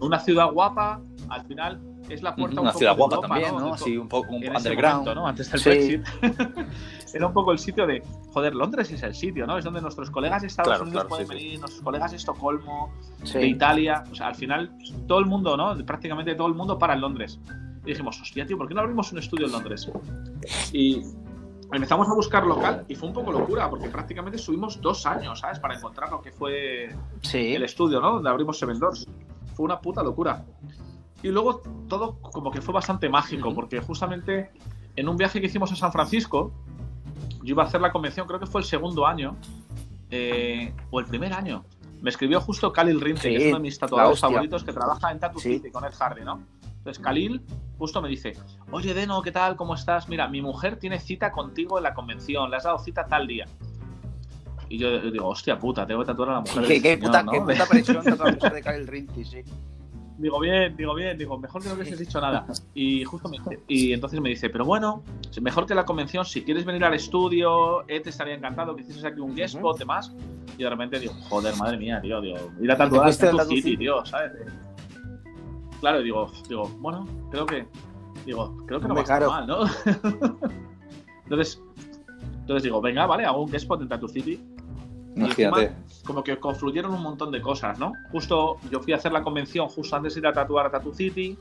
Una ciudad guapa, al final, es la puerta un Una poco ciudad de guapa Europa, también, ¿no? Así un poco un en underground. momento, ¿no? Antes del Sí. Brexit. *laughs* Era un poco el sitio de, joder, Londres es el sitio, ¿no? Es donde nuestros colegas de Estados Claro, Unidos claro, pueden sí, sí. venir, nuestros colegas de Estocolmo, de. Italia. O sea, al final, todo el mundo, ¿no? Prácticamente todo el mundo para en Londres. Y dijimos, hostia, tío, ¿por qué no abrimos un estudio en Londres? Y empezamos a buscar local y fue un poco locura, porque prácticamente subimos dos años, ¿sabes? Para encontrar lo que fue Sí. el estudio, ¿no? Donde abrimos Seven Doors. Fue una puta locura. Y luego todo como que fue bastante mágico, porque justamente en un viaje que hicimos a San Francisco, yo iba a hacer la convención, creo que fue el segundo año, eh, o el primer año. Me escribió justo Khalil Rinte, Sí, que es uno de mis tatuadores favoritos, que trabaja en Tattoo Sí. City con Ed Hardy, ¿no? Entonces Khalil justo me dice, oye Deno, ¿qué tal? ¿Cómo estás? Mira, mi mujer tiene cita contigo en la convención, le has dado cita tal día. Y yo digo, hostia puta, tengo que tatuar a la mujer. Qué, qué señor, puta, ¿no? qué puta *laughs* presión tatuar a la mujer de Kyle Rinty, sí. Digo, bien, digo, bien, digo, mejor que no hubieses dicho nada. Y justo me dice, y entonces me dice, pero bueno, mejor que la convención, si quieres venir al estudio, Ed estaría encantado que hicieses aquí un guest spot, demás. Y de repente digo, joder, madre mía, tío, digo, ir a tatuar a City, City? tío, ¿sabes? Claro, digo, digo, bueno, creo que, digo, creo que no va a estar mal, ¿no? *laughs* entonces, entonces digo, venga, vale, hago un guest spot en Tattoo City. Y Imagínate. encima, como que confluyeron un montón de cosas, ¿no? Justo yo fui a hacer la convención justo antes de ir a tatuar a Tattoo City.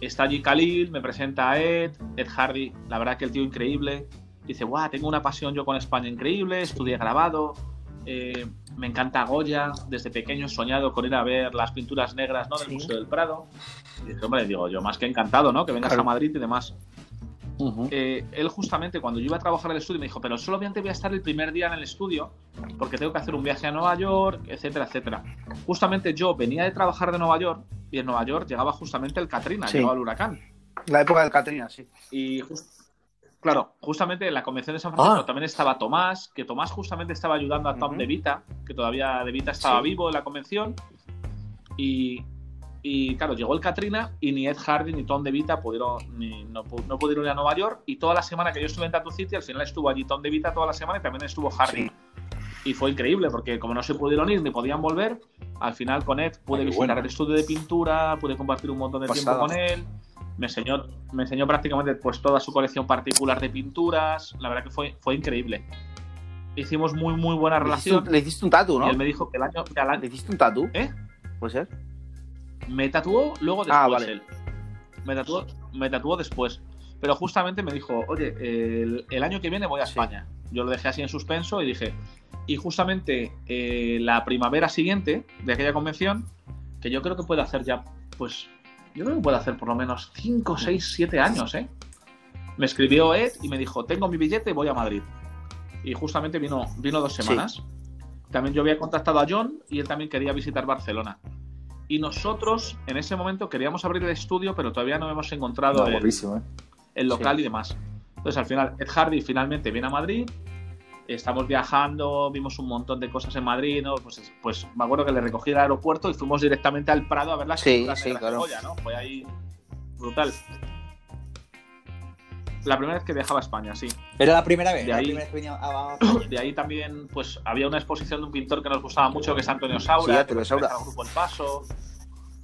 Está allí Khalil, me presenta a Ed, Ed Hardy, la verdad que el tío increíble. Dice, guau, tengo una pasión yo con España increíble, estudié grabado, eh, me encanta Goya, desde pequeño he soñado con ir a ver las pinturas negras ¿no? del Sí. Museo del Prado. Y dice, hombre, digo, yo más que encantado, ¿no? Que vengas Claro. a Madrid y demás eh, él justamente cuando yo iba a trabajar en el estudio me dijo, pero solamente voy a estar el primer día en el estudio porque tengo que hacer un viaje a Nueva York, etcétera, etcétera. Justamente yo venía de trabajar de Nueva York y en Nueva York llegaba justamente el Katrina, Sí. llegaba el huracán. La época del Katrina, sí. Y jus- claro, justamente en la convención de San Francisco Ah. también estaba Tomás, que Tomás justamente estaba ayudando a Tom. De Vita, que todavía De Vita estaba Sí. vivo en la convención. Y, y, claro, llegó el Katrina y ni Ed Hardy ni Tom De Vita pudieron, ni- no, no pudieron ir a Nueva York. Y toda la semana que yo estuve en Tattoo City, al final estuvo allí Tom De Vita toda la semana y también estuvo Hardy. Sí. Y fue increíble porque como no se pudieron ir ni podían volver, al final con Ed pude Ay, visitar bueno. el estudio de pintura, pude compartir un montón de Pasada. tiempo con él. Me enseñó, me enseñó prácticamente pues toda su colección particular de pinturas. La verdad que fue, fue increíble. Hicimos muy muy buena relación. le hiciste un tatu, Y ¿no? él me dijo que el año que al año ¿Le hiciste un tatu? ¿Eh? ¿Puede ser? me tatuó luego después Ah, vale. él. Me tatuó, me tatuó después. Pero justamente me dijo, oye, el, el año que viene voy a Sí. España. Yo lo dejé así en suspenso y dije, y justamente eh, la primavera siguiente de aquella convención, que yo creo que puede hacer ya, pues, yo creo que puede hacer por lo menos 5, 6, 7 años, ¿eh? Me escribió Ed y me dijo, tengo mi billete, voy a Madrid. Y justamente vino, vino dos Sí. semanas. También yo había contactado a John y él también quería visitar Barcelona. Y nosotros en ese momento queríamos abrir el estudio, pero todavía no hemos encontrado No, el, ¿eh? el local y demás. Entonces al final Ed Hardy finalmente viene a Madrid, estamos viajando, vimos un montón de cosas en Madrid, ¿no? Pues, pues me acuerdo que le recogí del aeropuerto y fuimos directamente al Prado a ver las Sí, sí, de claro. Goya, ¿no? Fue ahí brutal. La primera vez que viajaba a España, sí. Era la primera vez. De ahí- la primera vez que venía a- *coughs* De ahí también, pues había una exposición de un pintor que nos gustaba mucho, que es Antonio Saura, Sí, que Antonio Saura. al grupo El Paso.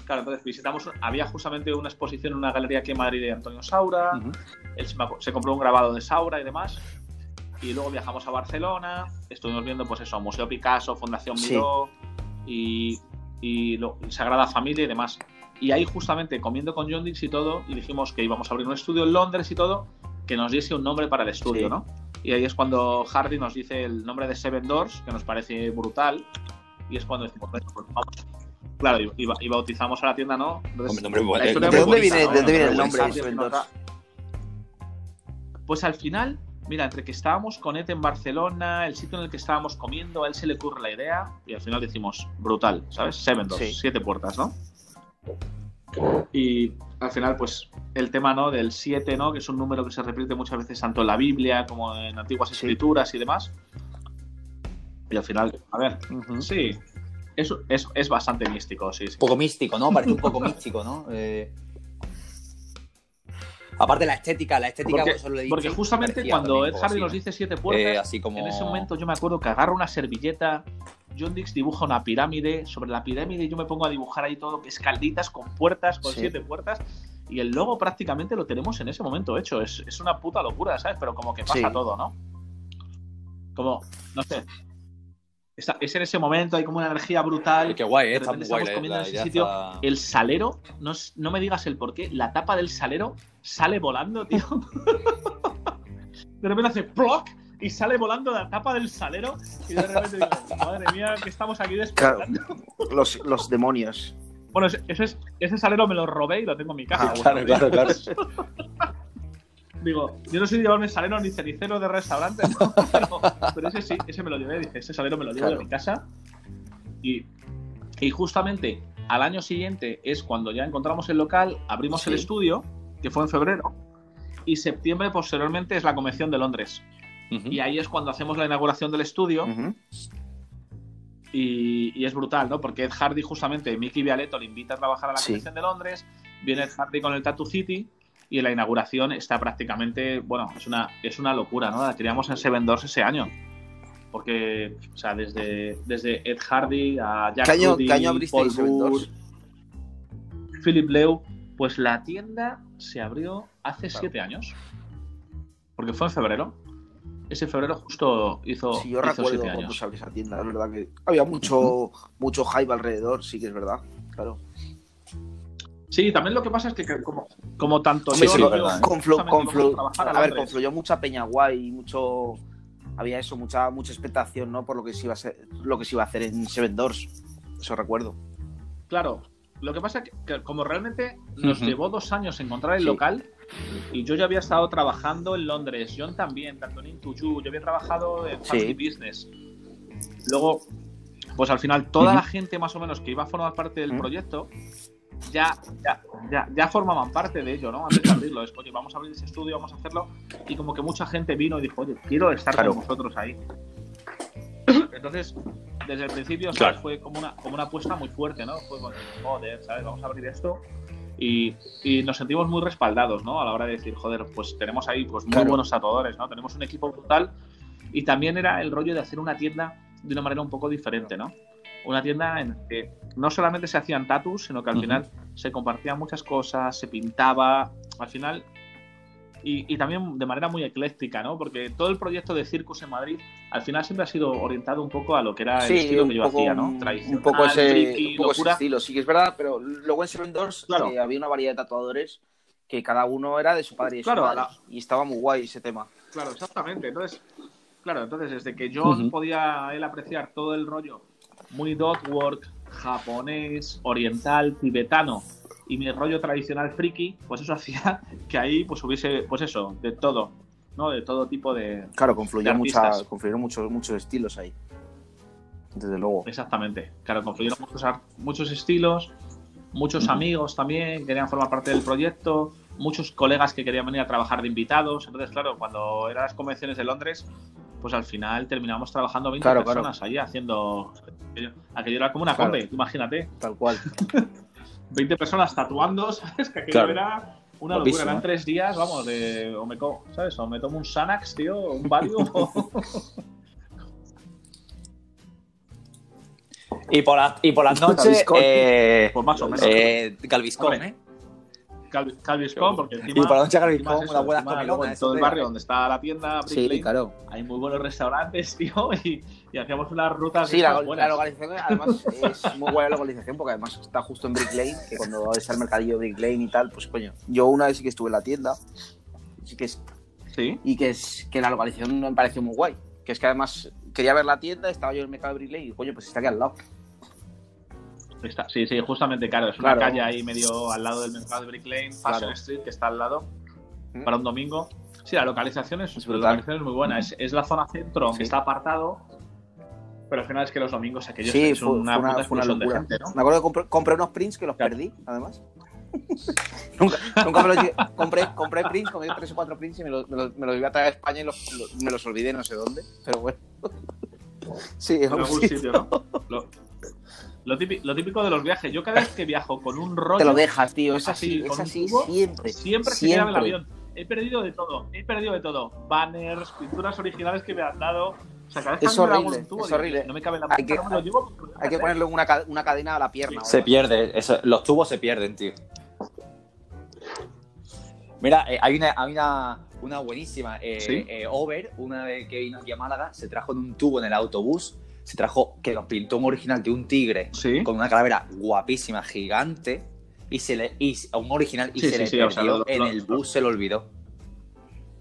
Claro, entonces visitamos, había justamente una exposición en una galería aquí en Madrid de Antonio Saura. Él se compró un grabado de Saura y demás. Y luego viajamos a Barcelona, estuvimos viendo, pues eso, Museo Picasso, Fundación Sí. Miró y, y lo- Sagrada Familia y demás. Y ahí justamente comiendo con John Dix y todo, y dijimos que íbamos a abrir un estudio en Londres y todo, que nos diese un nombre para el estudio, Sí. ¿no? Y ahí es cuando Hardy nos dice el nombre de Seven Doors, que nos parece brutal, y es cuando decimos, "Bueno, pues vamos. Claro, y, y ba- y bautizamos a la tienda, ¿no? Entonces, Hombre, nombre la ¿De dónde viene, ¿no? de dónde viene el nombre de Seven Doors? Pues al final, mira, entre que estábamos con Ed en Barcelona, el sitio en el que estábamos comiendo, a él se le ocurre la idea y al final decimos, brutal, ¿sabes? Seven Doors, Sí. siete puertas, ¿no? Y al final, pues el tema, ¿no? Del 7, ¿no? Que es un número que se repite muchas veces tanto en la Biblia como en antiguas Sí. escrituras y demás. Y al final, a ver, sí, eso es, es bastante místico, sí, sí. Un poco místico, ¿no? Parece un poco *laughs* místico, ¿no? Eh, Aparte la estética, la estética, Porque, solo le he dicho, porque justamente cuando Ed Hardy nos ¿no? dice siete puertas, Eh, así como... En ese momento yo me acuerdo que agarro una servilleta, John Dix dibuja una pirámide, sobre la pirámide yo me pongo a dibujar ahí todo, escalditas con puertas, con Sí. siete puertas, y el logo prácticamente lo tenemos en ese momento hecho. Es, es una puta locura, ¿sabes? Pero como que pasa Sí. todo, ¿no? Como, no sé. Está- es en ese momento, hay como una energía brutal. Qué guay, eh, está repente muy guay estamos la- comiendo la en ese sitio, está- El salero, no, no me digas el por qué, la tapa del salero sale volando, tío. De repente hace ¡ploc! y sale volando la tapa del salero. Y de repente digo, madre mía, que estamos aquí Claro. despertando. Los, los demonios. Bueno, ese, ese, es- ese salero me lo robé y lo tengo en mi casa. Ah, Claro, claro, claro. *laughs* Digo, yo no soy llevarme salero ni cenicero de restaurante, ¿no? *laughs* pero, pero ese sí, ese me lo llevé. Dije, ese salero me lo llevo Claro. de mi casa. Y, y justamente al año siguiente es cuando ya encontramos el local, abrimos el estudio, que fue en febrero, y septiembre posteriormente es la convención de Londres. Y ahí es cuando hacemos la inauguración del estudio y, y es brutal, ¿no? Porque Ed Hardy, justamente, Mickey Vialetto le invita a trabajar a la Sí. convención de Londres, viene Ed Hardy con el Tattoo City y en la inauguración está prácticamente, bueno, es una, es una locura, ¿no? La queríamos en Seven Doors ese año. Porque, o sea, desde, desde Ed Hardy a Jack ¿Qué año, Rudy, ¿qué año Paul Doors? Philip Leu, pues la tienda se abrió hace Claro. siete años. Porque fue en febrero. Ese febrero justo hizo, Sí, yo hizo recuerdo siete cuando años. se abrió esa tienda, es verdad que había mucho, mucho hype alrededor, sí que es verdad. Claro. Sí, también lo que pasa es que que como, como tanto Sí, yo sí, y yo verdad. Conflu, conflu- a ver, confluyó mucha peña guay, mucho había eso, mucha mucha expectación, ¿no? Por lo que se iba a ser, lo que se iba a hacer en Seven Doors. Eso recuerdo. Claro, lo que pasa es que, que como realmente nos llevó dos años encontrar el Sí. local y yo ya había estado trabajando en Londres, John también, tanto en Intuju, yo había trabajado en Sí. Family Business. Luego, pues al final toda la gente más o menos que iba a formar parte del proyecto ya, ya, ya, ya formaban parte de ello, ¿no? Antes de abrirlo, es, oye, vamos a abrir ese estudio, vamos a hacerlo. Y como que mucha gente vino y dijo, oye, quiero estar Claro. con vosotros ahí. Entonces, desde el principio fue como una, como una apuesta muy fuerte, ¿no? Fue como, joder, ¿sabes? Vamos a abrir esto. Y, y nos sentimos muy respaldados, ¿no? A la hora de decir, joder, pues tenemos ahí pues muy Claro. buenos tatuadores, ¿no? Tenemos un equipo brutal. Y también era el rollo de hacer una tienda de una manera un poco diferente, ¿no? Una tienda en que no solamente se hacían tatus, sino que al final se compartían muchas cosas, se pintaba, al final. Y, y también de manera muy ecléctica, ¿no? Porque todo el proyecto de Circus en Madrid al final siempre ha sido orientado un poco a lo que era el estilo que yo hacía, ¿no? un poco ese, friki, un poco ese estilo, sí que es verdad, pero luego en Seven Doors Claro. eh, había una variedad de tatuadores que cada uno era de su padre y de su Claro, madre, la- y estaba muy guay ese tema. Claro, exactamente. Entonces, claro, entonces desde que Ujú. podía él apreciar todo el rollo muy dot work, japonés, oriental, tibetano y mi rollo tradicional friki, pues eso *laughs* hacía que ahí pues hubiese, pues eso, de todo, ¿no? De todo tipo de... Claro, confluyó De mucha, artistas. confluyeron muchos, muchos estilos ahí. Desde luego. Exactamente. Claro, confluyeron muchos, muchos estilos, muchos amigos también que querían formar parte del proyecto, muchos colegas que querían venir a trabajar de invitados. Entonces, claro, cuando eran las convenciones de Londres, pues al final terminamos trabajando 20 Claro, claro. personas ahí haciendo... Aquello, era como una Claro. combe, imagínate. Tal cual. *laughs* 20 personas tatuando, ¿sabes? Que aquello Claro. era una Guapísimo, locura. Eran ¿eh? tres días, vamos, de... O me, co- ¿sabes? O me tomo un Xanax, tío, un Valium o... *laughs* Y por, la- y por las *laughs* noches, eh, Pues más o menos. eh, Galviscon, Hombre. ¿Eh? Calvi- Calviscom, porque encima. Y encima es eso, una buena encima luego En todo el barrio donde está la tienda, Brick Sí, Lane, claro. hay muy buenos restaurantes, *laughs* tío, y, y hacíamos unas rutas. Sí, la, la localización además es muy buena la localización porque además está justo en Brick Lane, que cuando está el mercadillo de Brick Lane y tal, pues coño. Yo una vez sí que estuve en la tienda sí que es, Sí. y que es que la localización me pareció muy guay. Que es que además quería ver la tienda, estaba yo en el mercado de Brick Lane y coño, pues está aquí al lado. Está- sí, sí, justamente, claro. Es una Claro. calle ahí medio al lado del mercado de Brick Lane, Fashion Claro. Street, que está al lado, ¿Mm? para un domingo. Sí, la localización es, Es la localización es muy buena. Es, es la zona centro, Sí. que está apartado, pero al final es que los domingos aquellos Sí, son fue, una, puta explosión de gente, ¿no? Me acuerdo que compré, compré unos prints que los Claro. perdí, además. *laughs* nunca, nunca me los compré, compré prints, compré tres o cuatro prints y me los, me los, me los iba a traer a España y los, me los olvidé no sé dónde. Pero bueno. *laughs* Sí, En algún sí, sitio, ¿no? Lo, lo típico, lo típico de los viajes. Yo cada vez que viajo con un rollo, te lo dejas, tío. Es así, es así tubo, siempre. siempre se queda en el avión. He perdido de todo, he perdido de todo. Banners, pinturas originales que me han dado. O sea, cada vez que Es horrible, un tubo, es digo, horrible. No me cabe en la Hay que- no me lo llevo Hay que ponerle una, una cadena a la pierna. o Se pierde, eso- los tubos se pierden, tío. Mira, eh, hay una, hay una, una buenísima. eh, ¿Sí? eh, Over, una vez que vino aquí a Málaga, se trajo en un tubo en el autobús, se trajo, que nos pintó un original de un tigre Sí. con una calavera guapísima, gigante, y se le, y, un original, y Sí, se sí, le sí, o sea, perdió lo- en lo- el bus, se lo olvidó.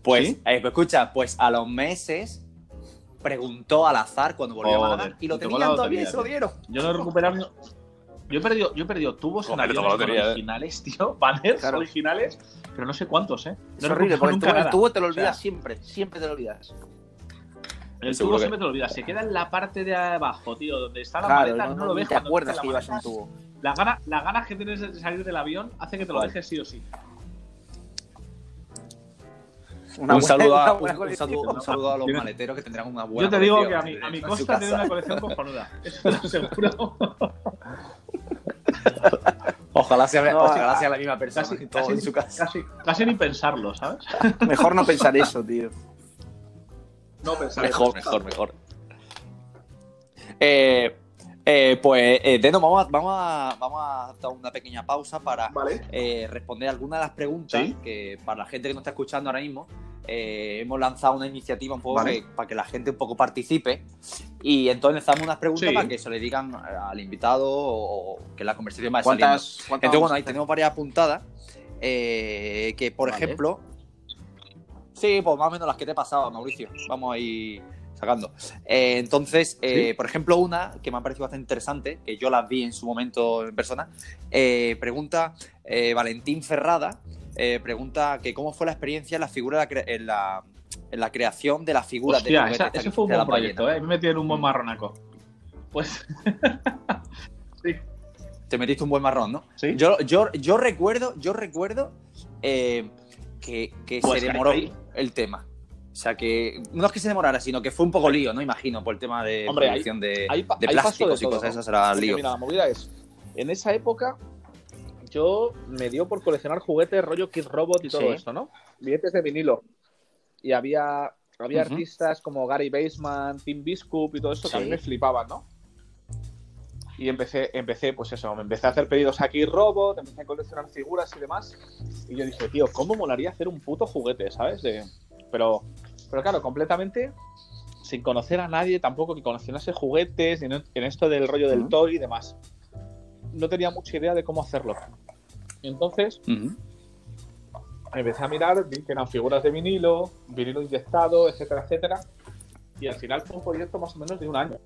Pues, ¿Sí? eh, pues escucha, pues a los meses preguntó al azar cuando volvió a Málaga y lo tenían la todavía y se lo dieron. Yo no he recuperado. Yo he perdido, yo he perdido tubos en aviones eh. originales, tío. *laughs* Banners Claro. originales, pero no sé cuántos, ¿eh? Es No he horrible, porque el nunca tubo, el nada. tubo te lo O sea, olvidas siempre. Siempre te lo olvidas. El Seguro tubo que- siempre te lo olvidas. Se queda en la parte de abajo, tío, donde está la Claro, maleta. no, No, lo ves te acuerdas que un maleta. tubo. La gana, la ganas que tienes de salir del avión hace que te lo Vale. dejes sí o sí. Una un, buena- saludo a, una un, buena un colección. saludo, un saludo a los Tiene- maleteros que tendrán una buena Yo te digo que a mi, a mi en costa casa. tiene una colección *laughs* cojonuda. Eso te lo aseguro. *laughs* Ojalá sea, No, ojalá a- sea la misma persona Casi, en todo casi, en su casa. casi, casi ni pensarlo, ¿sabes? Mejor no pensar eso, tío. No pensar Mejor, mejor, mejor. Eh, eh, pues, eh, Deno, vamos a, vamos, a, vamos a hacer una pequeña pausa para Vale. eh, responder algunas de las preguntas Sí. que para la gente que nos está escuchando ahora mismo hemos lanzado una iniciativa un poco Vale. que- para que la gente un poco participe y entonces lanzamos unas preguntas Sí. para que se le digan al invitado o, o que la conversación vaya saliendo. ¿Cuántas, Entonces, bueno, ahí tenemos varias apuntadas. que, por Vale. ejemplo. Sí, pues más o menos las que te he pasado, Mauricio. Vamos a ir sacando. Eh, entonces, eh, Sí. por ejemplo, una que me ha parecido bastante interesante, que yo las vi en su momento en persona. eh, pregunta Valentín Ferrada. pregunta que cómo fue la experiencia en la figura de la en la, en la creación de la figura de Hostia, esa- ese que fue un de buen la proyecto. ¿eh? Me metí en un buen marronaco. Pues. *laughs* sí. Te metiste un buen marrón, ¿no? Sí. Yo, yo, yo recuerdo, yo recuerdo que, que Pues se que demoró ahí- el tema. O sea que no es que se demorara, sino que fue un poco lío, ¿no? Imagino, por el tema de Hombre, producción de, plásticos de y cosas ¿no? esas, era lío. mira, la movida es, en esa época yo me dio por coleccionar juguetes rollo Kid Robot y todo Sí. esto, ¿no? Billetes de vinilo. Y había, había artistas como Gary Baseman, Tim Biscup y todo eso que a mí me flipaban, ¿no? Y empecé, empecé, pues eso, me empecé a hacer pedidos a Kid Robot, empecé a coleccionar figuras y demás. Y yo dije, tío, ¿cómo molaría hacer un puto juguete, ¿sabes? De... Pero, pero claro, completamente sin conocer a nadie tampoco que coleccionase juguetes, en en esto del rollo del Ujú. toy y demás. No tenía mucha idea de cómo hacerlo. Entonces Ujú. empecé a mirar, vi que eran figuras de vinilo, vinilo inyectado, etcétera, etcétera. Y al final fue un proyecto más o menos de un año.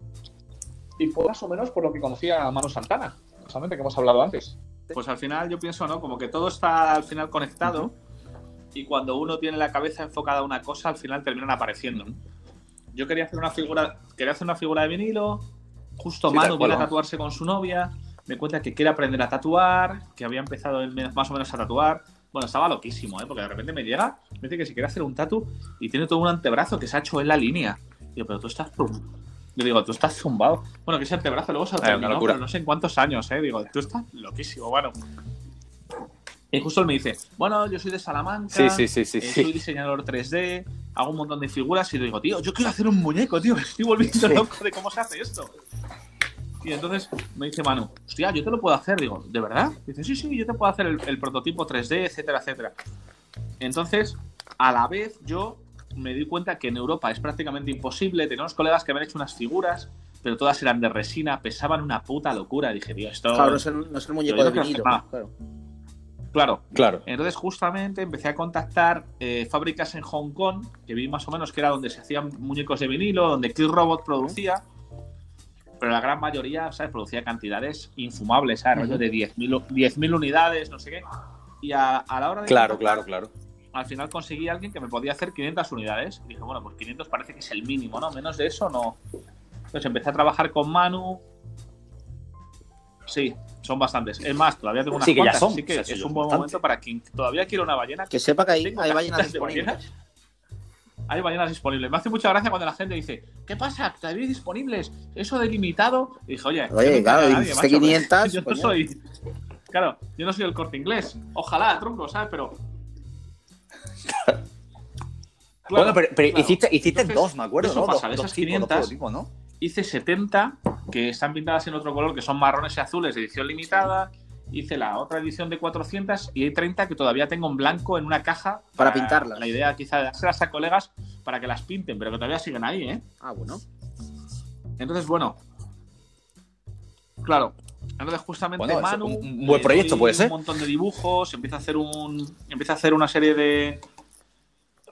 Y fue más o menos por lo que conocía a Manu Santana, justamente que hemos hablado antes. Pues al final yo pienso, ¿no? Como que todo está al final conectado y cuando uno tiene la cabeza enfocada a una cosa, al final terminan apareciendo. Yo quería hacer una figura, quería hacer una figura de vinilo, justo Sí, Manu viene a tatuarse con su novia, me cuenta que quiere aprender a tatuar, que había empezado más o menos a tatuar. Bueno, estaba loquísimo, ¿eh? Porque de repente me llega, me dice que si quiere hacer un tatu y tiene todo un antebrazo que se ha hecho en la línea. Digo, pero tú estás Yo digo, tú estás zumbado. Bueno, que ese antebrazo luego se lo terminó, pero no sé en cuántos años, ¿eh? Digo, tú estás loquísimo, bueno. Y justo él me dice, bueno, yo soy de Salamanca, Sí, sí, sí, sí, eh, soy diseñador 3D, hago un montón de figuras y le digo, tío, yo quiero hacer un muñeco, tío, me estoy volviendo loco de cómo se hace esto. Y entonces me dice Manu, hostia, yo te lo puedo hacer. Digo, ¿de verdad? Dice, sí, sí, yo te puedo hacer el, el prototipo 3D, etcétera, etcétera. Entonces, a la vez, yo me di cuenta que en Europa es prácticamente imposible. Tenemos colegas que habían hecho unas figuras, pero todas eran de resina, pesaban una puta locura. Dije, tío, esto. Claro, no es el, no es el muñeco de vinilo. Claro. Claro. Claro. Entonces, justamente empecé a contactar eh, fábricas en Hong Kong, que vi más o menos que era donde se hacían muñecos de vinilo, donde Kill Robot producía, pero la gran mayoría, ¿sabes? Producía cantidades infumables, ¿sabes? Rollo Ujú. de 10.000 10.000 unidades, no sé qué. Y a, a la hora de. Claro, claro, claro. Al final conseguí a alguien que me podía hacer 500 unidades. Y dije, bueno, pues 500 parece que es el mínimo, ¿no? Menos de eso no. Entonces empecé a trabajar con Manu. Sí, son bastantes. Es más, todavía tengo unas Sí, que ya cuantas, son, así que o sea, sí, es un buen momento para quien todavía quiere una ballena. Que sepa que hay, ballenas disponibles. ballenas. Hay ballenas disponibles. Me hace mucha gracia cuando la gente dice, ¿qué pasa? ¿Que habéis disponibles? ¿Eso de limitado? Y dije, oye, Oye, claro, dijiste macho, 500, *laughs* Yo no soy. Claro, yo no soy el corte inglés. Ojalá, tronco, ¿sabes? Pero. Claro, *laughs* bueno, pero, pero claro. hiciste, hiciste Entonces, dos, me acuerdo, eso ¿no? pasa, Dos- de esas tipos, dos 500, prototipos, ¿no? hice 70 que están pintadas en otro color, que son marrones y azules edición limitada. Hice la otra edición de 400 y hay 30 que todavía tengo en blanco en una caja. Para pintarlas. La idea quizá de dárselas a colegas para que las pinten, pero que todavía siguen ahí, ¿eh? Ah, bueno. Entonces, bueno. Claro. Entonces, justamente Bueno, Manu. un- buen proyecto puede ser. Un montón de dibujos, empieza a hacer un. Empieza a hacer una serie de.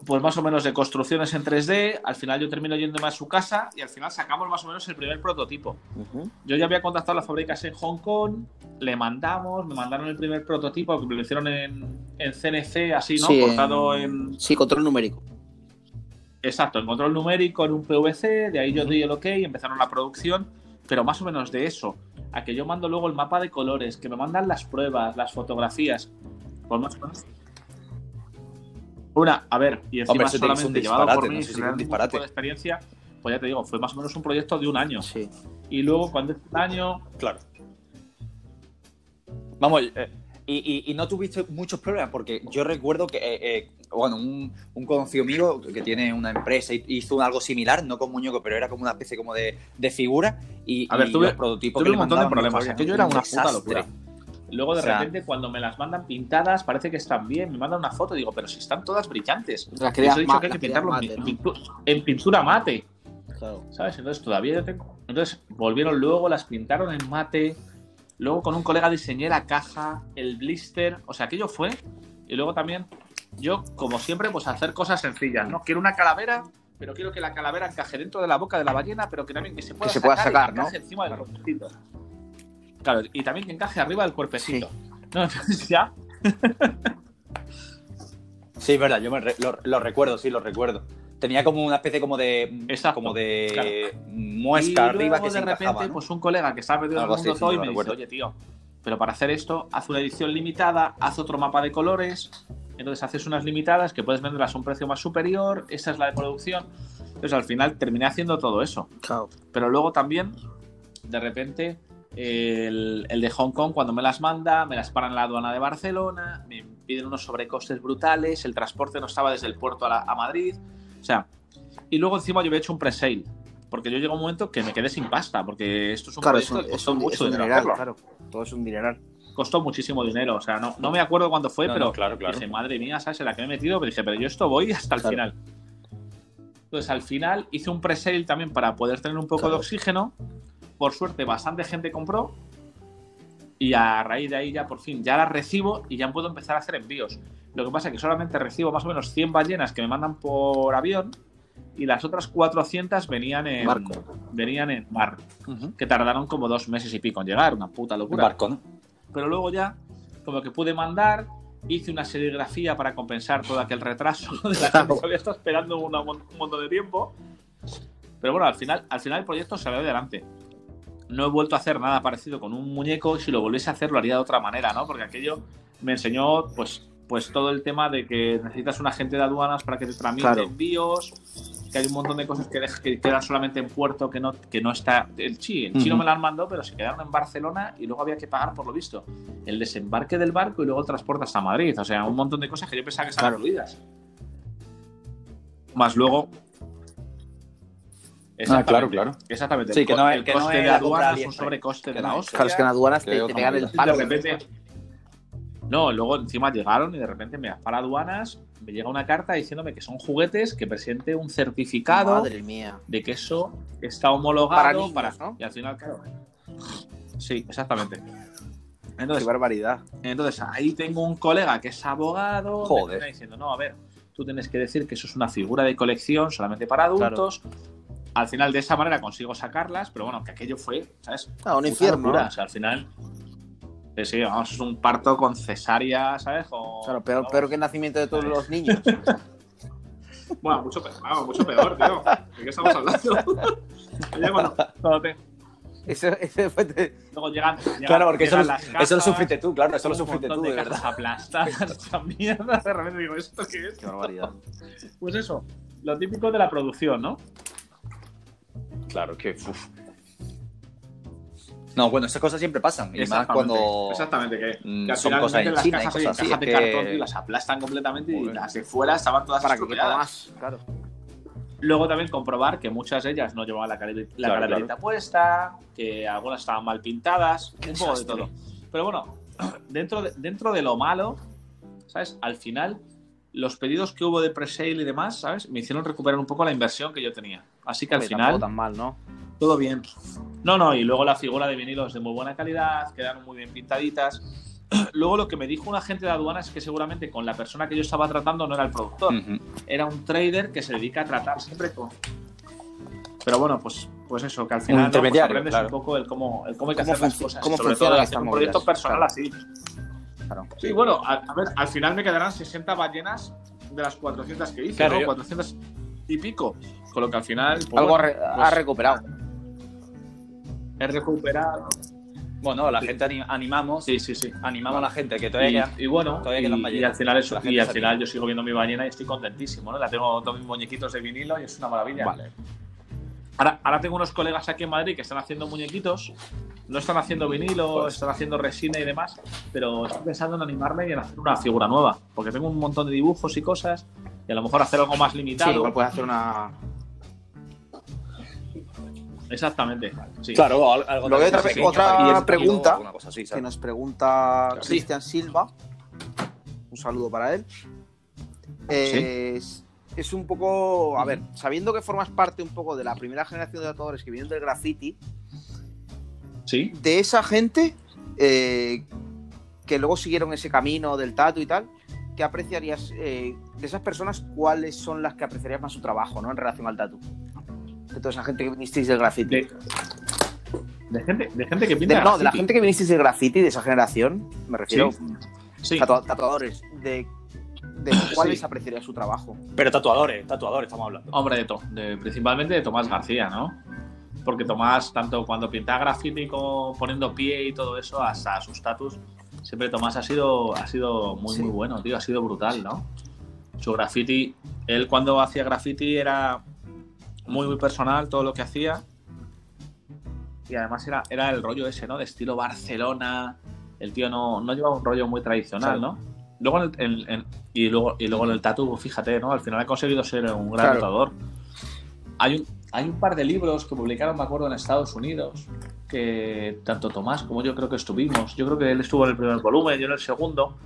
Pues más o menos de construcciones en 3D. Al final yo termino yéndome a su casa y al final sacamos más o menos el primer prototipo. Yo ya había contactado a las fábricas en Hong Kong, le mandamos, me mandaron el primer prototipo que lo hicieron en, en CNC, así, ¿no? Sí, Cortado en, Sí, control numérico. Exacto, en control numérico en un PVC, de ahí yo di el ok, empezaron la producción, pero más o menos de eso, a que yo mando luego el mapa de colores, que me mandan las pruebas, las fotografías, más. Una, a ver, y encima Hombre, solamente llevado por mí, no sé si un disparate. de experiencia, pues ya te digo, fue más o menos un proyecto de un año. Sí. Y luego cuando es un año, Claro. Vamos, eh, y, y- y no tuviste muchos problemas, porque yo recuerdo que, eh, eh, bueno, un, un conocido mío que tiene una empresa y hizo algo similar, no con muñeco, pero era como una especie como de, de figura. Y, A ver, y tuve- los prototipos tuve que un le montón de problemas. Aquello era un una puta locura. Luego de O sea- repente cuando me las mandan pintadas parece que están bien, me mandan una foto y digo, pero si están todas brillantes. Las he dicho que hay que pintarlo en, mate, ¿no? pintu- en pintura mate, Claro. ¿sabes? Entonces todavía yo tengo... Entonces volvieron luego, las pintaron en mate, luego con un colega diseñé la caja, el blister, o sea, aquello fue. Y luego también, yo, como siempre, pues hacer cosas sencillas, ¿no? Quiero una calavera, pero quiero que la calavera encaje dentro de la boca de la ballena, pero que también que se pueda se pueda y sacar, que ¿no? encima del cuerpecito. Claro, y también que encaje arriba del cuerpecito. No, *laughs* entonces ya Sí, es verdad, yo me re- lo, lo recuerdo, sí, lo recuerdo. Tenía como una especie como de Exacto, como de claro. muesca y arriba luego que se de repente, encajaba, ¿no? pues un colega que está metido en el Algo así, mundo sí, toy lo me dice, oye, tío, pero para hacer esto, haz una edición limitada, haz otro mapa de colores, entonces haces unas limitadas que puedes venderlas a un precio más superior, esa es la de producción. Entonces al final terminé haciendo todo eso. Claro. Pero luego también, de repente, el, el de Hong Kong, cuando me las manda, me las paran en la aduana de Barcelona, me piden unos sobrecostes brutales, el transporte no estaba desde el puerto a, la- a Madrid. O sea, y luego encima yo había hecho un pre-sale. Porque yo llegó un momento que me quedé sin pasta, porque esto es un Claro, es proyecto un, que es costó un- mucho es un dineral, claro. Todo es un dineral. Costó muchísimo dinero, o sea, no, no me acuerdo cuándo fue, No, pero no, claro, claro. dije, madre mía, ¿sabes? En la que me he metido, pero dije, pero yo esto voy hasta el Claro. final. Entonces, al final hice un pre-sale también para poder tener un poco de oxígeno. Por suerte, bastante gente compró. Y a raíz de ahí ya por fin, ya las recibo y ya puedo empezar a hacer envíos. Lo que pasa es que solamente recibo más o menos 100 ballenas que me mandan por avión y las otras 400 venían en Barco. Venían en mar, que tardaron como dos meses y pico en llegar, una puta Un locura barco, ¿no? Pero luego ya como que pude mandar, hice una serigrafía para compensar todo aquel retraso *laughs* de la gente que había estado esperando mon- un montón de tiempo. Pero bueno, al final, al final el proyecto salió adelante. No he vuelto a hacer nada parecido con un muñeco y si lo volviese a hacer lo haría de otra manera, ¿no? Porque aquello me enseñó pues, pues todo el tema de que necesitas un agente de aduanas para que te tramite Claro. envíos, que hay un montón de cosas que, quedan solamente en puerto, que no, que no está... El chi, el chino me las mandó, pero se quedaron en Barcelona y luego había que pagar por lo visto el desembarque del barco y luego el transporte hasta Madrid. O sea, un montón de cosas que yo pensaba que estaban incluidas. Más luego, Ah, claro, claro. Exactamente. Sí, el que no el que no coste es de la aduanas es un AliExpress. sobrecoste de la hostia. Claro, es que en aduanas te, te pegan el palo. de repente. No, luego encima llegaron y de repente me para aduanas, me llega una carta diciéndome que son juguetes que presente un certificado Madre mía. de que eso está homologado Para niños, para. ¿no? Y al final, claro. Sí, exactamente. Qué Entonces, barbaridad. entonces ahí tengo un colega que es abogado, me Joder. diciendo, no, a ver, tú tienes que decir que eso es una figura de colección solamente para adultos. Al final, de esa manera consigo sacarlas, pero bueno, que aquello fue, ¿sabes? Ah, un infierno. O sea, al final. Sí, sí, vamos, es un parto con cesárea, ¿sabes? Claro, peor, peor que el nacimiento de todos los niños. *laughs* Bueno, mucho peor, vamos, mucho peor, tío. ¿De qué estamos hablando? *laughs* Cuando- cuando te- Eso, ese fue de- luego llegan, llegan- Claro, porque eso, llegan lo- las eso lo sufriste tú, claro, eso lo sufriste tú, de verdad. aplastadas, *laughs* esta mierda. De repente digo, ¿esto qué es? Qué barbaridad. Pues eso, lo típico de la producción, ¿no? Claro, que. uf. No, bueno, esas cosas siempre pasan. Y más cuando. Exactamente, que, mm, que son final cosas en las China y cajas, cosas así, cajas es de que- cartón y las aplastan completamente y Joder. las de fuera estaban todas Para que más, claro. Luego también comprobar que muchas de ellas no llevaban la, la Claro, calaverita puesta, que algunas estaban mal pintadas, un poco de desastre. todo. Pero bueno, *clears throat* dentro de, dentro de lo malo, ¿sabes? Al final, los pedidos que hubo de pre-sale y demás, ¿sabes? Me hicieron recuperar un poco la inversión que yo tenía. Así que al Hombre, final, tan mal, ¿no? todo bien. No, no, y luego la figura de vinilo es de muy buena calidad, quedaron muy bien pintaditas. *clears throat* Luego lo que me dijo un agente de aduana es que seguramente con la persona que yo estaba tratando no era el productor, Ujú. era un trader que se dedica a tratar siempre con. Pero bueno, pues, pues eso, que al final ¿no? Pues aprendes claro. un poco el cómo, el cómo hay que Cómo hacer las cosas. cómo sobre todo hacer un proyecto movidas, personal claro. así. Claro. Sí, bueno, a, a ver, al final me quedarán 60 ballenas de las 400 que hice, Claro, ¿no? yo- 400 y pico. Con lo que al final. pues Algo bueno, ha, re- pues ha recuperado. He recuperado. Bueno, la gente ani- animamos, Sí, sí, sí. animamos a la gente que todavía Y, y bueno, todavía y, quedan y al final eso, y al final yo sigo viendo mi ballena y estoy contentísimo, ¿no? La tengo todos mis muñequitos de vinilo y es una maravilla. Vale. Ahora, ahora tengo unos colegas aquí en Madrid que están haciendo muñequitos, no están haciendo vinilo, Pues- están haciendo resina y demás, pero estoy pensando en animarme y en hacer una figura nueva, porque tengo un montón de dibujos y cosas, y a lo mejor hacer algo más Sí, limitado. igual puedes hacer una. Exactamente. Sí. Claro, al- algo Luego hay otra, pequeño, otra pregunta alguna cosa así, que nos pregunta Sí. Cristian Silva. Un saludo para él. Eh, es, es un poco. A ver, sabiendo que formas parte un poco de la primera generación de tatuadores que vienen del graffiti, Sí. de esa gente eh, que luego siguieron ese camino del tatu y tal, ¿qué apreciarías eh, de esas personas? ¿Cuáles son las que apreciarías más su trabajo, ¿no? En relación al tatu. De toda esa gente que vinisteis del graffiti. De, de gente, de gente que pinta De- no, de la gente que vinisteis del graffiti, de esa generación, me refiero. Sí. tatua- tatuadores. ¿De, de *coughs* cuáles Sí. apreciarías su trabajo? Pero tatuadores, tatuadores, estamos hablando. Hombre, de, to- de- principalmente de Tomás García, ¿no? Porque Tomás, tanto cuando pintaba graffiti como poniendo pie y todo eso, hasta sus tatus, siempre Tomás ha sido, ha sido muy, Sí. muy bueno, tío. Ha sido brutal, ¿no? Su graffiti, él cuando hacía graffiti era muy, muy personal todo lo que hacía. Y además era, era el rollo ese, ¿no? De estilo Barcelona. El tío no, no llevaba un rollo muy tradicional, Claro. ¿no? Luego en el- en- y, luego, y luego en el tatu, fíjate, ¿no? Al final ha conseguido ser un gran Claro. tatuador. Hay un, hay un par de libros que publicaron, me acuerdo, en Estados Unidos, que tanto Tomás como yo creo que estuvimos. Yo creo que él estuvo en el primer volumen, yo en el segundo,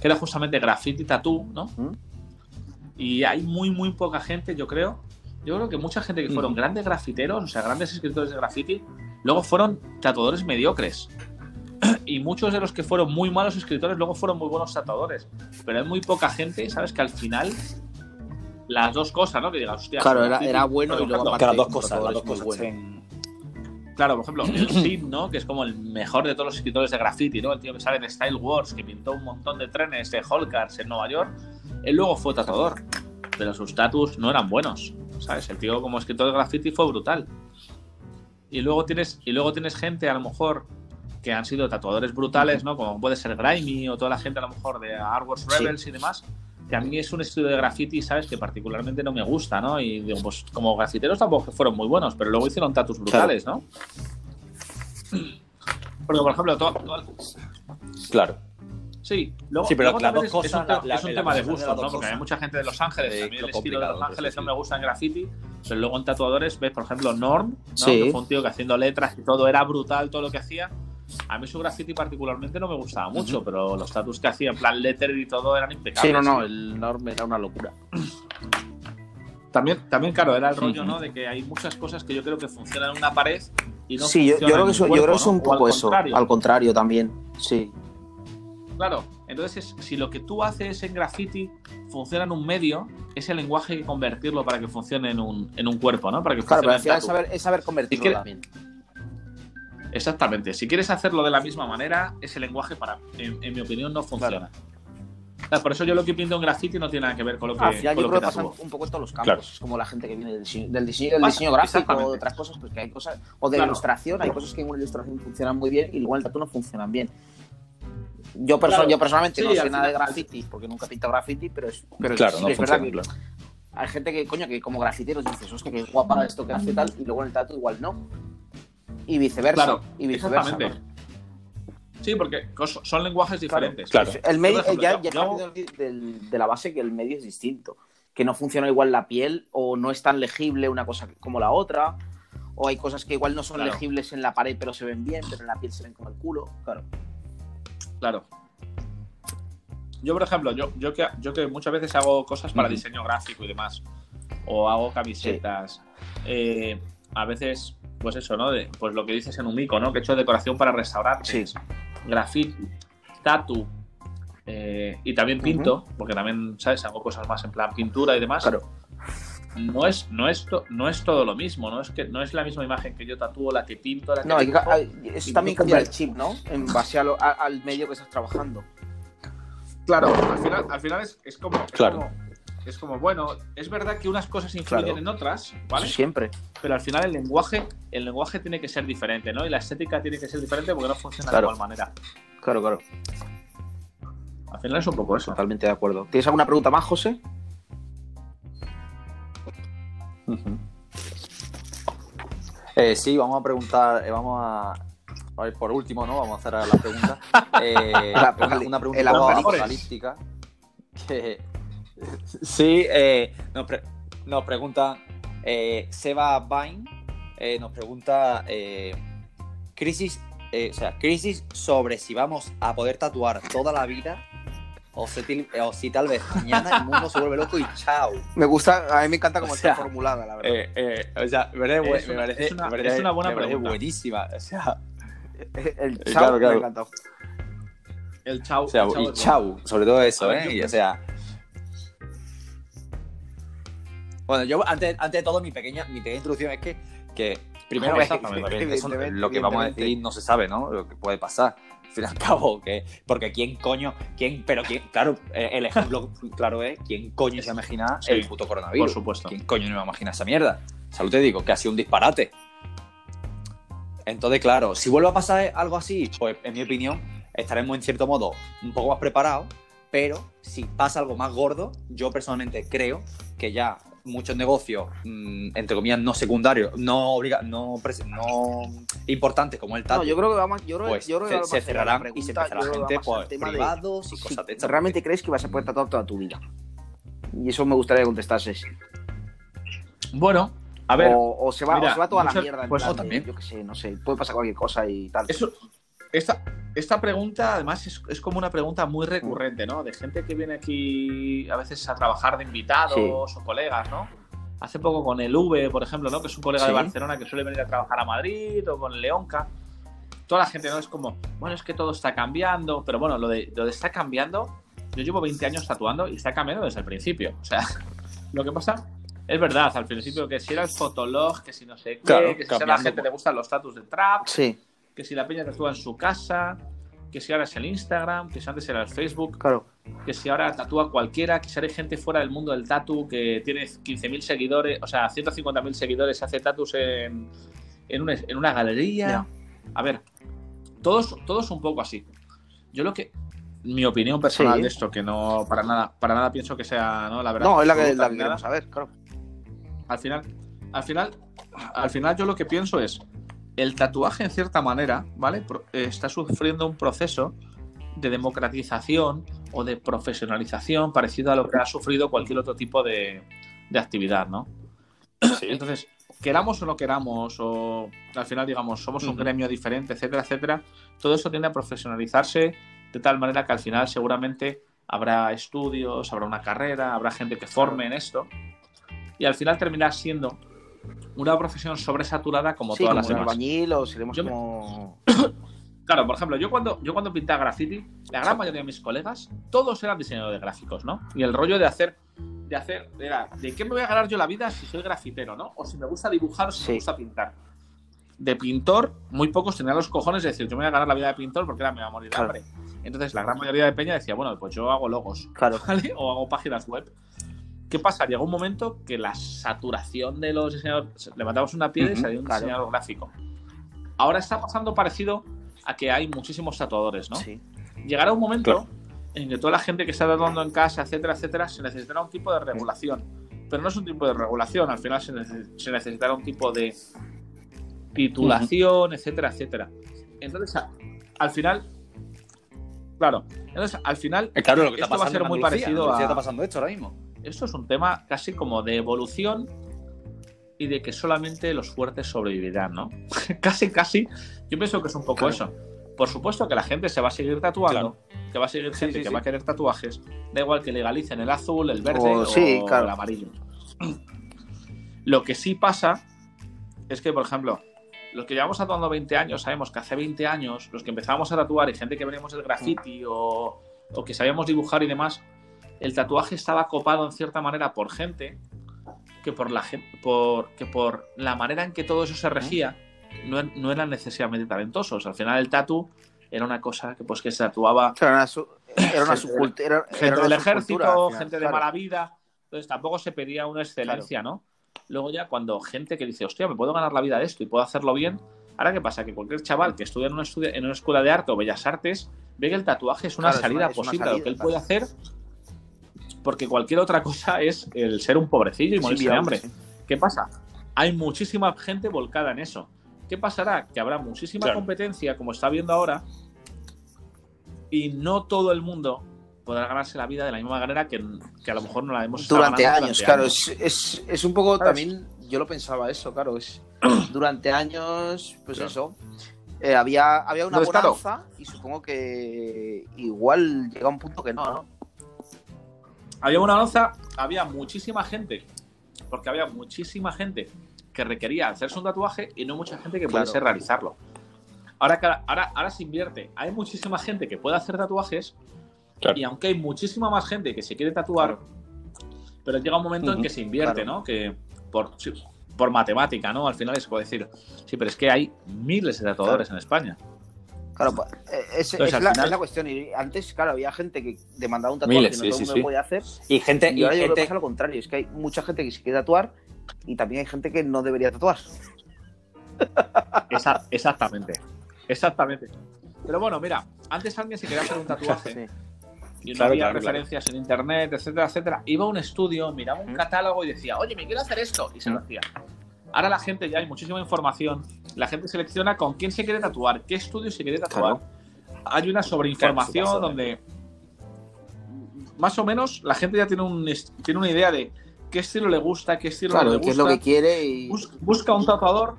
que era justamente Graffiti Tattoo, ¿no? ¿Mm? Y hay muy, muy poca gente, yo creo. Yo creo que mucha gente que fueron Mm. grandes grafiteros, o sea, grandes escritores de graffiti, luego fueron tatuadores mediocres. *clears throat* Y muchos de los que fueron muy malos escritores luego fueron muy buenos tatuadores. Pero hay muy poca gente, ¿sabes? Que al final las dos cosas, ¿no? Que digas, hostia, Claro, era, bueno y luego aparte Que las dos cosas, las dos cosas bueno. Claro, por ejemplo, el *clears throat* Sid, ¿no? Que es como el mejor de todos los escritores de graffiti, ¿no? El tío que sale en Style Wars, que pintó un montón de trenes de Holcars en Nueva York. Él luego fue tatuador, pero sus tatus no eran buenos, ¿sabes? El tío como escritor de graffiti fue brutal. Y luego tienes, y luego tienes gente, a lo mejor, que han sido tatuadores brutales, ¿no? Como puede ser Grimy o toda la gente, a lo mejor, de Artworks Sí. Rebels y demás. Que a mí es un estudio de graffiti, ¿sabes? Que particularmente no me gusta, ¿no? Y digo, pues como grafiteros tampoco fueron muy buenos, pero luego hicieron tatus brutales, ¿no? Porque, por ejemplo, to- to- Claro. Sí, luego, Sí, pero luego las también dos es, es un, cosas, la- es un la tema de gustos, ¿no? Porque hay cosas. mucha gente de Los Ángeles, a mí el lo estilo de Los Ángeles eso no sí. me gusta en graffiti, pero luego en tatuadores ves, por ejemplo, Norm, ¿no? Sí. que fue un tío que haciendo letras y todo era brutal, todo lo que hacía. A mí su graffiti particularmente no me gustaba mucho, pero los tatus que hacía en plan letter y todo eran impecables. Sí, no, no, el Norm era una locura. *clears throat* También, también, claro, era el Sí, rollo, sí. ¿no? De que hay muchas cosas que yo creo que funcionan en una pared y no sí, yo, yo funcionan creo que en yo creo que es un ¿no? O al poco eso. contrario. Al contrario también. Sí. Claro, entonces es- si lo que tú haces en graffiti funciona en un medio, ese lenguaje hay que convertirlo para que funcione en un, en un cuerpo, ¿no? Para que Claro, funcione pero al en final es saber, es saber convertirlo también. Exactamente. Si quieres hacerlo de la misma manera, ese lenguaje, para, en, en mi opinión, no funciona. Por eso yo lo que pinto en graffiti no tiene nada que ver con lo que, al final con yo lo creo que que pasa un poco en todos los campos. Claro. Es como la gente que viene del diseño, del diseño, del Pasa, diseño gráfico o de otras cosas, pues que hay cosas. O de Claro. ilustración, hay cosas que en una ilustración funcionan muy bien y luego en el tatu no funcionan bien. Yo, perso- Claro. yo personalmente Sí, no sé nada de graffiti porque nunca he pintado graffiti, pero es, pero Claro, sí no que es verdad funciona, que claro. hay gente que, coño, que como grafiteros dices, hostia, que guapa esto que hace tal, y luego en el tatu igual no. Y viceversa. Claro, y viceversa. exactamente. ¿no? Sí, porque son lenguajes diferentes. Claro. El medio, ejemplo, ya, ya yo- del- de la base que el medio es distinto. Que no funciona igual la piel o no es tan legible una cosa como la otra. O hay cosas que igual no son Claro. legibles en la pared pero se ven bien, pero en la piel se ven como el culo. Claro. Claro. Yo, por ejemplo, yo, yo, que, yo que muchas veces hago cosas para diseño gráfico y demás, o hago camisetas, eh, a veces, pues eso, ¿no? De- pues lo que dices en un mico, ¿no? Que he hecho decoración para restaurantes, graffiti, tatu, eh, y también pinto, porque también, ¿sabes? Hago cosas más en plan pintura y demás. Claro. No es, no, es to- no es todo lo mismo, ¿no? Es que no es la misma imagen que yo tatúo, la que pinto, la que No, hay que ca- dibujo. hay- es y también no cambiar el chip, ¿no? En base a lo- a- al medio que estás trabajando. Claro, al final, al final es, es como, es Claro. como- es como, bueno, es verdad que unas cosas influyen Claro. en otras, ¿vale? Eso siempre. Pero al final el lenguaje, el lenguaje tiene que ser diferente, ¿no? Y la estética tiene que ser diferente porque no funciona Claro. de igual manera. Claro, claro. Al final es un poco eso. Totalmente de acuerdo. ¿Tienes alguna pregunta más, José? Eh, sí, vamos a preguntar, eh, vamos a, a ver, por último, ¿no? Vamos a hacer la pregunta. *laughs* Eh, una, una pregunta apocalíptica. Que, *laughs* sí, eh, nos, pre- nos pregunta eh, Seba Vine, eh, nos pregunta eh, crisis, eh, o sea, crisis sobre si vamos a poder tatuar toda la vida o si, til- o si tal vez mañana el mundo se vuelve loco y chao. Me gusta, a mí me encanta cómo está está formulada, la verdad. Eh, eh, o sea, me parece, Es me una- parece- es una- me parece- es una buena me parece pregunta. buenísima. O sea, el eh, chao claro, me claro. encantado. El chau. o sea, el chau y es chau, sobre todo eso, ver, ¿eh? Y, o sea. Bueno, yo antes, antes de todo, mi pequeña, mi pequeña introducción es que, que primero eso, evidentemente, lo que vamos a decir no se sabe, ¿no? Lo que puede pasar. *laughs* Al fin y al cabo, que, porque quién coño, quién, pero quién, claro, eh, el ejemplo *laughs* claro es quién coño se imagina Sí, el puto coronavirus. Por supuesto. ¿Quién coño no me imagina esa mierda? Salud te digo, que ha sido un disparate. Entonces, claro, si vuelve a pasar algo así, pues en mi opinión, estaremos en cierto modo un poco más preparados, pero si pasa algo más gordo, yo personalmente creo que ya muchos negocios, mm, entre comillas, no secundarios, no, obliga no, no importantes como el tatu, No, yo creo que vamos, yo creo, pues yo creo que se, se de cerrarán y se empezará la gente por de privados y si cosas de estas. ¿Realmente crees que vas a poder tatuar toda tu vida? Y eso me gustaría que contestases. Bueno, a ver, o, o se va, mira, o se va toda muchas- la mierda. en pues, de, también. Yo qué sé, no sé. Puede pasar cualquier cosa y tal. Eso, esta, esta pregunta, además, es, es como una pregunta muy recurrente, ¿no? De gente que viene aquí a veces a trabajar de invitados Sí. o colegas, ¿no? Hace poco con el V, por ejemplo, ¿no? Que es un colega de Sí. Barcelona que suele venir a trabajar a Madrid o con el Leonca. Toda la gente, ¿no? Es como, bueno, es que todo está cambiando, pero bueno, lo de, lo de está cambiando, yo llevo 20 años tatuando y está cambiando desde el principio. O sea, *laughs* lo que pasa es verdad, al principio que si era el fotolog, que si no sé qué, Claro, que si a la gente le gustan los tatus de trap, Sí, que si la peña tatúa en su casa, que si ahora es el Instagram, que si antes era el Facebook, claro. que si ahora tatúa cualquiera, que si ahora hay gente fuera del mundo del tatu que tiene 15.000 seguidores, o sea, 150.000 seguidores, hace tatus en, en, una, en una galería. A ver, todos, todos un poco así. Yo lo que, mi opinión personal Sí. de esto, que no para nada, para nada pienso que sea ¿no? la verdad. No, es la que, la que queremos saber, claro. al final, al final, al final yo lo que pienso es, el tatuaje en cierta manera, ¿vale? Eh, está sufriendo un proceso de democratización o de profesionalización parecido a lo que ha sufrido cualquier otro tipo de, de actividad, ¿no? *clears throat* Entonces, queramos o no queramos, o al final digamos, somos un gremio diferente, etcétera, etcétera, todo eso tiende a profesionalizarse de tal manera que al final seguramente habrá estudios, habrá una carrera, habrá gente que forme en esto, y al final terminará siendo una profesión sobresaturada como sí, todas como las demás. albañil o seremos Yo como. *coughs* Claro, por ejemplo, yo cuando, yo cuando pintaba graffiti, la gran mayoría de mis colegas, todos eran diseñadores gráficos, ¿no? Y el rollo de hacer, de hacer, era, ¿de qué me voy a ganar yo la vida si soy grafitero, ¿no? O si me gusta dibujar o si Sí. me gusta pintar. De pintor, muy pocos tenían los cojones de decir, yo me voy a ganar la vida de pintor porque ahora me va a morir de Claro. hambre. Entonces, la gran mayoría de peña decía, bueno, pues yo hago logos, Claro. *laughs* ¿vale? O hago páginas web. ¿Qué pasa? Llegó un momento que la saturación de los diseñadores. Levantamos una piedra y Ujú, salió un claro. diseñador gráfico. Ahora está pasando parecido a que hay muchísimos tatuadores, ¿no? Sí. Llegará un momento Claro. en que toda la gente que está tatuando en casa, etcétera, etcétera, se necesitará un tipo de regulación. Pero no es un tipo de regulación, al final se, nece- se necesitará un tipo de titulación, etcétera, etcétera. Entonces, al final, claro, entonces al final Eh, Claro, lo que está Esto va a pasando ser muy Andalucía, parecido a- está pasando esto ahora mismo. Esto es un tema casi como de evolución y de que solamente los fuertes sobrevivirán, ¿no? *laughs* casi, casi. Yo pienso que es un poco Claro. eso. Por supuesto que la gente se va a seguir tatuando, que va a seguir gente sí, que sí. va a querer tatuajes. Da igual que legalicen el azul, el verde O- o, sí, claro. el amarillo. *clears throat* Lo que sí pasa es que, por ejemplo, los que llevamos tatuando 20 años, sabemos que hace 20 años, los que empezábamos a tatuar y gente que veníamos del graffiti o, o que sabíamos dibujar y demás, el tatuaje estaba copado en cierta manera por gente que por la, por, que por la manera en que todo eso se regía no, er- no eran necesariamente talentosos. Al final el tatu era una cosa que pues que se tatuaba era, su- era una *laughs* Gente era gente una del ejército, al final, gente de mala vida. Entonces tampoco se pedía una excelencia, ¿no? Luego ya cuando gente que dice, hostia, me puedo ganar la vida de esto y puedo hacerlo bien. Ahora, ¿qué pasa? Que cualquier chaval que estudia en una, estudia- en una escuela de arte o bellas artes ve que el tatuaje es una Claro, es salida una- es una posible a lo que él puede hacer. Porque cualquier otra cosa es el ser un pobrecillo y Sí, morirse de hambre. sí. ¿Qué pasa? Hay muchísima gente volcada en eso. ¿Qué pasará? Que habrá muchísima Claro. competencia, como está viendo ahora, y no todo el mundo podrá ganarse la vida de la misma manera que, que a lo mejor no la hemos estado Durante ganando años, durante claro. años. Es, es, es un poco ¿Sabes? también. Yo lo pensaba eso, claro. Es, *clears throat* durante años, pues Claro. eso. eh, había, había una bonanza y supongo que igual llega un punto que no, ¿no? Había una onza, había muchísima gente, porque había muchísima gente que requería hacerse un tatuaje y no mucha gente que Claro. pudiese realizarlo. Ahora, ahora, ahora se invierte. Hay muchísima gente que puede hacer tatuajes Claro. y aunque hay muchísima más gente que se quiere tatuar, pero llega un momento en Ujú, que se invierte. ¿no? Que por, por matemática, ¿no? Al final se puede decir, sí, pero es que hay miles de tatuadores en España. Claro, pues, eh, es, Entonces, es al la, final- es la cuestión. Y antes, clalo, había gente que demandaba un tatuaje Miles, que no sí, todo sí, sí. podía hacer. Y gente, Y y ahora yo creo que gente- pasa lo contrario. Es que hay mucha gente que se quiere tatuar y también hay gente que no debería tatuar. *laughs* Esa- exactamente. Exactamente. Pero bueno, mira, antes alguien se quería hacer un tatuaje. Sí. y no Claro, había claro, referencias en internet, etcétera, etcétera. Iba a un estudio, miraba un catálogo y decía, oye, me quiero hacer esto. Y se lo hacía. Ahora la gente ya hay muchísima información. La gente selecciona con quién se quiere tatuar, qué estudio se quiere tatuar. Hay una sobreinformación Claro, donde más o menos la gente ya tiene, un, tiene una idea de qué estilo le gusta, qué estilo no Claro, le qué es gusta. lo que quiere y. Bus- busca un tatuador.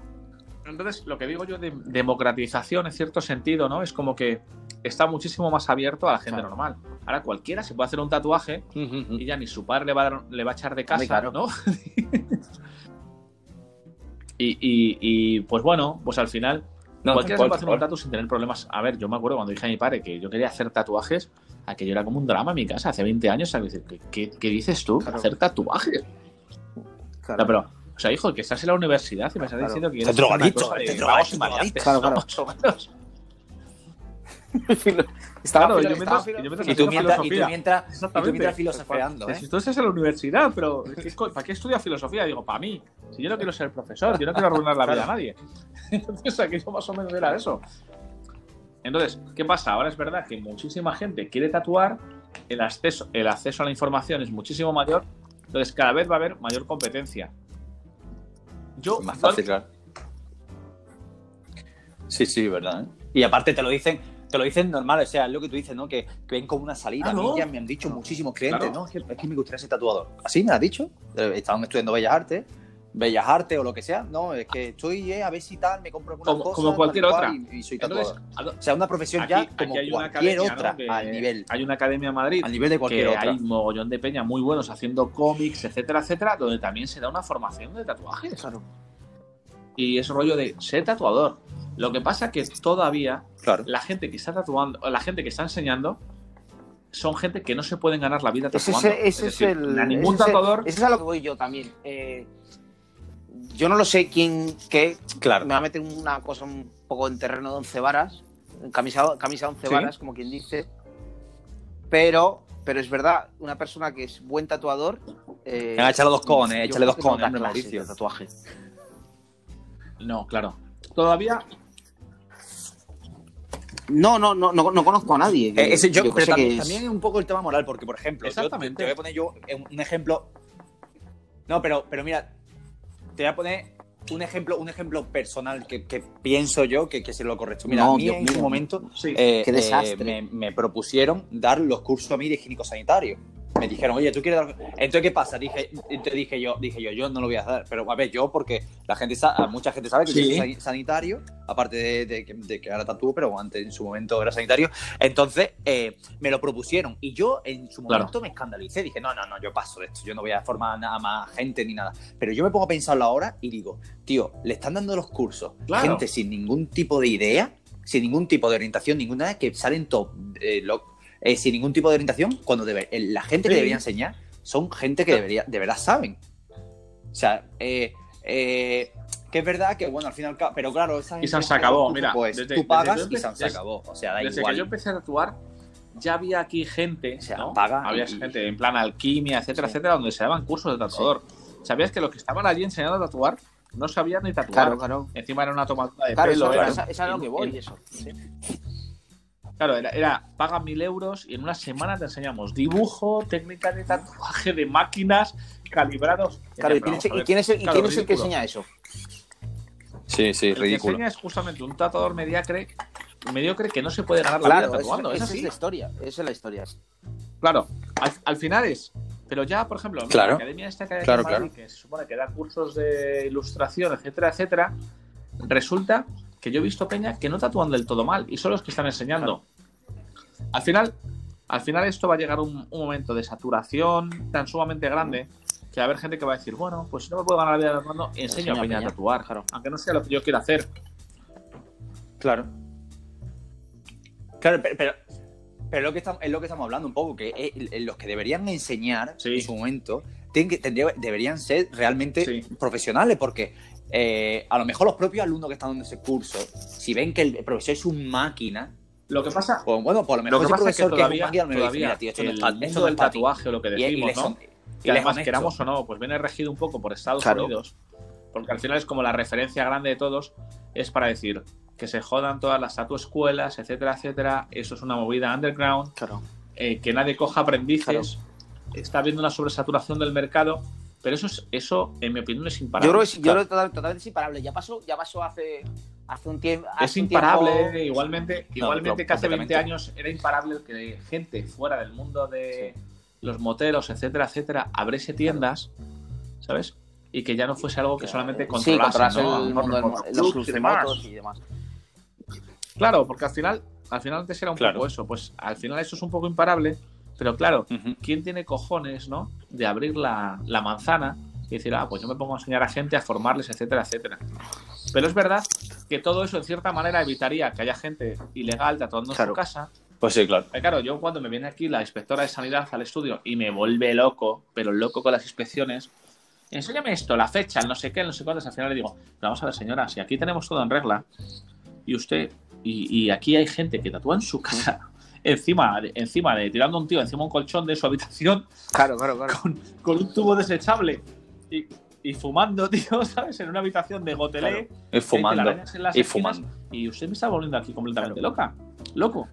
Entonces, lo que digo yo de democratización en cierto sentido, ¿no? Es como que está muchísimo más abierto a la gente Claro. normal. Ahora cualquiera se puede hacer un tatuaje y ya ni su padre le va a, le va a echar de casa, claro. ¿no? *laughs* y, y- y, pues bueno, pues al final No, cualquiera se puede hacer un tatu sin tener problemas. A ver, yo me acuerdo cuando dije a mi padre que yo quería hacer tatuajes, aquello era como un drama en mi casa hace 20 años. ¿sabes? ¿Qué, qué, qué dices tú? Claro. Hacer tatuajes. Claro. No, pero, o sea, hijo, que estás en la universidad y me estás Claro. diciendo que Estás drogadicto, estás drogadicto, *laughs* Estaba Claro, filo- yo estaba mientras- filo- yo mientras Y tú mientras, y tú mientras, y tú mientras filosofeando, Que ¿eh? Si tú estás en la universidad, pero ¿qué co- ¿para qué estudias filosofía? Digo, para mí. Si yo no quiero ser profesor, yo no quiero arruinar la vida a nadie. *laughs* Entonces, aquello más o menos era eso. Entonces, ¿qué pasa? Ahora es verdad que muchísima gente quiere tatuar, el acceso, el acceso a la información es muchísimo mayor, entonces cada vez va a haber mayor competencia. Yo, Más fácil, claro. Sí, sí, verdad. ¿eh? Y aparte te lo dicen, te lo dicen normal, o sea, es lo que tú dices, ¿no? Que, que ven como una salida. Ah, A mí ya me han dicho muchísimos clientes, Claro. ¿no? Es que, es que me gustaría ser tatuador. ¿Así me has dicho? Eh, Estaban estudiando Bellas Artes, Bellas Artes o lo que sea. No, es que estoy eh, a ver si tal, me compro alguna Como- cosa. como cualquier otra. Y, y soy Entonces, tatuador. O sea, una profesión aquí, ya como hay una cualquier academia, otra al nivel. Hay una academia en Madrid Al nivel de cualquier que otra. hay mogollón de peña muy buenos haciendo cómics, etcétera, etcétera, donde también se da una formación de tatuajes. Claro. Y es rollo de ser tatuador. Lo que pasa que todavía Claro. la gente que está tatuando, la gente que está enseñando, son gente que no se pueden ganar la vida tatuando. ese- ese es, decir, el. a ningún ese es tatuador. ese es a lo que voy yo también. Eh, yo no lo sé quién. qué Claro. Me va a meter una cosa un poco en terreno de once varas. en Camisa, camisa de once Sí. varas, como quien dice. Pero, pero es verdad, una persona que es buen tatuador. Eh, Venga, échale dos cojones, yo échale dos clases Mauricio. tatuaje. No, claro. Todavía No, no, no, no, no conozco a nadie. Eh, ese- yo, yo pero sé que también, es- también es un poco el tema moral, porque, por ejemplo, yo te- Exactamente. te voy a poner yo un ejemplo. No, pero, pero mira, te voy a poner un ejemplo, un ejemplo personal que, que pienso yo que, que es lo correcto. Mira, No, a mí Dios en mío. momento sí. eh, Qué eh, desastre. me, me propusieron dar los cursos a mí de higiénico sanitario. Me dijeron, oye, ¿tú quieres dar? Entonces, ¿qué pasa? Dije, entonces dije yo, dije yo, yo no lo voy a dar. Pero a ver, yo porque la gente mucha gente sabe que Sí. yo soy san- sanitario, aparte de, de que- de que ahora tatúo, pero antes en su momento era sanitario. Entonces, eh, me lo propusieron. Y yo en su Claro. momento me escandalicé. Dije, no, no, no, yo paso de esto. Yo no voy a formar nada más gente ni nada. Pero yo me pongo a pensarlo ahora y digo, tío, le están dando los cursos Claro. gente sin ningún tipo de idea, sin ningún tipo de orientación, ninguna que salen top, eh, lo- eh, sin ningún tipo de orientación, cuando debe- eh, la gente que debería enseñar son gente que debería, de verdad saben. O sea, eh, eh, que es verdad que, bueno, al final, pero claro, esa Y se gente- se acabó, tú- mira, Pues desde- tú pagas desde y se, acabó. O sea, da Desde igual. que yo empecé a tatuar, ya había aquí gente, O sea, ¿no? paga había y- gente en plan alquimia, etcétera, Sí. etcétera, donde se daban cursos de tatuador. ¿Sabías que los que estaban allí enseñando a tatuar no sabían ni tatuar? Claro, claro. Encima era una tomadura de Claro, pelo. eso, era- esa- esa es a lo que voy, eso. sí. Claro, era, era paga mil euros y en una semana te enseñamos dibujo, técnica de tatuaje, de máquinas, calibrados. Claro, ¿y quién es, a y ver, quién es el, y claro, quién es el que ridículo. enseña eso? Sí, sí, El que enseña es justamente un tatuador mediocre, mediocre que no se puede ganar la Claro, vida tatuando. Es esa es la historia. Esa es la historia. Claro, al, al final es. Pero ya, por ejemplo, en Claro. la academia esta que hay aquí Claro, en Madrid, claro. que se supone que da cursos de ilustración, etcétera, etcétera, resulta que yo he visto peña que no tatúan del todo mal y son los que están enseñando. Al final, al final esto va a llegar a un, un momento de saturación tan sumamente grande que va a haber gente que va a decir, bueno, pues si no me puedo ganar la vida tatuando, enseño a a peña a peña. tatuar, Claro. aunque no sea lo que yo quiera hacer. Claro. Claro, pero, pero, pero lo que estamos, es lo que estamos hablando un poco, que es- los que deberían enseñar Sí. en su momento tienen que, tendría- deberían ser realmente Sí. profesionales, porque eh, a lo mejor los propios alumnos que están dando ese curso, si ven que el profesor es un máquina, Lo que pasa, pues bueno, por lo lo mejor que pasa es que profesor que, es un todavía, dice, todavía tío, esto no el es esto no del es pa' ti". tatuaje, lo que Y- y decimos, les ¿no? y además, queramos o no, pues viene regido un poco por Estados Claro. Unidos, porque al final es como la referencia grande de todos, es para decir que se jodan todas las tatu escuelas, etcétera, etcétera, eso es una movida underground, Claro. eh, que nadie coja aprendices, está habiendo una sobresaturación del mercado, pero eso, es, eso en mi opinión es imparable. Yo creo que, yo Claro. creo que total- totalmente es imparable. Ya pasó, ya pasó hace, hace un tiempo. es hace imparable, tiempo- igualmente, No, igualmente claro, que hace 20 completamente. años era imparable que gente fuera del mundo de los moteros, etcétera, etcétera, abriese tiendas, ¿sabes? Y que ya no fuese algo que solamente Sí, controlase, controlarse ¿no? El mundo los de los clubs clubs y de demás. motos y demás. Claro, porque al final, al final antes era un Claro. poco eso, pues al final eso es un poco imparable, pero claro. ¿quién tiene cojones, no? De abrir la, la manzana y decir, ah, pues yo me pongo a enseñar a gente, a formarles, etcétera, etcétera. Pero es verdad que todo eso en cierta manera evitaría que haya gente ilegal tatuando en Claro. su casa. Pues sí, claro. Claro, yo cuando me viene aquí la inspectora de sanidad al estudio y me vuelve loco, pero loco con las inspecciones, enséñame esto, la fecha, el no sé qué, el no sé cuántos, al final le digo, pero vamos a ver señora, si aquí tenemos todo en regla y usted, y, y aquí hay gente que tatúa en su casa, *laughs* encima, encima de tirando un tío encima un colchón de su habitación Claro, claro, claro. con, con un tubo desechable y, y fumando, *laughs* tío, ¿sabes? En una habitación de gotelé. Y fumando. Y fumando. Y usted me está volviendo aquí completamente loca. Loco.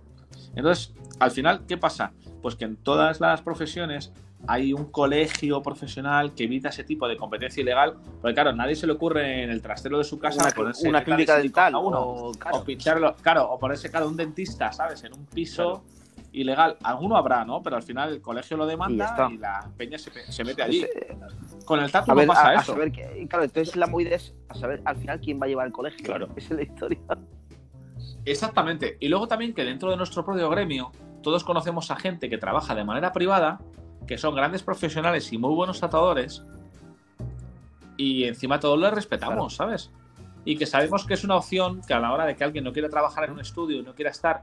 Entonces, al final, ¿qué pasa? Pues que en todas las profesiones hay un colegio profesional que evita ese tipo de competencia ilegal, porque claro, nadie se le ocurre en el trastero de su casa Una, ponerse una clínica dental a uno, o, claro, o pincharlo, claro, o ponerse claro un dentista, ¿sabes? En un piso ilegal. Alguno habrá, ¿no? Pero al final el colegio lo demanda y, la peña se, se mete allí. eh, Con el tatu a ver, no pasa a, a eso. saber que- claro, entonces la movida es a saber al final quién va a llevar el colegio. Claro. Esa *laughs* es la historia. Exactamente. Y luego también que dentro de nuestro propio gremio, todos conocemos a gente que trabaja de manera privada, que son grandes profesionales y muy buenos tratadores, y encima todos les respetamos, ¿sabes? Y que sabemos que es una opción que a la hora de que alguien no quiera trabajar en un estudio y no quiera estar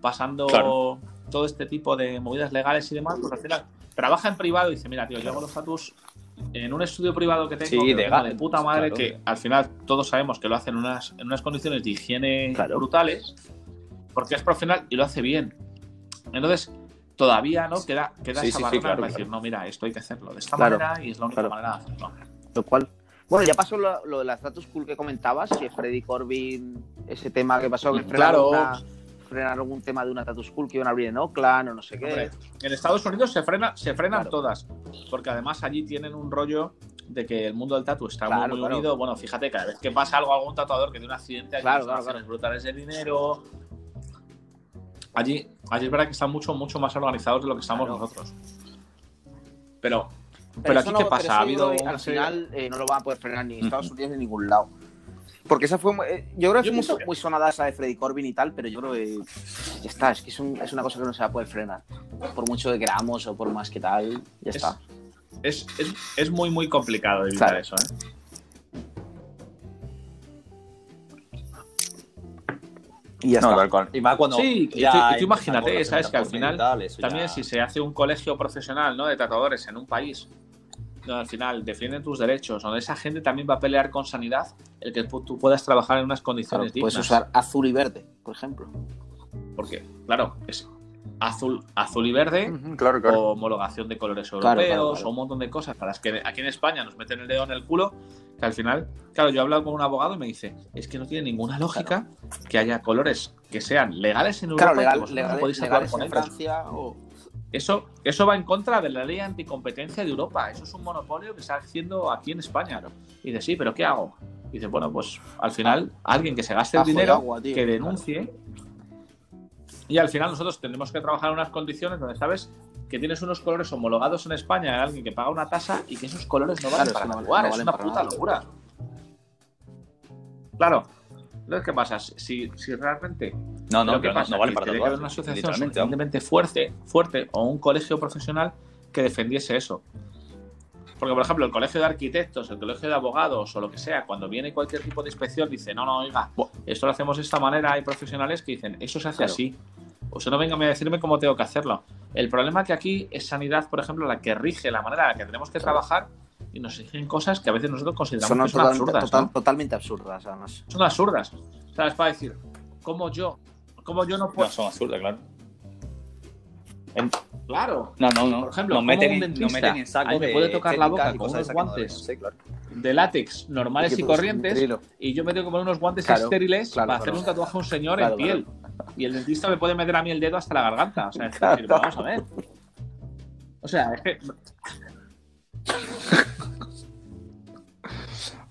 pasando Claro. todo este tipo de movidas legales y demás, pues al final trabaja en privado y dice, mira, tío, yo hago los tatus en un estudio privado que tengo, Sí, que de puta madre, claro. que al final todos sabemos que lo hacen en unas, en unas condiciones de higiene Claro. brutales, porque es profesional y lo hace bien. Entonces, todavía no queda, queda Sí, esa sí, barrera claro, para decir, no, mira, esto hay que hacerlo de esta manera y es la única manera de hacerlo. Lo cual. Bueno, ya pasó lo, lo de la status cool que comentabas, que Freddy Corbin, ese tema que pasó, que Claro. una- frenaron un tema de una status cool que iban a abrir en Oakland o no sé qué. En Estados Unidos se, frena, se frenan Claro. todas, porque además allí tienen un rollo de que el mundo del tatu está Claro, muy, muy claro. unido. Bueno, fíjate, cada vez que pasa algo a algún tatuador que tiene un accidente, hay Claro, claro, brutales de dinero. Allí, allí es verdad que están mucho, mucho más organizados de lo que estamos nosotros. Pero, pero, aquí, no- ¿qué pasa? Ha habido al final eh, no lo van a poder frenar ni Estados Unidos ni ningún lado. Porque esa fue. muy- eh, Yo creo que Yo fue muy, muy sonada esa de Freddy Corbin y tal, pero yo creo que. Ya está, es que es, un- es una cosa que no se va a poder frenar. Por mucho que queramos o por más que tal, ya Es- está. Es, es, es muy, muy complicado evitar Claro. eso, ¿eh? Y ya No, está. Y más cuando. Sí, y ya tú- y tú imagínate, ¿sabes? Que al final tal, También ya- si se hace un colegio profesional ¿no? de tatuadores en un país donde al final defienden tus derechos, donde esa gente también va a pelear con sanidad, el que tú puedas trabajar en unas Claro, condiciones puedes dignas. usar azul y verde, por ejemplo. Porque, claro, es azul, azul y verde, Claro, claro. o homologación de colores Claro, europeos, claro, claro. o un montón de cosas para las que aquí en España nos meten el dedo en el culo, que al final, claro, yo he hablado con un abogado y me dice, es que no tiene ninguna lógica que haya colores que sean legales en Europa Claro, y que legal- legales, legales con en ellos. Francia o. Eso, eso va en contra de la ley anticompetencia de Europa. Eso es un monopolio que está haciendo aquí en España. Y dice, sí, pero ¿qué hago? Y dice, bueno, pues al final alguien que se gaste el dinero, agua, tío. que denuncie. Y al final nosotros tenemos que trabajar en unas condiciones donde sabes que tienes unos colores homologados en España, alguien que paga una tasa y que esos colores no valen Claro, para es no una puta nada. locura. Claro. Entonces, ¿qué pasa? Si, si realmente No, no, pero ¿qué pero no, pasa? no vale Que para tiene que tatuar. haber una asociación suficientemente fuerte, fuerte o un colegio profesional que defendiese eso. Porque, por ejemplo, el colegio de arquitectos, el colegio de abogados o lo que sea, cuando viene cualquier tipo de inspección, dice, no, no, oiga, esto lo hacemos de esta manera. Hay profesionales que dicen, eso se hace Claro. así. O sea, no vengan a decirme cómo tengo que hacerlo. El problema es que aquí es sanidad, por ejemplo, la que rige la manera en la que tenemos que trabajar y nos exigen cosas que a veces nosotros consideramos Son que son totalmente, absurdas. total- ¿no? totalmente absurdas, además. Son absurdas. ¿Sabes? Para decir, ¿cómo yo? ¿Cómo yo no puedo? No, son absurdas, claro. Claro. No, no, no. Por ejemplo, nos ¿cómo meten, nos meten en saco ahí me de puede tocar la boca con unos no guantes? claro. de látex normales y corrientes y yo me tengo que poner unos guantes Claro, estériles claro, para hacer un tatuaje a un señor en piel. Y el dentista me puede meter a mí el dedo hasta la garganta. O sea, es *laughs* decir, vamos a ver. O sea, es que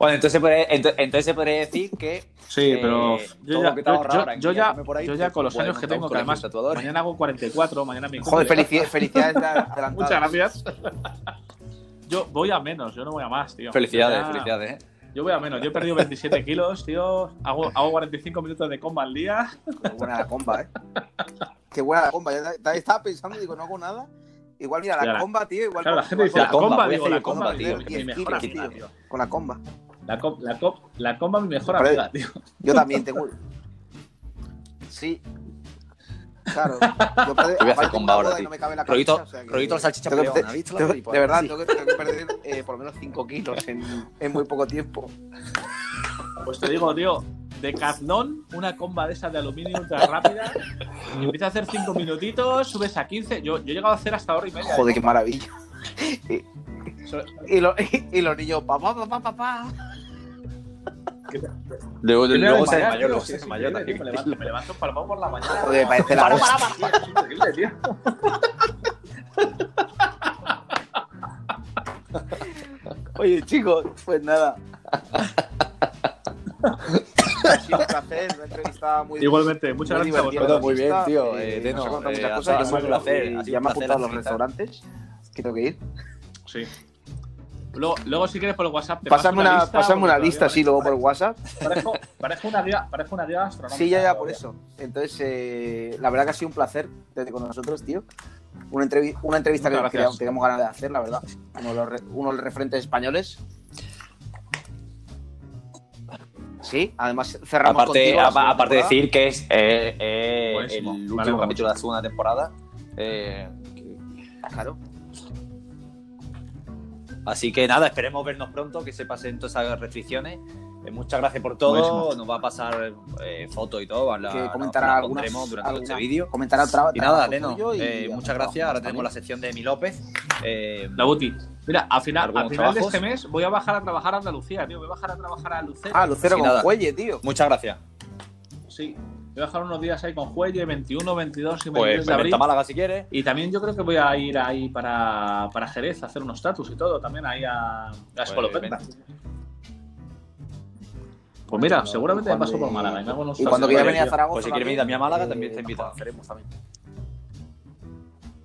Bueno, entonces se podría, ento- entonces se podría decir que. Sí, eh, pero yo ya, yo- ahora yo ya- ahí, yo ya pues, con los años que tengo, que además mañana hago 44, mañana mi Joder, felicidades de *laughs* adelantadas. Muchas gracias. *laughs* Yo voy a menos, yo no voy a más, tío. Felicidades, Ya- felicidades, ¿eh? Yo voy a menos, yo he perdido 27 *laughs* kilos, tío. Hago, hago 45 minutos de comba al día. Qué buena la comba, ¿eh? Qué buena la comba. Estaba pensando, digo, no hago nada. Igual, mira, la la- comba, tío. Igual Claro, la gente dice, la comba, digo, la comba, tío. Con la comba. La, com- la, com- la comba, mi mejor Hombre. amiga, tío. Yo también tengo. Sí. Claro. *laughs* Yo voy a hacer comba ahora, y tío. no me cabe la o sea que- rollito la salchicha peleona, ¿has visto la? De verdad, Sí. tengo que, tengo que perder eh, por lo menos 5 kilos en, en muy poco tiempo. Pues te digo, tío, de Caznón, una comba de esas de aluminio ultra rápida. Empieza a hacer 5 minutitos, subes a 15. Yo, yo he llegado a hacer hasta hora y media. Joder, qué maravilla. *laughs* Y, lo- y los niños, papá, papá, papá. Luego, me se desmayó, luego se es desmayó. Me levanto, me levanto palmado por la mañana. Joder, parece la hostia. para, para. Es increíble, tío. Oye, chicos, pues nada. ha sido un placer, una entrevista muy Igualmente, muchas muy gracias a vosotros. Muy bien, tío, eh, eh, nos ha contado eh, muchas ha cosas, sido me- un placer, y Ya me ha apuntado a los restaurantes que tengo que ir. Sí. Luego, luego, si quieres, por el WhatsApp. Te Pásame una, lista, pásame porque una lista así luego por WhatsApp. Parezco, parezco una guía, parezco una guía gastronómica. Sí, ya, ya, por eso. Entonces, eh, la verdad que ha sido un placer tenerte con nosotros, tío. Una, entrevi- una entrevista que Muchas que gracias. teníamos ganas de hacer, la verdad. Uno de los, re- uno de los referentes españoles. Sí, además cerramos Aparte, aparte de decir que es eh, eh, el último vale. capítulo de la segunda temporada. eh, Claro. Así que nada, esperemos vernos pronto, que se pasen todas esas restricciones. Eh, muchas gracias por todo. Buenísimo. Nos va a pasar eh, fotos y todo. La, que la- comentará la algunas, pondremos durante este vídeo. Comentará otra Y nada, trabajo Leno, eh, muchas gracias. Ahora tenemos la sección de Emi López. Eh, La Buti. Mira, al final, al final de este mes voy a bajar a trabajar a Andalucía, tío. Voy a bajar a trabajar a Lucero. Ah, Lucero Sí, con nada. Cuelle, tío. muchas gracias. Sí. Voy a bajar unos días ahí con Juelle, 21, 22 y 23 Pues de abril. a Málaga si quieres. Y también yo creo que voy a ir ahí para, para Jerez a hacer unos status y todo, también ahí a, a Escolopeta. vente. Pues mira, seguramente me paso por Málaga y me hago unos Y cuando status quiera por ahí, venir a. Zaragoza. Pues si quieres también, venir también a Málaga, eh, también te invito. Haremos también.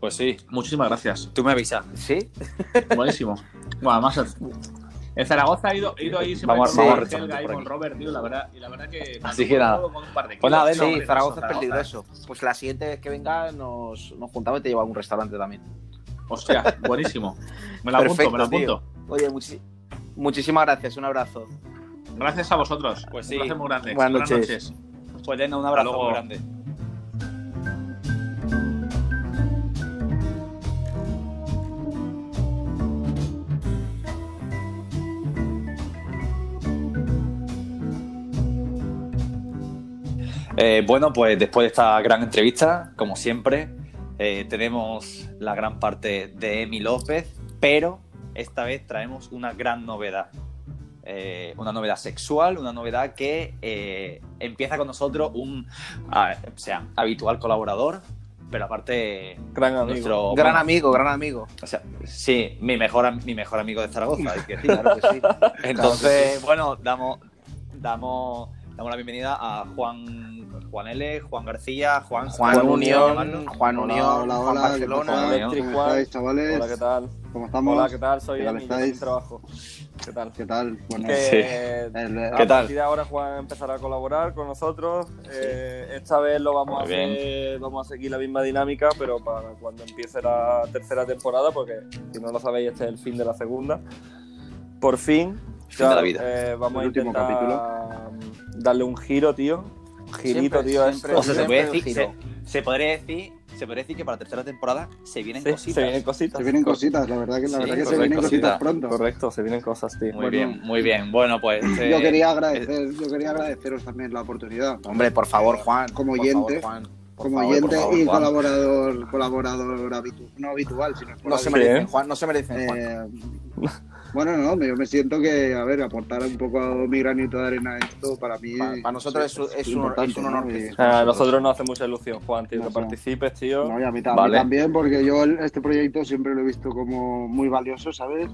Pues sí, Muchísimas gracias. tú me avisas. Sí, Buenísimo. Bueno, además, *laughs* en Zaragoza he ido, he ido ahí siempre Vamos- con vamos Helga y con. Robert, tío, la verdad, y la verdad que... Así que nada. Con un par de Pues nada, sí, Zaragoza es peligroso. Pues la siguiente vez que venga nos, nos juntamos y te llevo a algún restaurante también. Hostia, *laughs* buenísimo. Me la apunto, me la apunto. Oye, muchi- muchísimas gracias, un abrazo. Gracias a vosotros. Pues Un sí. placer muy grande. Buenas noches. Pues Deno, un abrazo muy grande. Eh, bueno, pues después de esta gran entrevista, como siempre, eh, tenemos la gran parte de Emi López, pero esta vez traemos una gran novedad. Eh, una novedad sexual, una novedad que eh, empieza con nosotros un o sea, habitual colaborador, pero aparte Gran amigo. nuestro Gran bueno, amigo, gran amigo. o sea, sí, mi mejor mi mejor amigo de Zaragoza, hay que Sí, decir. *laughs* claro que sí. Entonces, bueno, damos, damos, damos la bienvenida a Juan, Juan L, Juan García, Juan, Juan Juan Unión, Juan Hola, Unión, hola, Juan hola, Barcelona. Juan ¿qué Electric tal? ¿Cómo estáis, chavales? Hola, ¿qué tal? ¿Cómo estamos? Hola, ¿qué tal? Soy ¿Qué tal Emi, yo trabajo. ¿Qué tal? ¿Qué tal? Bueno, Que Sí. el- a ¿Qué tal? partir de ahora Juan empezará a colaborar con nosotros. Eh, esta vez lo vamos a Muy bien. hacer, vamos a seguir la misma dinámica, pero para cuando empiece la tercera temporada, porque si no lo sabéis, este es el fin de la segunda. Por fin, Fin de la vida. eh, vamos El a último intentar darle un giro, tío. Un girito, Siempre, tío. a siempre. O sea, se puede decir, se, se podría decir, se podría decir que para la tercera temporada se vienen Sí, cositas. se vienen cositas. se vienen cositas, la verdad que, la Sí, verdad que se vienen cositas cositas. pronto. Correcto, se vienen cosas, tío. Muy Bueno. bien, muy bien. Bueno, pues eh, Yo quería agradecer, yo quería agradeceros también la oportunidad. Hombre, por favor, Juan. Como oyente, favor, Juan, por como favor, oyente favor, y Juan. colaborador, colaborador habitu- no habitual, sino No se merecen. Juan, no se merecen, Juan. Eh, bueno, no, yo me siento que, a ver, aportar un poco mi granito de arena a esto para mí. Pa- para nosotros es- es un- es un honor ¿no? que Y- estés A nosotros nos hace mucha ilusión, Juan, tío, No que sé. participes, tío. No, y a mí, a también, porque yo este proyecto siempre lo he visto como muy valioso, ¿sabes?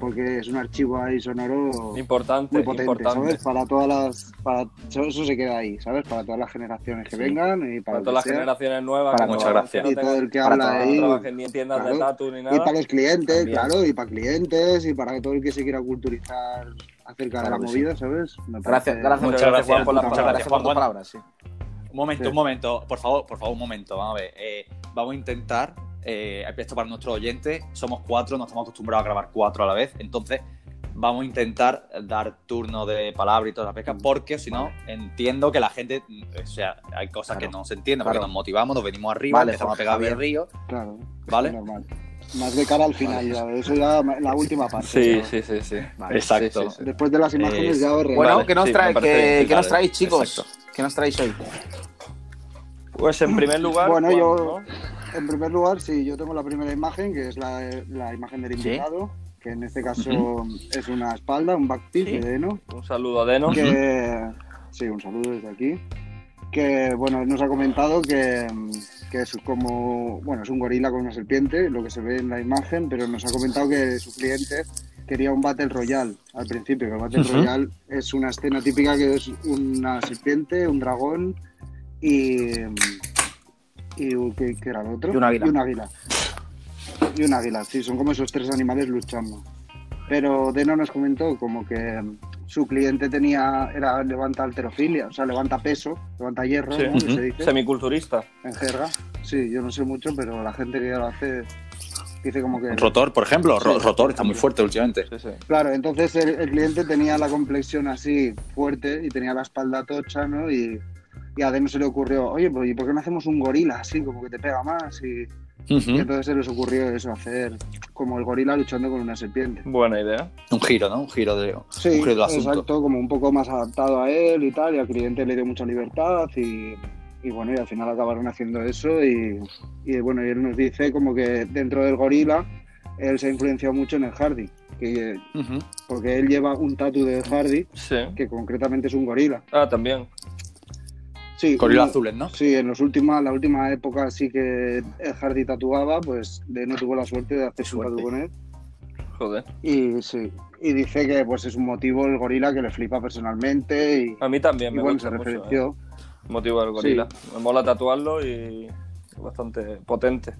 Porque es un archivo ahí sonoro Importante, muy potente, importante. ¿sabes? Para todas las. Para, eso, se queda ahí, ¿sabes? Para todas las generaciones que Sí. vengan y para, todas las sea. generaciones nuevas, Para Muchas gracias. Y todo el que para habla ahí. ni en tiendas de tatu ni Y nada. para los clientes, También. claro, y para clientes, y para todo el que se quiera culturizar acerca de la movida, ¿sabes? Me Gracias, parece- gracias, Muchas muchas gracias, Juan, por las muchas palabras. gracias, por tus Juan. palabras, sí. Un momento, Sí. un momento, por favor, por favor, un momento, vamos a ver. Eh, vamos a intentar, eh, esto para nuestros oyentes, somos cuatro, no estamos acostumbrados a grabar cuatro a la vez, entonces vamos a intentar dar turno de palabra y toda la pesca, porque si no, entiendo que la gente, o sea, hay cosas Claro. que no se entienden, porque Claro. nos motivamos, nos venimos arriba, Vale, empezamos Jorge a pegar el río, Claro, ¿vale? es normal. Más de cara al final, ya, eso ya la última parte. Sí, sí, sí, sí. Vale. Exacto. Sí, sí, sí. Después de las imágenes Eh, ya os Bueno, Vale, ¿qué nos, sí, trae- qué- bien, qué nos vale, traéis, chicos? exacto. ¿Qué nos traéis hoy? Pues en primer lugar, Bueno, Juan, yo- ¿no? En primer lugar, sí, yo tengo la primera imagen, que es la, la imagen del Sí. invitado, que en este caso es una espalda, un backpiece Sí. de Deno. un saludo a Deno. Que, sí, un saludo desde aquí. que bueno, nos ha comentado que, que es como, bueno, es un gorila con una serpiente, lo que se ve en la imagen, pero nos ha comentado que su cliente quería un Battle Royale al principio, que el Battle Ujú. Royale es una escena típica que es una serpiente, un dragón y... y ¿qué, qué era lo otro? Y un águila. Y un águila. Y un águila, sí, son como esos tres animales luchando. Pero Deno nos comentó como que su cliente tenía, era levanta alterofilia, o sea, levanta peso, levanta hierro, Sí. ¿no? Se dice Semiculturista. en jerga. Sí, yo no sé mucho, pero la gente que lo hace dice como que... Rotor, por ejemplo. Sí. Rotor está muy fuerte últimamente. Sí, sí. Claro, entonces el, el cliente tenía la complexión así fuerte y tenía la espalda tocha, ¿no? Y, y a se le ocurrió, oye, pues ¿y por qué no hacemos un gorila así, como que te pega más? Y, Ujú. y entonces se les ocurrió eso, hacer como el gorila luchando con una serpiente. Buena idea. Un giro, ¿no? Un giro, de, Sí, un giro del asunto. exacto, como un poco más adaptado a él y tal, y al cliente le dio mucha libertad y, y bueno, y al final acabaron haciendo eso y, y bueno, y él nos dice como que dentro del gorila él se ha influenciado mucho en el Hardy, que, Ujú. porque él lleva un tatu de Hardy Sí. que concretamente es un gorila. Ah, también. Sí, Gorila uno- azules, ¿no? Sí, en los últimos, la última época sí que el Hardy tatuaba, pues de no tuvo la suerte de hacer su tatu con él. Joder. Y sí, y dice que pues es un motivo el gorila que le flipa personalmente y, A mí también y me bueno, gusta se mucho. ¿eh? referenció. Motivo del gorila. Me mola tatuarlo y bastante potente.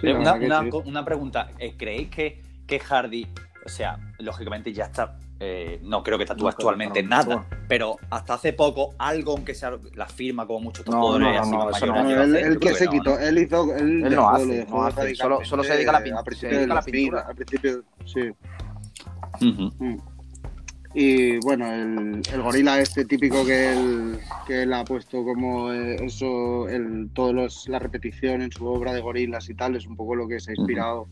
Sí, Eh, una, sí. una pregunta. eh, ¿Creéis que, que Hardy, o sea, lógicamente ya está, eh, no creo que tatúe No, actualmente no, nada, no. pero hasta hace poco, algo aunque sea la firma como muchos tatuadores no, no, así no, más han él, él que se no, quitó, ¿no? él hizo, él, Él no dejó- hace, lo dejó no hace, solo- solo se dedica a la pin- radicalmente se dedica a la al pintura. Al principio, sí. Mm. Y bueno, el, el gorila este típico que él, que él ha puesto como eh, eso, el, todas la repetición en su obra de gorilas y tal, es un poco lo que se ha inspirado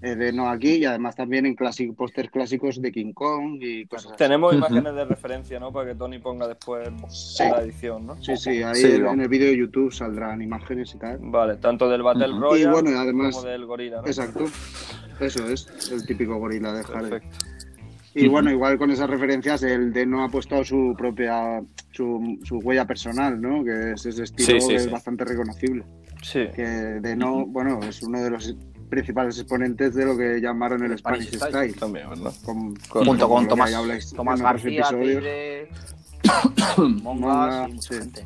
de no aquí y además también en clásic- pósters clásicos de King Kong y cosas así. Tenemos imágenes de referencia, ¿no? Para que Tony ponga después Sí. la edición, ¿no? Sí, sí, ahí Sí, en, el vídeo de YouTube saldrán imágenes y tal. Vale, tanto del Battle. Royale Y bueno, y además- como del gorila, ¿no? Exacto, eso es, el típico gorila de Hardy. Perfecto. Y bueno, igual con esas referencias, el de no ha puesto su propia, su, su huella personal, ¿no? Que es ese estilo Sí, sí, que es bastante reconocible. Sí. Que de no, bueno, es uno de los principales exponentes de lo que llamaron el, El Spanish, Spanish Style. Style. También, ¿verdad? Con- Junto con que Tomás, habláis Tomás García, Monga, *coughs* Mongas y mucha sí. gente.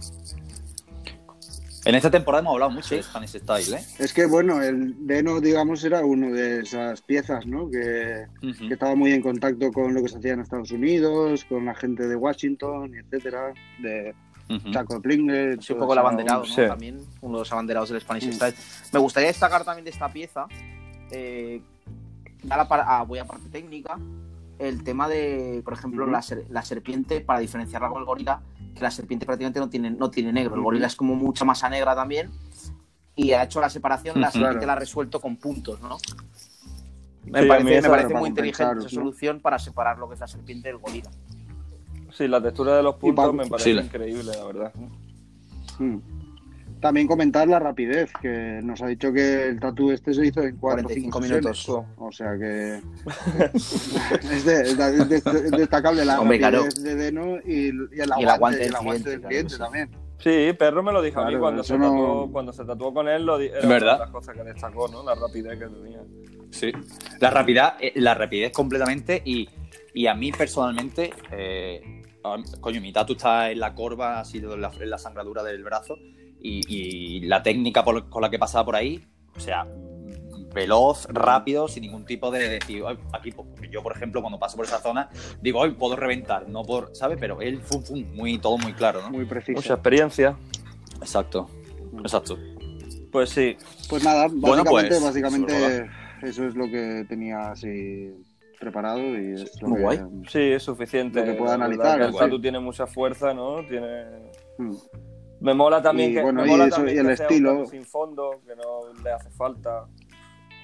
En esta temporada hemos hablado mucho de Spanish Style, ¿eh? Es que bueno, el Deno, digamos, era uno de esas piezas, ¿no? Que, Ujú. que estaba muy en contacto con lo que se hacía en Estados Unidos, con la gente de Washington, y etcétera, de Ujú. Chaco Plinger. Es un poco el abanderado, ¿no? Sí. También uno de los abanderados del Spanish Mm. Style. Me gustaría destacar también de esta pieza, eh, la par- ah, voy a parte técnica, el tema de, por ejemplo, la, ser- la serpiente, para diferenciarla con el gorila, que la serpiente prácticamente no tiene, no tiene negro, el gorila es como mucha masa negra también, y ha hecho la separación, la serpiente Claro. la ha resuelto con puntos, ¿no? Me Sí, a parece, me muy inteligente esa ¿no? solución para separar lo que es la serpiente del gorila. Sí, la textura de los puntos me parece Sí. increíble, la verdad. Mm. También comentar la rapidez, que nos ha dicho que el tatu este se hizo en 4 o 5 45 minutos. minutos. O sea que *laughs* es, de- es de- es de- es destacable la Hombre, rapidez claro. de Deno y, el- y el Y el aguante, aguante el del aguante cliente, del claro cliente sí. también. Sí, Perro me lo dijo a mí Claro, cuando se, no- tatuó, cuando se tatuó con él, lo di- era ¿Verdad? una de las cosas que destacó, ¿no? La rapidez que tenía. Sí. La rapidez, eh, la rapidez completamente y, y a mí personalmente, eh, coño, mi tatu está en la corva, ha sido en la, en la sangradura del brazo y, y la técnica por- con la que pasaba por ahí, o sea, veloz, rápido, sin ningún tipo de decir, "Ay, aquí, pues, yo por ejemplo, cuando paso por esa zona, digo, hoy puedo reventar, no por, ¿sabes? Pero él, fum, fum, muy, todo muy claro, ¿no? Muy preciso. Mucha experiencia. Exacto, exacto. Pues sí, Pues nada, Bueno, básicamente, pues, básicamente eso es lo que tenía así preparado y es lo que, guay. sí, es suficiente. Lo que pueda analizar, que el tatu tiene mucha fuerza, ¿no? Tiene... Mm. Me mola también Y, que, bueno, me y mola eso, también y el que sea un estilo. sin fondo, que no le hace falta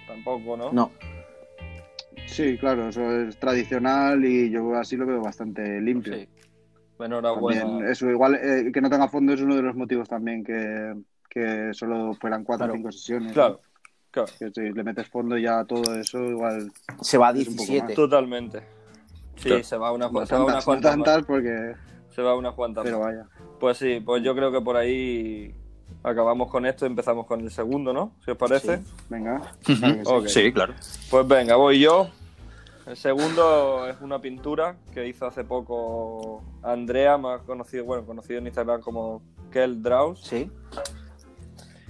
tampoco, ¿no? No, Sí, claro, eso es tradicional y yo así lo veo bastante limpio. Sí. Enhorabuena. También, eso igual eh, que no tenga fondo es uno de los motivos también que, que solo fueran cuatro Claro. o cinco sesiones. Claro, claro. Que si le metes fondo ya a todo eso, igual se va a Es un poco 17. Totalmente. Sí, Claro. se va una, no se va una tantas, no tantas porque Se va unas cuantas. Pero vaya. Pues sí, pues yo creo que por ahí acabamos con esto y empezamos con el segundo, ¿no? Si os parece. Venga. claro que sí. Ok. Sí, claro. Pues venga, voy yo. El segundo es una pintura que hizo hace poco Andrea, más conocido, bueno, conocido en Instagram como Kel Draus. Sí.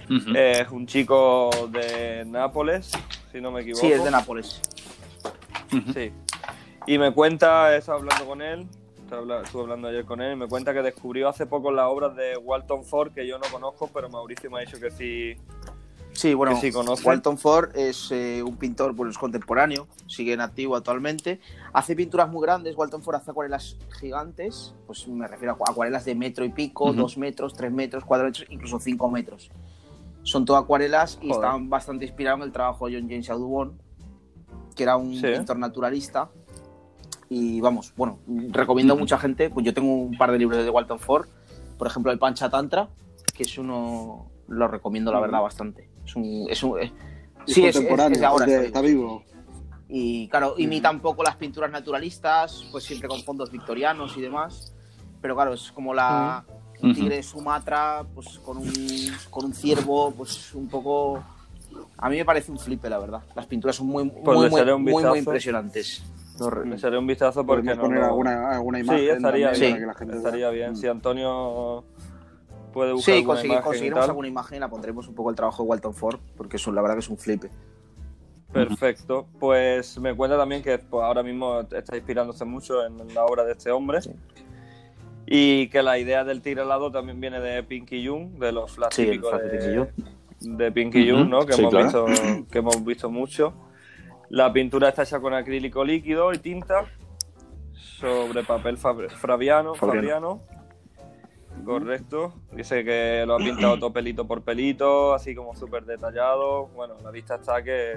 Es un chico de Nápoles, si no me equivoco. Sí, es de Nápoles. Sí. Y me cuenta, he estado hablando con él, estaba estuve hablando ayer con él, y me cuenta que descubrió hace poco las obras de Walton Ford, que yo no conozco, pero Mauricio me ha dicho que sí. Sí, bueno, sí. Walton Ford es eh, un pintor pues, contemporáneo, sigue en activo actualmente. Hace pinturas muy grandes, Walton Ford hace acuarelas gigantes, pues me refiero a acuarelas de metro y pico, dos metros, tres metros, cuatro metros, incluso cinco metros. Son todo acuarelas y Joder. están bastante inspirados en el trabajo de John James Audubon, que era un Sí. pintor naturalista. Y vamos, bueno, recomiendo a mucha gente, pues yo tengo un par de libros de Walton Ford, por ejemplo el Pancha Tantra, que es uno, lo recomiendo la verdad bastante. Es un, es un, sí, es, es- contemporáneo, es de ahora. es de- está está vivo. vivo. Y claro, imita un poco las pinturas naturalistas, pues siempre con fondos victorianos y demás. Pero claro, es como la un tigre de Sumatra, pues con un, con un ciervo, pues un poco. A mí me parece un flipe, la verdad. Las pinturas son muy, Pues muy, muy, impresionantes. Re- Le echaré un vistazo porque no. poner lo- alguna, alguna imagen. Sí, estaría también bien. para que la gente estaría vea. bien. Mm. Si Antonio puede buscar Sí, alguna imagen conseguiremos tal, alguna imagen y la pondremos un poco el trabajo de Walton Ford, porque es un- la verdad que es un flipe. Perfecto. Pues me cuenta también que pues, ahora mismo está inspirándose mucho en la obra de este hombre. Sí. Y que la idea del tigre alado también viene de Pinky Jung, de los flash Sí, el típicos flash de de, de Pinky Jung, ¿no? Que, sí, hemos claro. visto, que hemos visto mucho. La pintura está hecha con acrílico líquido y tinta sobre papel fab- fabiano, Fabriano. fabiano. Correcto. Dice que lo ha pintado *clears throat* todo pelito por pelito, así como súper detallado. Bueno, la vista está que,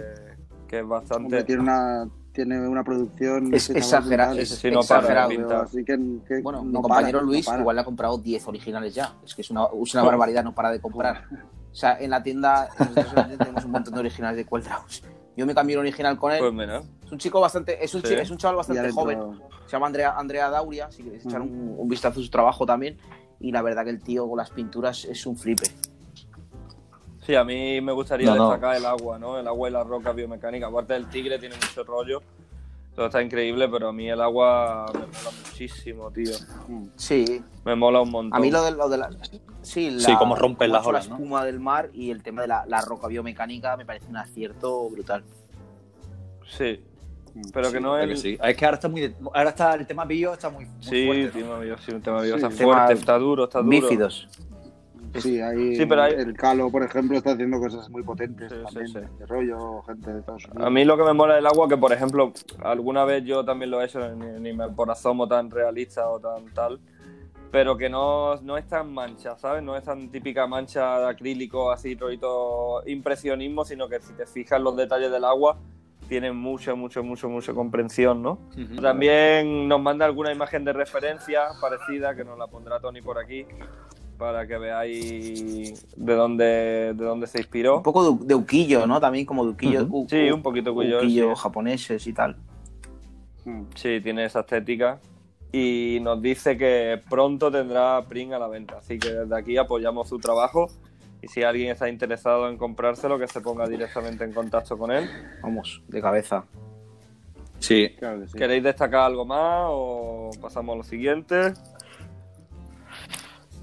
que es bastante... Hombre, tiene una, tiene una producción. Es chaval exagera- brutal. es no de exagerado. pintar. Así que, que Bueno, mi no compañero para, no Luis para. igual le ha comprado 10 originales ya. Es que es una, es una barbaridad, no para de comprar. O sea, en la tienda nosotros en la tienda tenemos un montón de originales de Quelldraus. Yo me cambié un original con él. Pues mira, Es un chico bastante, es un, Sí. chi- es un chaval bastante joven. Se llama Andrea, Andrea Dauria, si queréis echar Ujú. un, un vistazo a su trabajo también. Y la verdad que el tío con las pinturas es un flipe. Sí, a mí me gustaría No, no. destacar el agua, ¿no? El agua y la roca biomecánica. Aparte del tigre tiene mucho rollo. Todo está increíble, pero a mí el agua me mola muchísimo, tío. Sí, Me mola un montón. a mí lo de, lo de la. Sí, la, Sí, cómo rompen las olas, La ¿no? espuma del mar y el tema de la, la roca biomecánica me parece un acierto brutal. Sí, pero que no es... que sí. Es que ahora está muy. Ahora está el tema bio está muy, muy Sí, fuerte. ¿no? tema bio, sí, un tema bio. Sí, está tema fuerte, está duro, está duro. Bífidos. Sí, ahí Sí, pero hay- el Calo, por ejemplo, está haciendo cosas muy potentes Sí, también, sí. de rollo, gente de Estados Unidos. A mí lo que me mola del agua, que por ejemplo, alguna vez yo también lo he hecho, ni, ni me por asomo tan realista o tan tal, pero que no, no es tan mancha, ¿sabes? No es tan típica mancha de acrílico, así, rollito impresionismo, sino que si te fijas los detalles del agua, tienen mucha, mucho, mucho, mucha comprensión, ¿no? Ujú. También nos manda alguna imagen de referencia parecida, que nos la pondrá Tony por aquí, para que veáis de dónde, de dónde se inspiró. Un poco de, de uquillo, ¿no? También como de uquillo. Ujú. u- Sí, un poquito cuyo, uquillo sí. japoneses y tal. Mm. Sí, tiene esa estética. Y nos dice que pronto tendrá Pring a la venta. Así que desde aquí apoyamos su trabajo. Y si alguien está interesado en comprárselo, que se ponga directamente en contacto con él. Vamos, de cabeza. Sí. Claro que sí. ¿Queréis destacar algo más o pasamos a lo siguiente?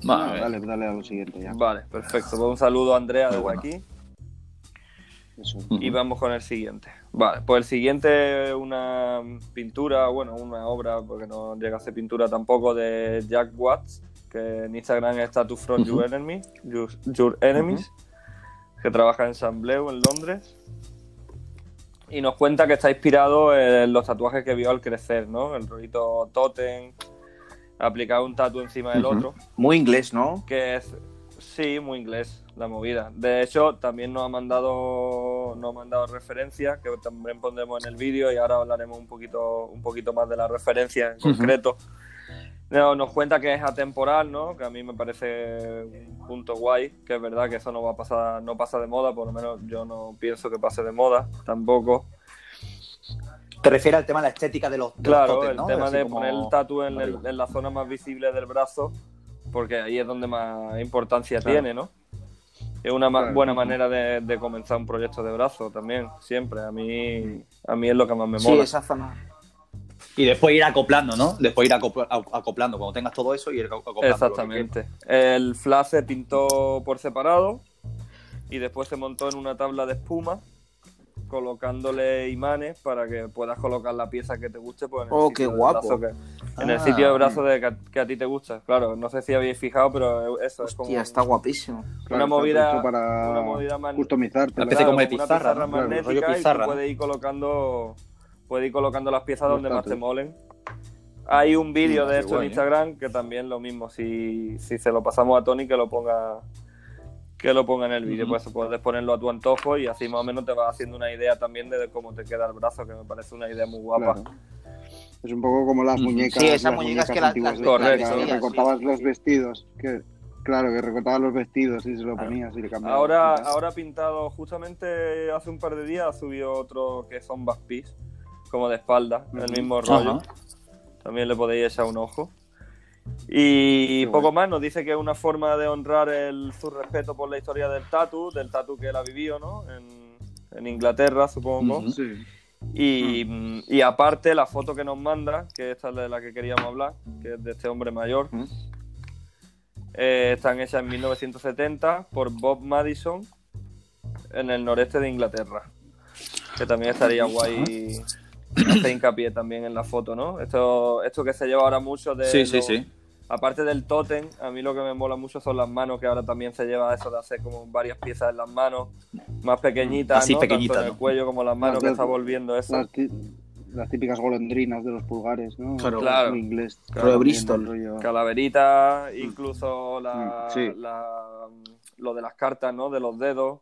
No, Vale. dale, dale a lo siguiente ya. Vale, perfecto. Pues un saludo a Andrea bueno. aquí. Eso. Y vamos con el siguiente. Vale, pues el siguiente es una pintura, bueno, una obra, porque no llega a ser pintura tampoco, de Jack Watts, que en Instagram es Tattoo from Your, Ujú. enemy, your, Your Enemies, que trabaja en San Bleu, en Londres. Y nos cuenta que está inspirado en los tatuajes que vio al crecer, ¿no? El rollito totem, aplicar un tatu encima del otro. Muy inglés, ¿no? que es sí muy inglés la movida. De hecho también nos ha mandado nos ha mandado referencias que también pondremos en el vídeo y ahora hablaremos un poquito un poquito más de la referencia en concreto. No, nos cuenta que es atemporal no que a mí me parece un punto guay que es verdad que eso no va a pasar no pasa de moda por lo menos yo no pienso que pase de moda tampoco Te refieres al tema de la estética de los, de los Claro, el tema de como- poner el tatu en, el- arriba. en la zona más visible del brazo, porque ahí es donde más importancia Claro. tiene, ¿no? Es una Claro. buena manera de, de comenzar un proyecto de brazo también, siempre. A mí, a mí es lo que más me Sí, mola. esa zona. Y después ir acoplando, ¿no? Después ir acoplando. Cuando tengas todo eso, ir acoplando. Exactamente. El flash se pintó por separado y después se montó en una tabla de espuma colocándole imanes para que puedas colocar la pieza que te guste pues, en el Oh, sitio qué guapo. brazo que- en el Ah. sitio de brazo de que, a- que a ti te gusta. Claro, no sé si habéis fijado, pero eso es como Hostia, está guapísimo. Claro, está movida- para una movida customizarte. Una especie como de una pizarra. Claro, magnética y puedes ir colocando puedes ir colocando las piezas donde más te molen. Hay un vídeo de esto guay, en ¿eh? Instagram que también lo mismo. Si, si se lo pasamos a Tony, que lo ponga que lo ponga en el vídeo. Pues puedes ponerlo a tu antojo y así más o menos te vas haciendo una idea también de cómo te queda el brazo, que me parece una idea muy guapa. Claro. Es un poco como las muñecas. Sí, esas las muñecas que antiguas las- que sí, recortabas sí. los vestidos. Que, claro, que recortabas los vestidos y se lo ponías y le cambiabas. Ahora, ahora ha pintado, justamente hace un par de días, ha subido otro que son backpiece, como de espalda, el Ujú. mismo rollo. Ajá. También le podéis echar un ojo. Y Qué poco más, nos dice que es una forma de honrar el, su respeto por la historia del tatu, del tatu que él ha vivido, ¿no? En, en Inglaterra, supongo. Ujú. Sí. Y, mm, y aparte, la foto que nos manda, que esta es de la que queríamos hablar, que es de este hombre mayor, eh, están hechas en 1970 por Bob Madison en el noreste de Inglaterra. Que también estaría guay hacer hincapié también en la foto, ¿no? Esto, esto que se lleva ahora mucho de. Sí, sí, sí. Aparte del tótem, a mí lo que me mola mucho son las manos, que ahora también se lleva eso de hacer como varias piezas en las manos, más pequeñitas, Así ¿no? pequeñitas, Tanto en el cuello como las manos, Las que está volviendo eso. Las, típicas golondrinas de los pulgares, ¿no? Claro. Claro. En inglés. También, Bristol. Calaverita, incluso la, Mm, sí. la- lo de las cartas, ¿no? De los dedos,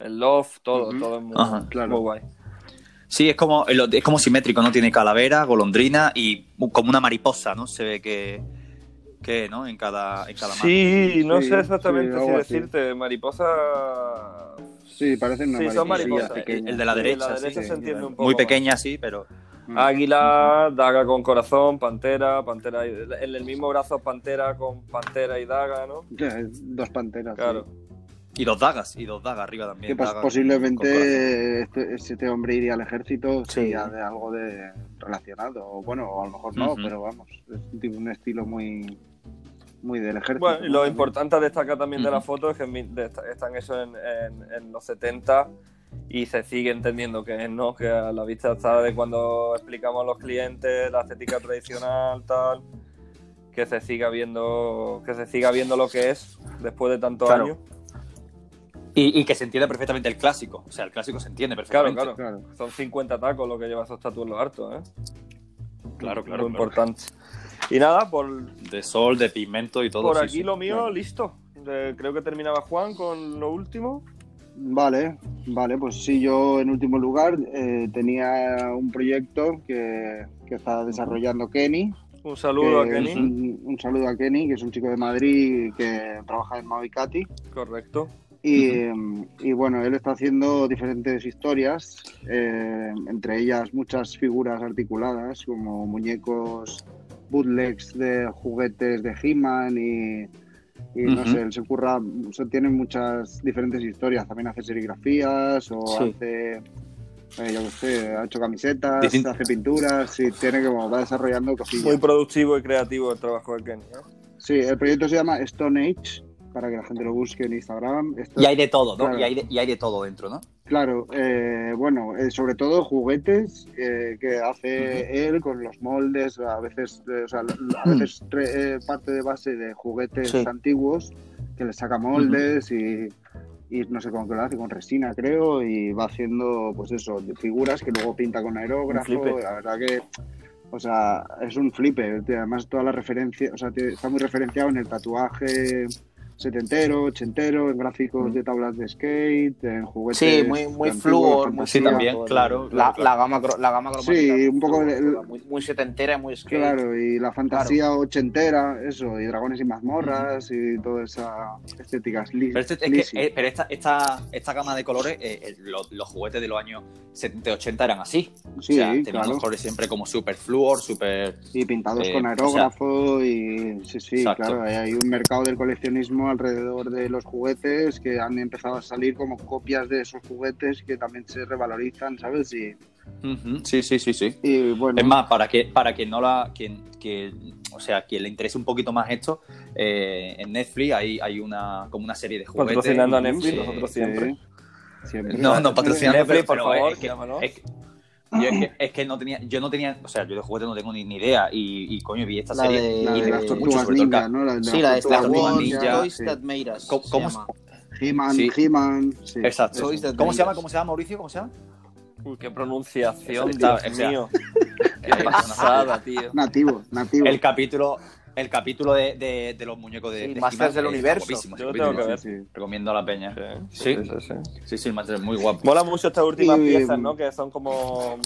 el love, todo, todo es muy, Ajá, claro. muy guay. Sí, es como, es como simétrico, ¿no? Tiene calavera, golondrina y como una mariposa, ¿no? Se ve que, que ¿no? En cada, en cada mano. Sí, no Sí, sé exactamente sí, si así. decirte, mariposa. Sí, parecen una Sí, son mariposas. El de la derecha, la sí, derecha sí, se entiende un poco Muy más. pequeña, sí, pero... Mm. Águila, daga con corazón, pantera, pantera. y- En el mismo brazo, pantera con pantera y daga, ¿no? Dos panteras. sí. Claro. Y dos dagas, y dos dagas arriba Que también. pues, corazón. posiblemente este, este hombre iría al ejército Sí. sería de algo de relacionado. O bueno, o a lo mejor no, pero vamos, tipo- un estilo muy muy del ejército. Bueno, lo importante a destacar también de la foto es que están hechos en, en- en los 70 y se sigue entendiendo que es, ¿no? Que a la vista está de cuando explicamos a los clientes la estética tradicional, tal, que se siga viendo, que se siga viendo lo que es después de tantos Claro. años. Y, y que se entiende perfectamente el clásico. O sea, el clásico se entiende Claro, perfectamente. claro. Claro. Son 50 tacos lo que lleva esos tatuos en los hartos, ¿eh? Claro, claro, claro. importante. Y nada, por, De sol, de pigmento y todo. por sí, aquí sí. lo mío, listo. Eh, creo que terminaba Juan con lo último. Vale, vale, pues sí, yo en último lugar eh, tenía un proyecto que, que está desarrollando Kenny. Un saludo a Kenny. Un, un saludo a Kenny, que es un chico de Madrid que trabaja en Mavicati. Correcto. Y, y bueno, él está haciendo diferentes historias, eh, entre ellas muchas figuras articuladas, como muñecos bootlegs de juguetes de He-Man y, y no sé, él se ocurra, o sea, tiene muchas diferentes historias, también hace serigrafías o Sí. hace, eh, yo qué sé, ha hecho camisetas, hace pinturas y tiene como, va desarrollando cosillas. Muy productivo y creativo el trabajo de Kenny. ¿eh? Sí, el proyecto se llama Stone Age, para que la gente lo busque en Instagram. Esto- Y hay de todo, ¿no? Claro. Y, hay de, y hay de todo dentro, ¿no? Claro, eh, bueno, eh, sobre todo juguetes eh, que hace él con los moldes, a veces, eh, o sea, a veces tre- eh, parte de base de juguetes Sí. antiguos, que le saca moldes y, y no sé con qué lo hace, con resina creo, y va haciendo pues eso, figuras que luego pinta con aerógrafo, la verdad que, o sea, es un flipe, además toda la referencia, o sea, está muy referenciado en el tatuaje setentero, ochentero, en gráficos de tablas de skate, en juguetes. Sí, muy, muy fluor, muy Sí, también, todo, claro, La, claro, claro. la gama, la gama cromática. Sí, un poco de- muy, muy setentera y muy skate. Claro, y la fantasía ochentera, eso, y dragones y mazmorras y toda esa estética sli- Pero, este- es que, eh, pero esta, esta, esta gama de colores, eh, eh, los, los juguetes de los años 70-80 eran así. Sí, o sea, tenían claro. los colores siempre como super fluor, super. Y pintados eh, con o aerógrafo y sí, sí, Exacto. claro, hay- hay un mercado del coleccionismo alrededor de los juguetes que han empezado a salir como copias de esos juguetes que también se revalorizan, ¿sabes? Y, Sí, sí, sí, sí. y bueno, Es más, para que, para quien no la. Quien, que, o sea, quien le interese un poquito más esto, eh, en Netflix hay, hay una como una serie de juguetes. Patrocinando a Netflix, eh, nosotros sí, siempre. No, no patrocinando, Netflix, pero, por favor, es que, llámanos. es que- yo es que, es que no tenía, yo no tenía, o sea, yo de juguetes no tengo ni, ni idea y, y coño vi esta La serie de- La y de me gustó mucho, sobre todo el ninja, ca- ¿no? La de Sí, la de Star Wars, ninja. Toys sí. That Made Us. ¿Cómo- se cómo llama. He-Man, Sí. He-Man, sí. Exacto. ¿Cómo se llama? ¿Cómo se llama Mauricio? ¿Cómo se llama? Uy, qué pronunciación, Está- Dios mío. *laughs* Qué pasada, tío. Nativo, nativo. El capítulo, el capítulo de, de, de los muñecos de, Sí, de Masters del Universo. Yo lo tengo que ver. Sí, sí. Recomiendo a la peña. Sí, Sí. sí, el Master es muy guapo. Mola mucho estas últimas Y- piezas, ¿no? Que son como.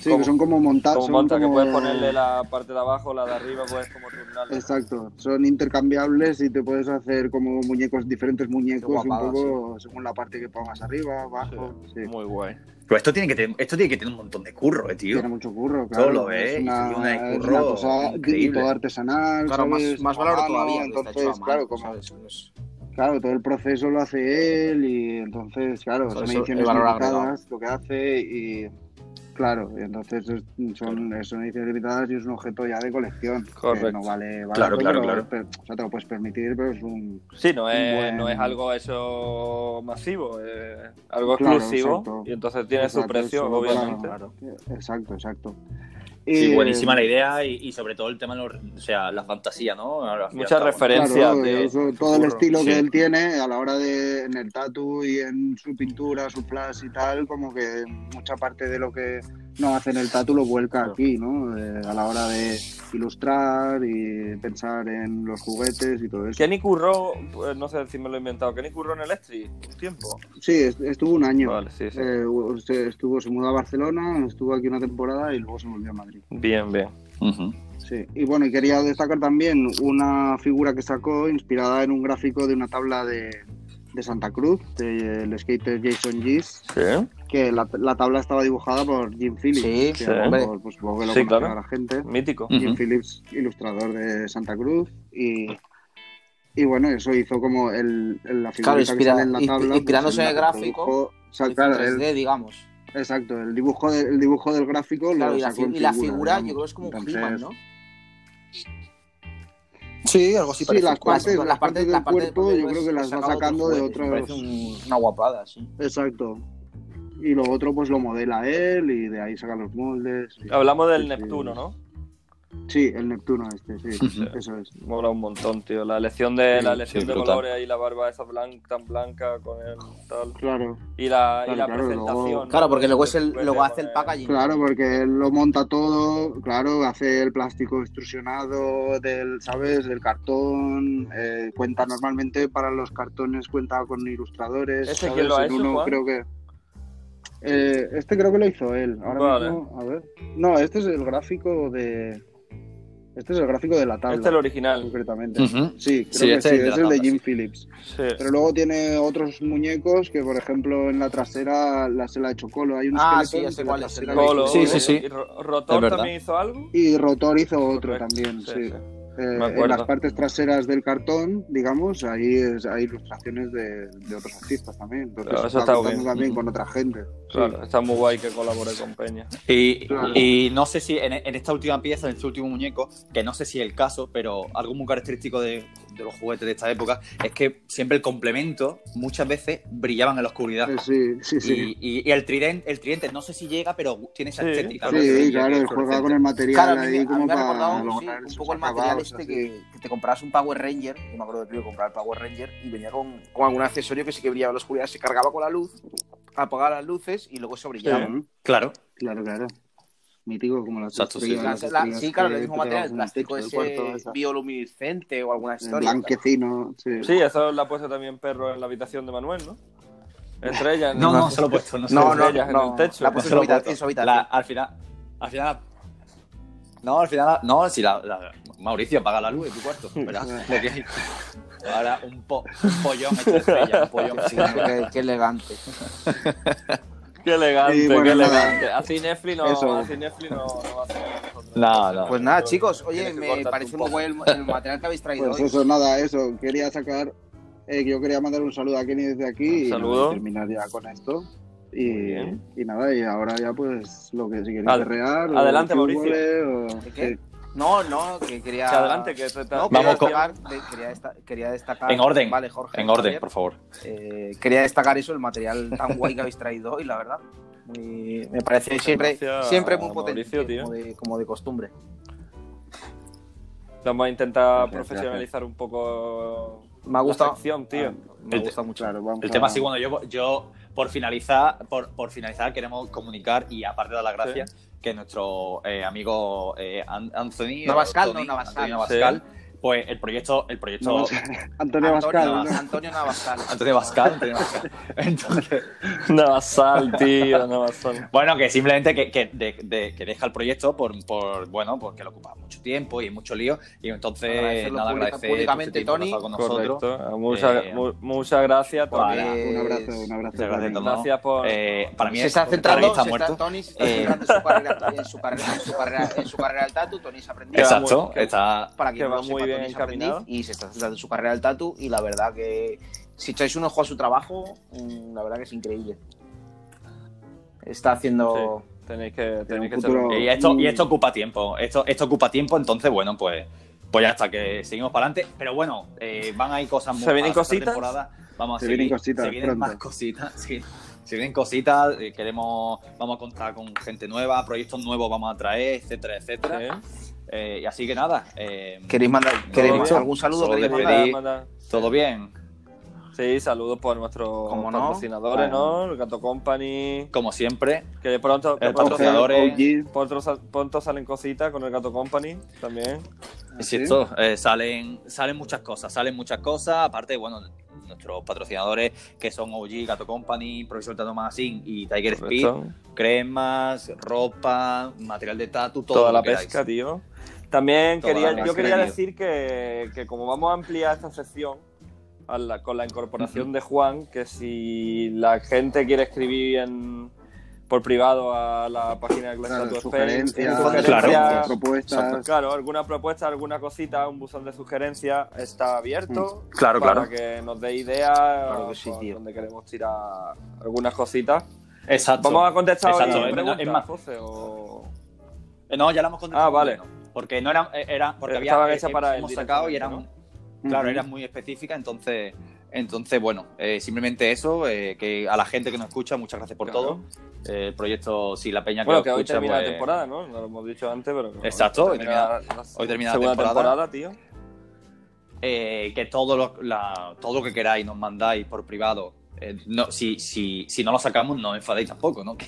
Sí, que son como montados. como monta, que puedes ponerle la parte de abajo, la de arriba, puedes como turnarle. Exacto, son intercambiables y te puedes hacer como muñecos, diferentes muñecos, Qué un guapada, poco según la parte que pongas arriba, abajo. Sí. Muy guay. Pero esto tiene que tener, esto tiene que tener un montón de curro, eh, tío. Tiene mucho curro, claro. Todo lo ves, es una, de es curro una cosa y increíble. todo artesanal, Claro, más, ¿sabes? más A valor todavía. Entonces, mano, claro, como, ¿sabes? Es- claro, todo el proceso lo hace él y entonces, claro, son ediciones limitadas lo que hace y claro, y entonces es- son, son ediciones limitadas y es un objeto ya de colección. que Correcto. no vale barato, Claro, claro, pero- claro. pero- o sea, te lo puedes permitir, pero es un Sí, no es, Buen- no es algo eso masivo, es algo exclusivo exacto. y entonces tiene su Exacto, precio, solo para- obviamente. Claro. Exacto, exacto. Sí, Y, buenísima eh, la idea y, y sobre todo el tema de los, o sea, la fantasía, ¿no? Al fin y Mucha al cabo, ¿no? referencia. Claro, de- eso, de todo el estilo Sí. que él tiene a la hora de en el tatu y en su pintura, su flash y tal, como que mucha parte de lo que no hace en el tatu lo vuelca aquí, ¿no? Eh, a la hora de ilustrar y pensar en los juguetes y todo eso. Kenny curró, pues, no sé si me lo he inventado, Kenny curró en el Estri un tiempo. Sí, est- estuvo un año. Vale, sí, sí. Eh, se- estuvo, se mudó a Barcelona, estuvo aquí una temporada y luego se volvió a Madrid. Bien, bien. Sí, y bueno, y quería destacar también una figura que sacó inspirada en un gráfico de una tabla de, de Santa Cruz, del skater Jason Gis, Sí. que la, la tabla estaba dibujada por Jim Phillips. Sí, que sí. a mejor, pues, supongo que lo Sí, claro. la gente. Mítico. Jim Phillips, ilustrador de Santa Cruz, y, y bueno, eso hizo como el, el- la figura Claro, que sale en la tabla. pues, inspirándose él en el gráfico, reprodujo. O sea, claro, en él- 3D, digamos. exacto, el dibujo, de- el dibujo del gráfico Claro, lo y la, sacó en fi- y la figura, figura, digamos. yo creo que es como un He-Man, ¿no? Sí, algo así Sí, las partes, Las las partes del partes cuerpo yo creo que las va sacando de otros... parece un- una guapada, sí. Exacto. Y lo otro pues lo modela él y de ahí saca los moldes. y- Hablamos del Sí, sí. Neptuno, ¿no? Sí, el Neptuno este, *laughs* sí, eso es. Mola un montón, tío. La elección de, Sí, la elección sí, de brutal. colores y la barba esa blan- tan blanca con el tal. Claro, Y la, y Claro, la claro, presentación. luego- ¿no? Claro, porque luego, es el, Verde luego hace el el- packaging. claro, porque él lo monta todo, claro, hace el plástico extrusionado del, ¿sabes? Del cartón, eh, cuenta normalmente para los cartones, cuenta con ilustradores. ¿Este ¿sabes? quién lo ha hecho, uno Juan? creo que... eh, este creo que lo hizo él. Ahora Vale. mismo, a ver. No, este es el gráfico de... Este es el gráfico de la tabla. Este es el original. concretamente. Sí, creo Sí, que este sí, es es el de Jim. Phillips. Sí. Pero luego tiene otros muñecos que, por ejemplo, en la trasera la, se la ha hecho Colo. Hay un Ah, sí, ya que sé en la cuál es, trasera el le Colo, Sí, sí, sí. ¿Y Rotor verdad. también hizo algo? Y Rotor hizo otro Correcto. también, Sí, sí. sí. Eh, en las partes traseras del cartón, digamos, ahí es- hay ilustraciones de, de otros artistas también. Entonces, Claro, eso está bien. también con otra gente. Sí. Claro, está muy guay que colabore con Peña. Y, Claro. y no sé si en, en esta última pieza, en este último muñeco, que no sé si es el caso, pero algo muy característico de, de los juguetes de esta época es que siempre el complemento muchas veces brillaban en la oscuridad. Sí, sí, sí. Y, y- y el, tridente, el tridente, no sé si llega, pero tiene esa Sí, estética. Sí, ¿no? Que brilla, claro, que es juega con el material Claro, a mí, ahí me- a mí como me ha para sí, un poco el material este que, que te comprabas un Power Ranger, yo me acuerdo de tío comprar el Power Ranger y venía con, con algún accesorio que sí que brillaba en la oscuridad, se cargaba con la luz, apagaba las luces y luego eso brillaba. Sí, Claro. Claro, claro. Mítico como las Exacto, sí. La- las la- estrellas sí, claro, el mismo te material, el plástico ese esa. bioluminiscente o alguna historia. blanquecino, sí. Sí, eso lo ha puesto también Perro en la habitación de Manuel, ¿no? Estrella *laughs* en No, no, se lo he puesto. No, No, lo no, estrellas en no, el techo. la No puse se en lo su he habita- puesto. en su habitación. La- al final. Al final. No, al final. No, si la. la- Mauricio, apaga la luz de tu cuarto. *laughs* Lo hay. Ahora un, po, un pollón hecho de estrella. Un pollón Sí, qué, qué elegante. *laughs* Qué elegante, Y bueno, qué nada. elegante. Así Netflix no, Eso. así Netflix no, no va a hacer nosotros. No, no. Pues nada, chicos, oye, me parece muy bueno el, el material que habéis traído Pues hoy. eso, nada, eso. Quería sacar. eh, yo quería mandar un saludo a Kenny desde aquí y Saludo. nada, terminar ya con esto. Y, bien. y nada, y ahora ya pues lo que si queréis Ad- adelante, Mauricio. o- ¿De qué? Sí. No, no, que quería. Que adelante, que te- te- No, Vamos quería, con- destacar, quería, desta- quería destacar. En orden. Vale, Jorge. En orden, Javier, por favor. eh, quería destacar eso, el material tan guay que habéis traído hoy, la verdad. Muy- me parece siempre, Gracias, siempre muy potente, Mauricio, como, de, como de costumbre. Vamos a intentar Gracias, profesionalizar un poco Me ha gustado. la sección, tío. Me El- gusta mucho. Claro, vamos El a- tema sí, bueno, yo, yo por finalizar, por, por finalizar queremos comunicar y aparte de dar las gracias que nuestro eh, amigo eh, An- Anthony Navascal, no, Navascal. Antonio Navascal, pues el proyecto, el proyecto No, Antonio Bascal. Antonio, ¿no? Antonio Navascal. Antonio Navascal, Antonio Navascal. *laughs* Entonces, Navasal, tío, Navasal. *laughs* bueno, que simplemente que, que, de- de- que deja el proyecto por, por bueno, porque lo ocupa mucho tiempo y mucho lío y entonces nada agradecer públicamente, este Tony. con nosotros. Correcto. Muchas, Eh, mu- muchas gracias, Tony. Vale. Un abrazo, un abrazo. Muchas gracias, Tony. Tony. Gracias por. Eh, para mí se es- está centrando, está se muerto. está, Tony se está Eh, centrando en su *laughs* carrera, en su carrera, en su carrera, en su carrera del tatu. Tony se ha aprendido. va Exacto, muy- que- está para que quien no va lo muy sepa, bien Tony es aprendiz encaminado. y se está centrando en su carrera del tatu y la verdad que si echáis un ojo a su trabajo, mm, la verdad que es increíble. Está haciendo... Tenéis que, tenéis que futuro- Y esto, y esto ocupa tiempo. Esto, esto ocupa tiempo, entonces, bueno, pues, pues ya está, que seguimos para adelante. Pero bueno, eh, van a ir cosas muy ¿Se vienen cositas? temporada. Vamos a Se seguir. vienen cositas Se vienen pronto. más cositas, *laughs* sí. Se vienen cositas, eh, queremos, vamos a contar con gente nueva, proyectos nuevos vamos a traer, etcétera, etcétera. Sí. Eh, y así que nada, eh, ¿Queréis mandar queréis bien. algún saludo? Solo ¿Queréis mandar? todo bien. Sí, saludos por nuestros ¿Cómo no? patrocinadores, ¿no? El Gato Company. Como siempre, Que de pronto, de El pronto. OG, pronto sal- pronto salen cositas con el Gato Company también. Es cierto, eh, salen, salen muchas cosas, salen muchas cosas, aparte, bueno, nuestros patrocinadores que son OG, Gato Company, Profesor Tattoo Magazine y Tiger Speed, cremas, ropa, material de tatu, todo Toda lo la que pesca, tío. También Toda quería, yo quería decir que, que como vamos a ampliar esta sección a la- con la incorporación de Juan, que si la gente quiere escribir en, por privado a la página de Glass Claro, sugerencias, sugerencias, Claro. propuestas. Claro, alguna propuesta, alguna cosita, un buzón de sugerencias está abierto. Claro, para claro. que nos dé ideas Claro que sí, tío. donde queremos tirar algunas cositas. Exacto. Vamos a contestar Exacto, hoy es- es más- José, o... Eh, No, ya la hemos contestado. Ah, vale. ¿no? Porque no era, eh, era porque había Estaban eh, hechas eh, para hemos sacado y eran, claro, eran muy específicas, entonces, entonces bueno, eh, simplemente eso, eh, que a la gente que nos escucha, muchas gracias por Claro. todo. Eh, el proyecto, si la peña que Bueno, que hoy escucha, termina la pues, temporada, ¿no? Lo hemos dicho antes, pero... Exacto, hoy termina hoy termina la temporada. tío. que todo lo, la- todo lo que queráis nos mandáis por privado. Eh, no, si, si, si no lo sacamos, no os enfadéis tampoco, ¿no? *laughs* que,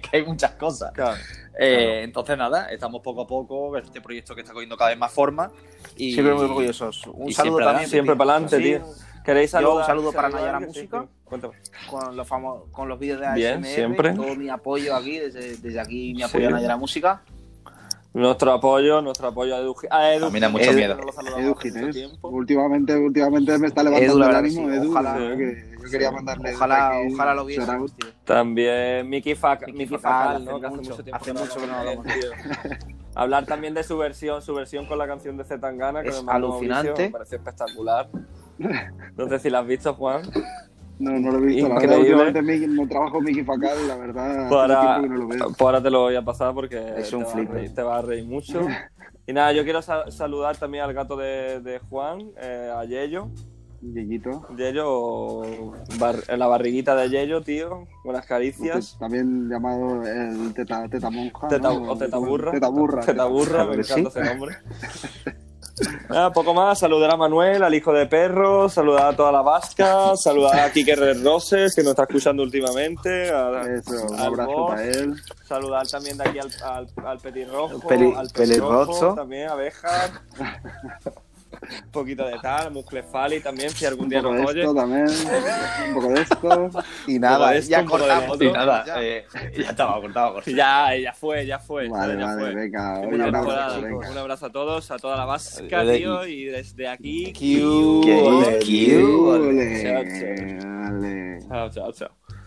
que hay muchas cosas. Claro. Eh, Entonces, nada, estamos poco a poco, este proyecto que está cogiendo cada vez más forma. Y, Siempre muy orgullosos. Un saludo siempre también. Siempre para adelante, Sí, tío. ¿Queréis Yo, saludar? un saludo para Nayara sí, Música. sí. Cuéntame. con los famo- con los vídeos de Bien, ASMR, siempre. todo mi apoyo aquí, desde, desde aquí mi Sí. apoyo a Nayara Música. Nuestro apoyo, nuestro apoyo a Edu. A Edu A mí me da mucho Edu- miedo. no Edu Ginés. tiempo. Últimamente, últimamente me está levantando Edu, el ánimo, sí. Edu. Ojalá- que yo quería mandarle Ojalá, aquí ojalá lo tío. También Miki, Fac Miki Miki Facal, Facal, hace ¿no? Que hace mucho- mucho tiempo hace no mucho que no hablamos. Hablar también de su versión, su versión con la canción de Zetangana, que Es me mandó alucinante. Mauricio, me pareció espectacular. No sé si la has visto, Juan. *laughs* No, no lo he visto. La verdad, Increíble. últimamente Miki- no trabajo Miki Facal, la verdad. Para, que no lo veo. ahora te lo voy a pasar porque Es te, un va a flip. reír, te va a reír mucho. *laughs* Y nada, yo quiero sa- saludar también al gato de, de Juan, eh, a Yello. Yeyito. Yello, bar- la barriguita de Yello, tío, buenas caricias. También llamado el teta, teta monja. Teta, ¿no? o teta burra. Teta burra. Teta burra, Claro me encanta sí. ese nombre. *laughs* Nada, poco más. Saludar a Manuel, al hijo de perro, saludar a toda la vasca, saludar a Kike Roses, que nos está escuchando últimamente. a- Eso, un abrazo boss. para él. Saludar también de aquí al, al, al petirrojo, Peli- al pelirrojo, también, abejas. *laughs* Un *laughs* poquito de tal, Musclefali también, si algún día nos de oye. esto también. Un poco de esto. *laughs* Y nada, de esto, ya un poco de cortamos. Y nada, Ya. eh, ya estaba cortado. Ya, ya fue, ya fue. Vale, ya vale, fue. venga. Oye, un abrazo, venga. Un abrazo a todos, a toda la vasca, Desde tío, y desde aquí. Q. Q, ole. Ole, Chao, chao. ole. Chao, chao, chao.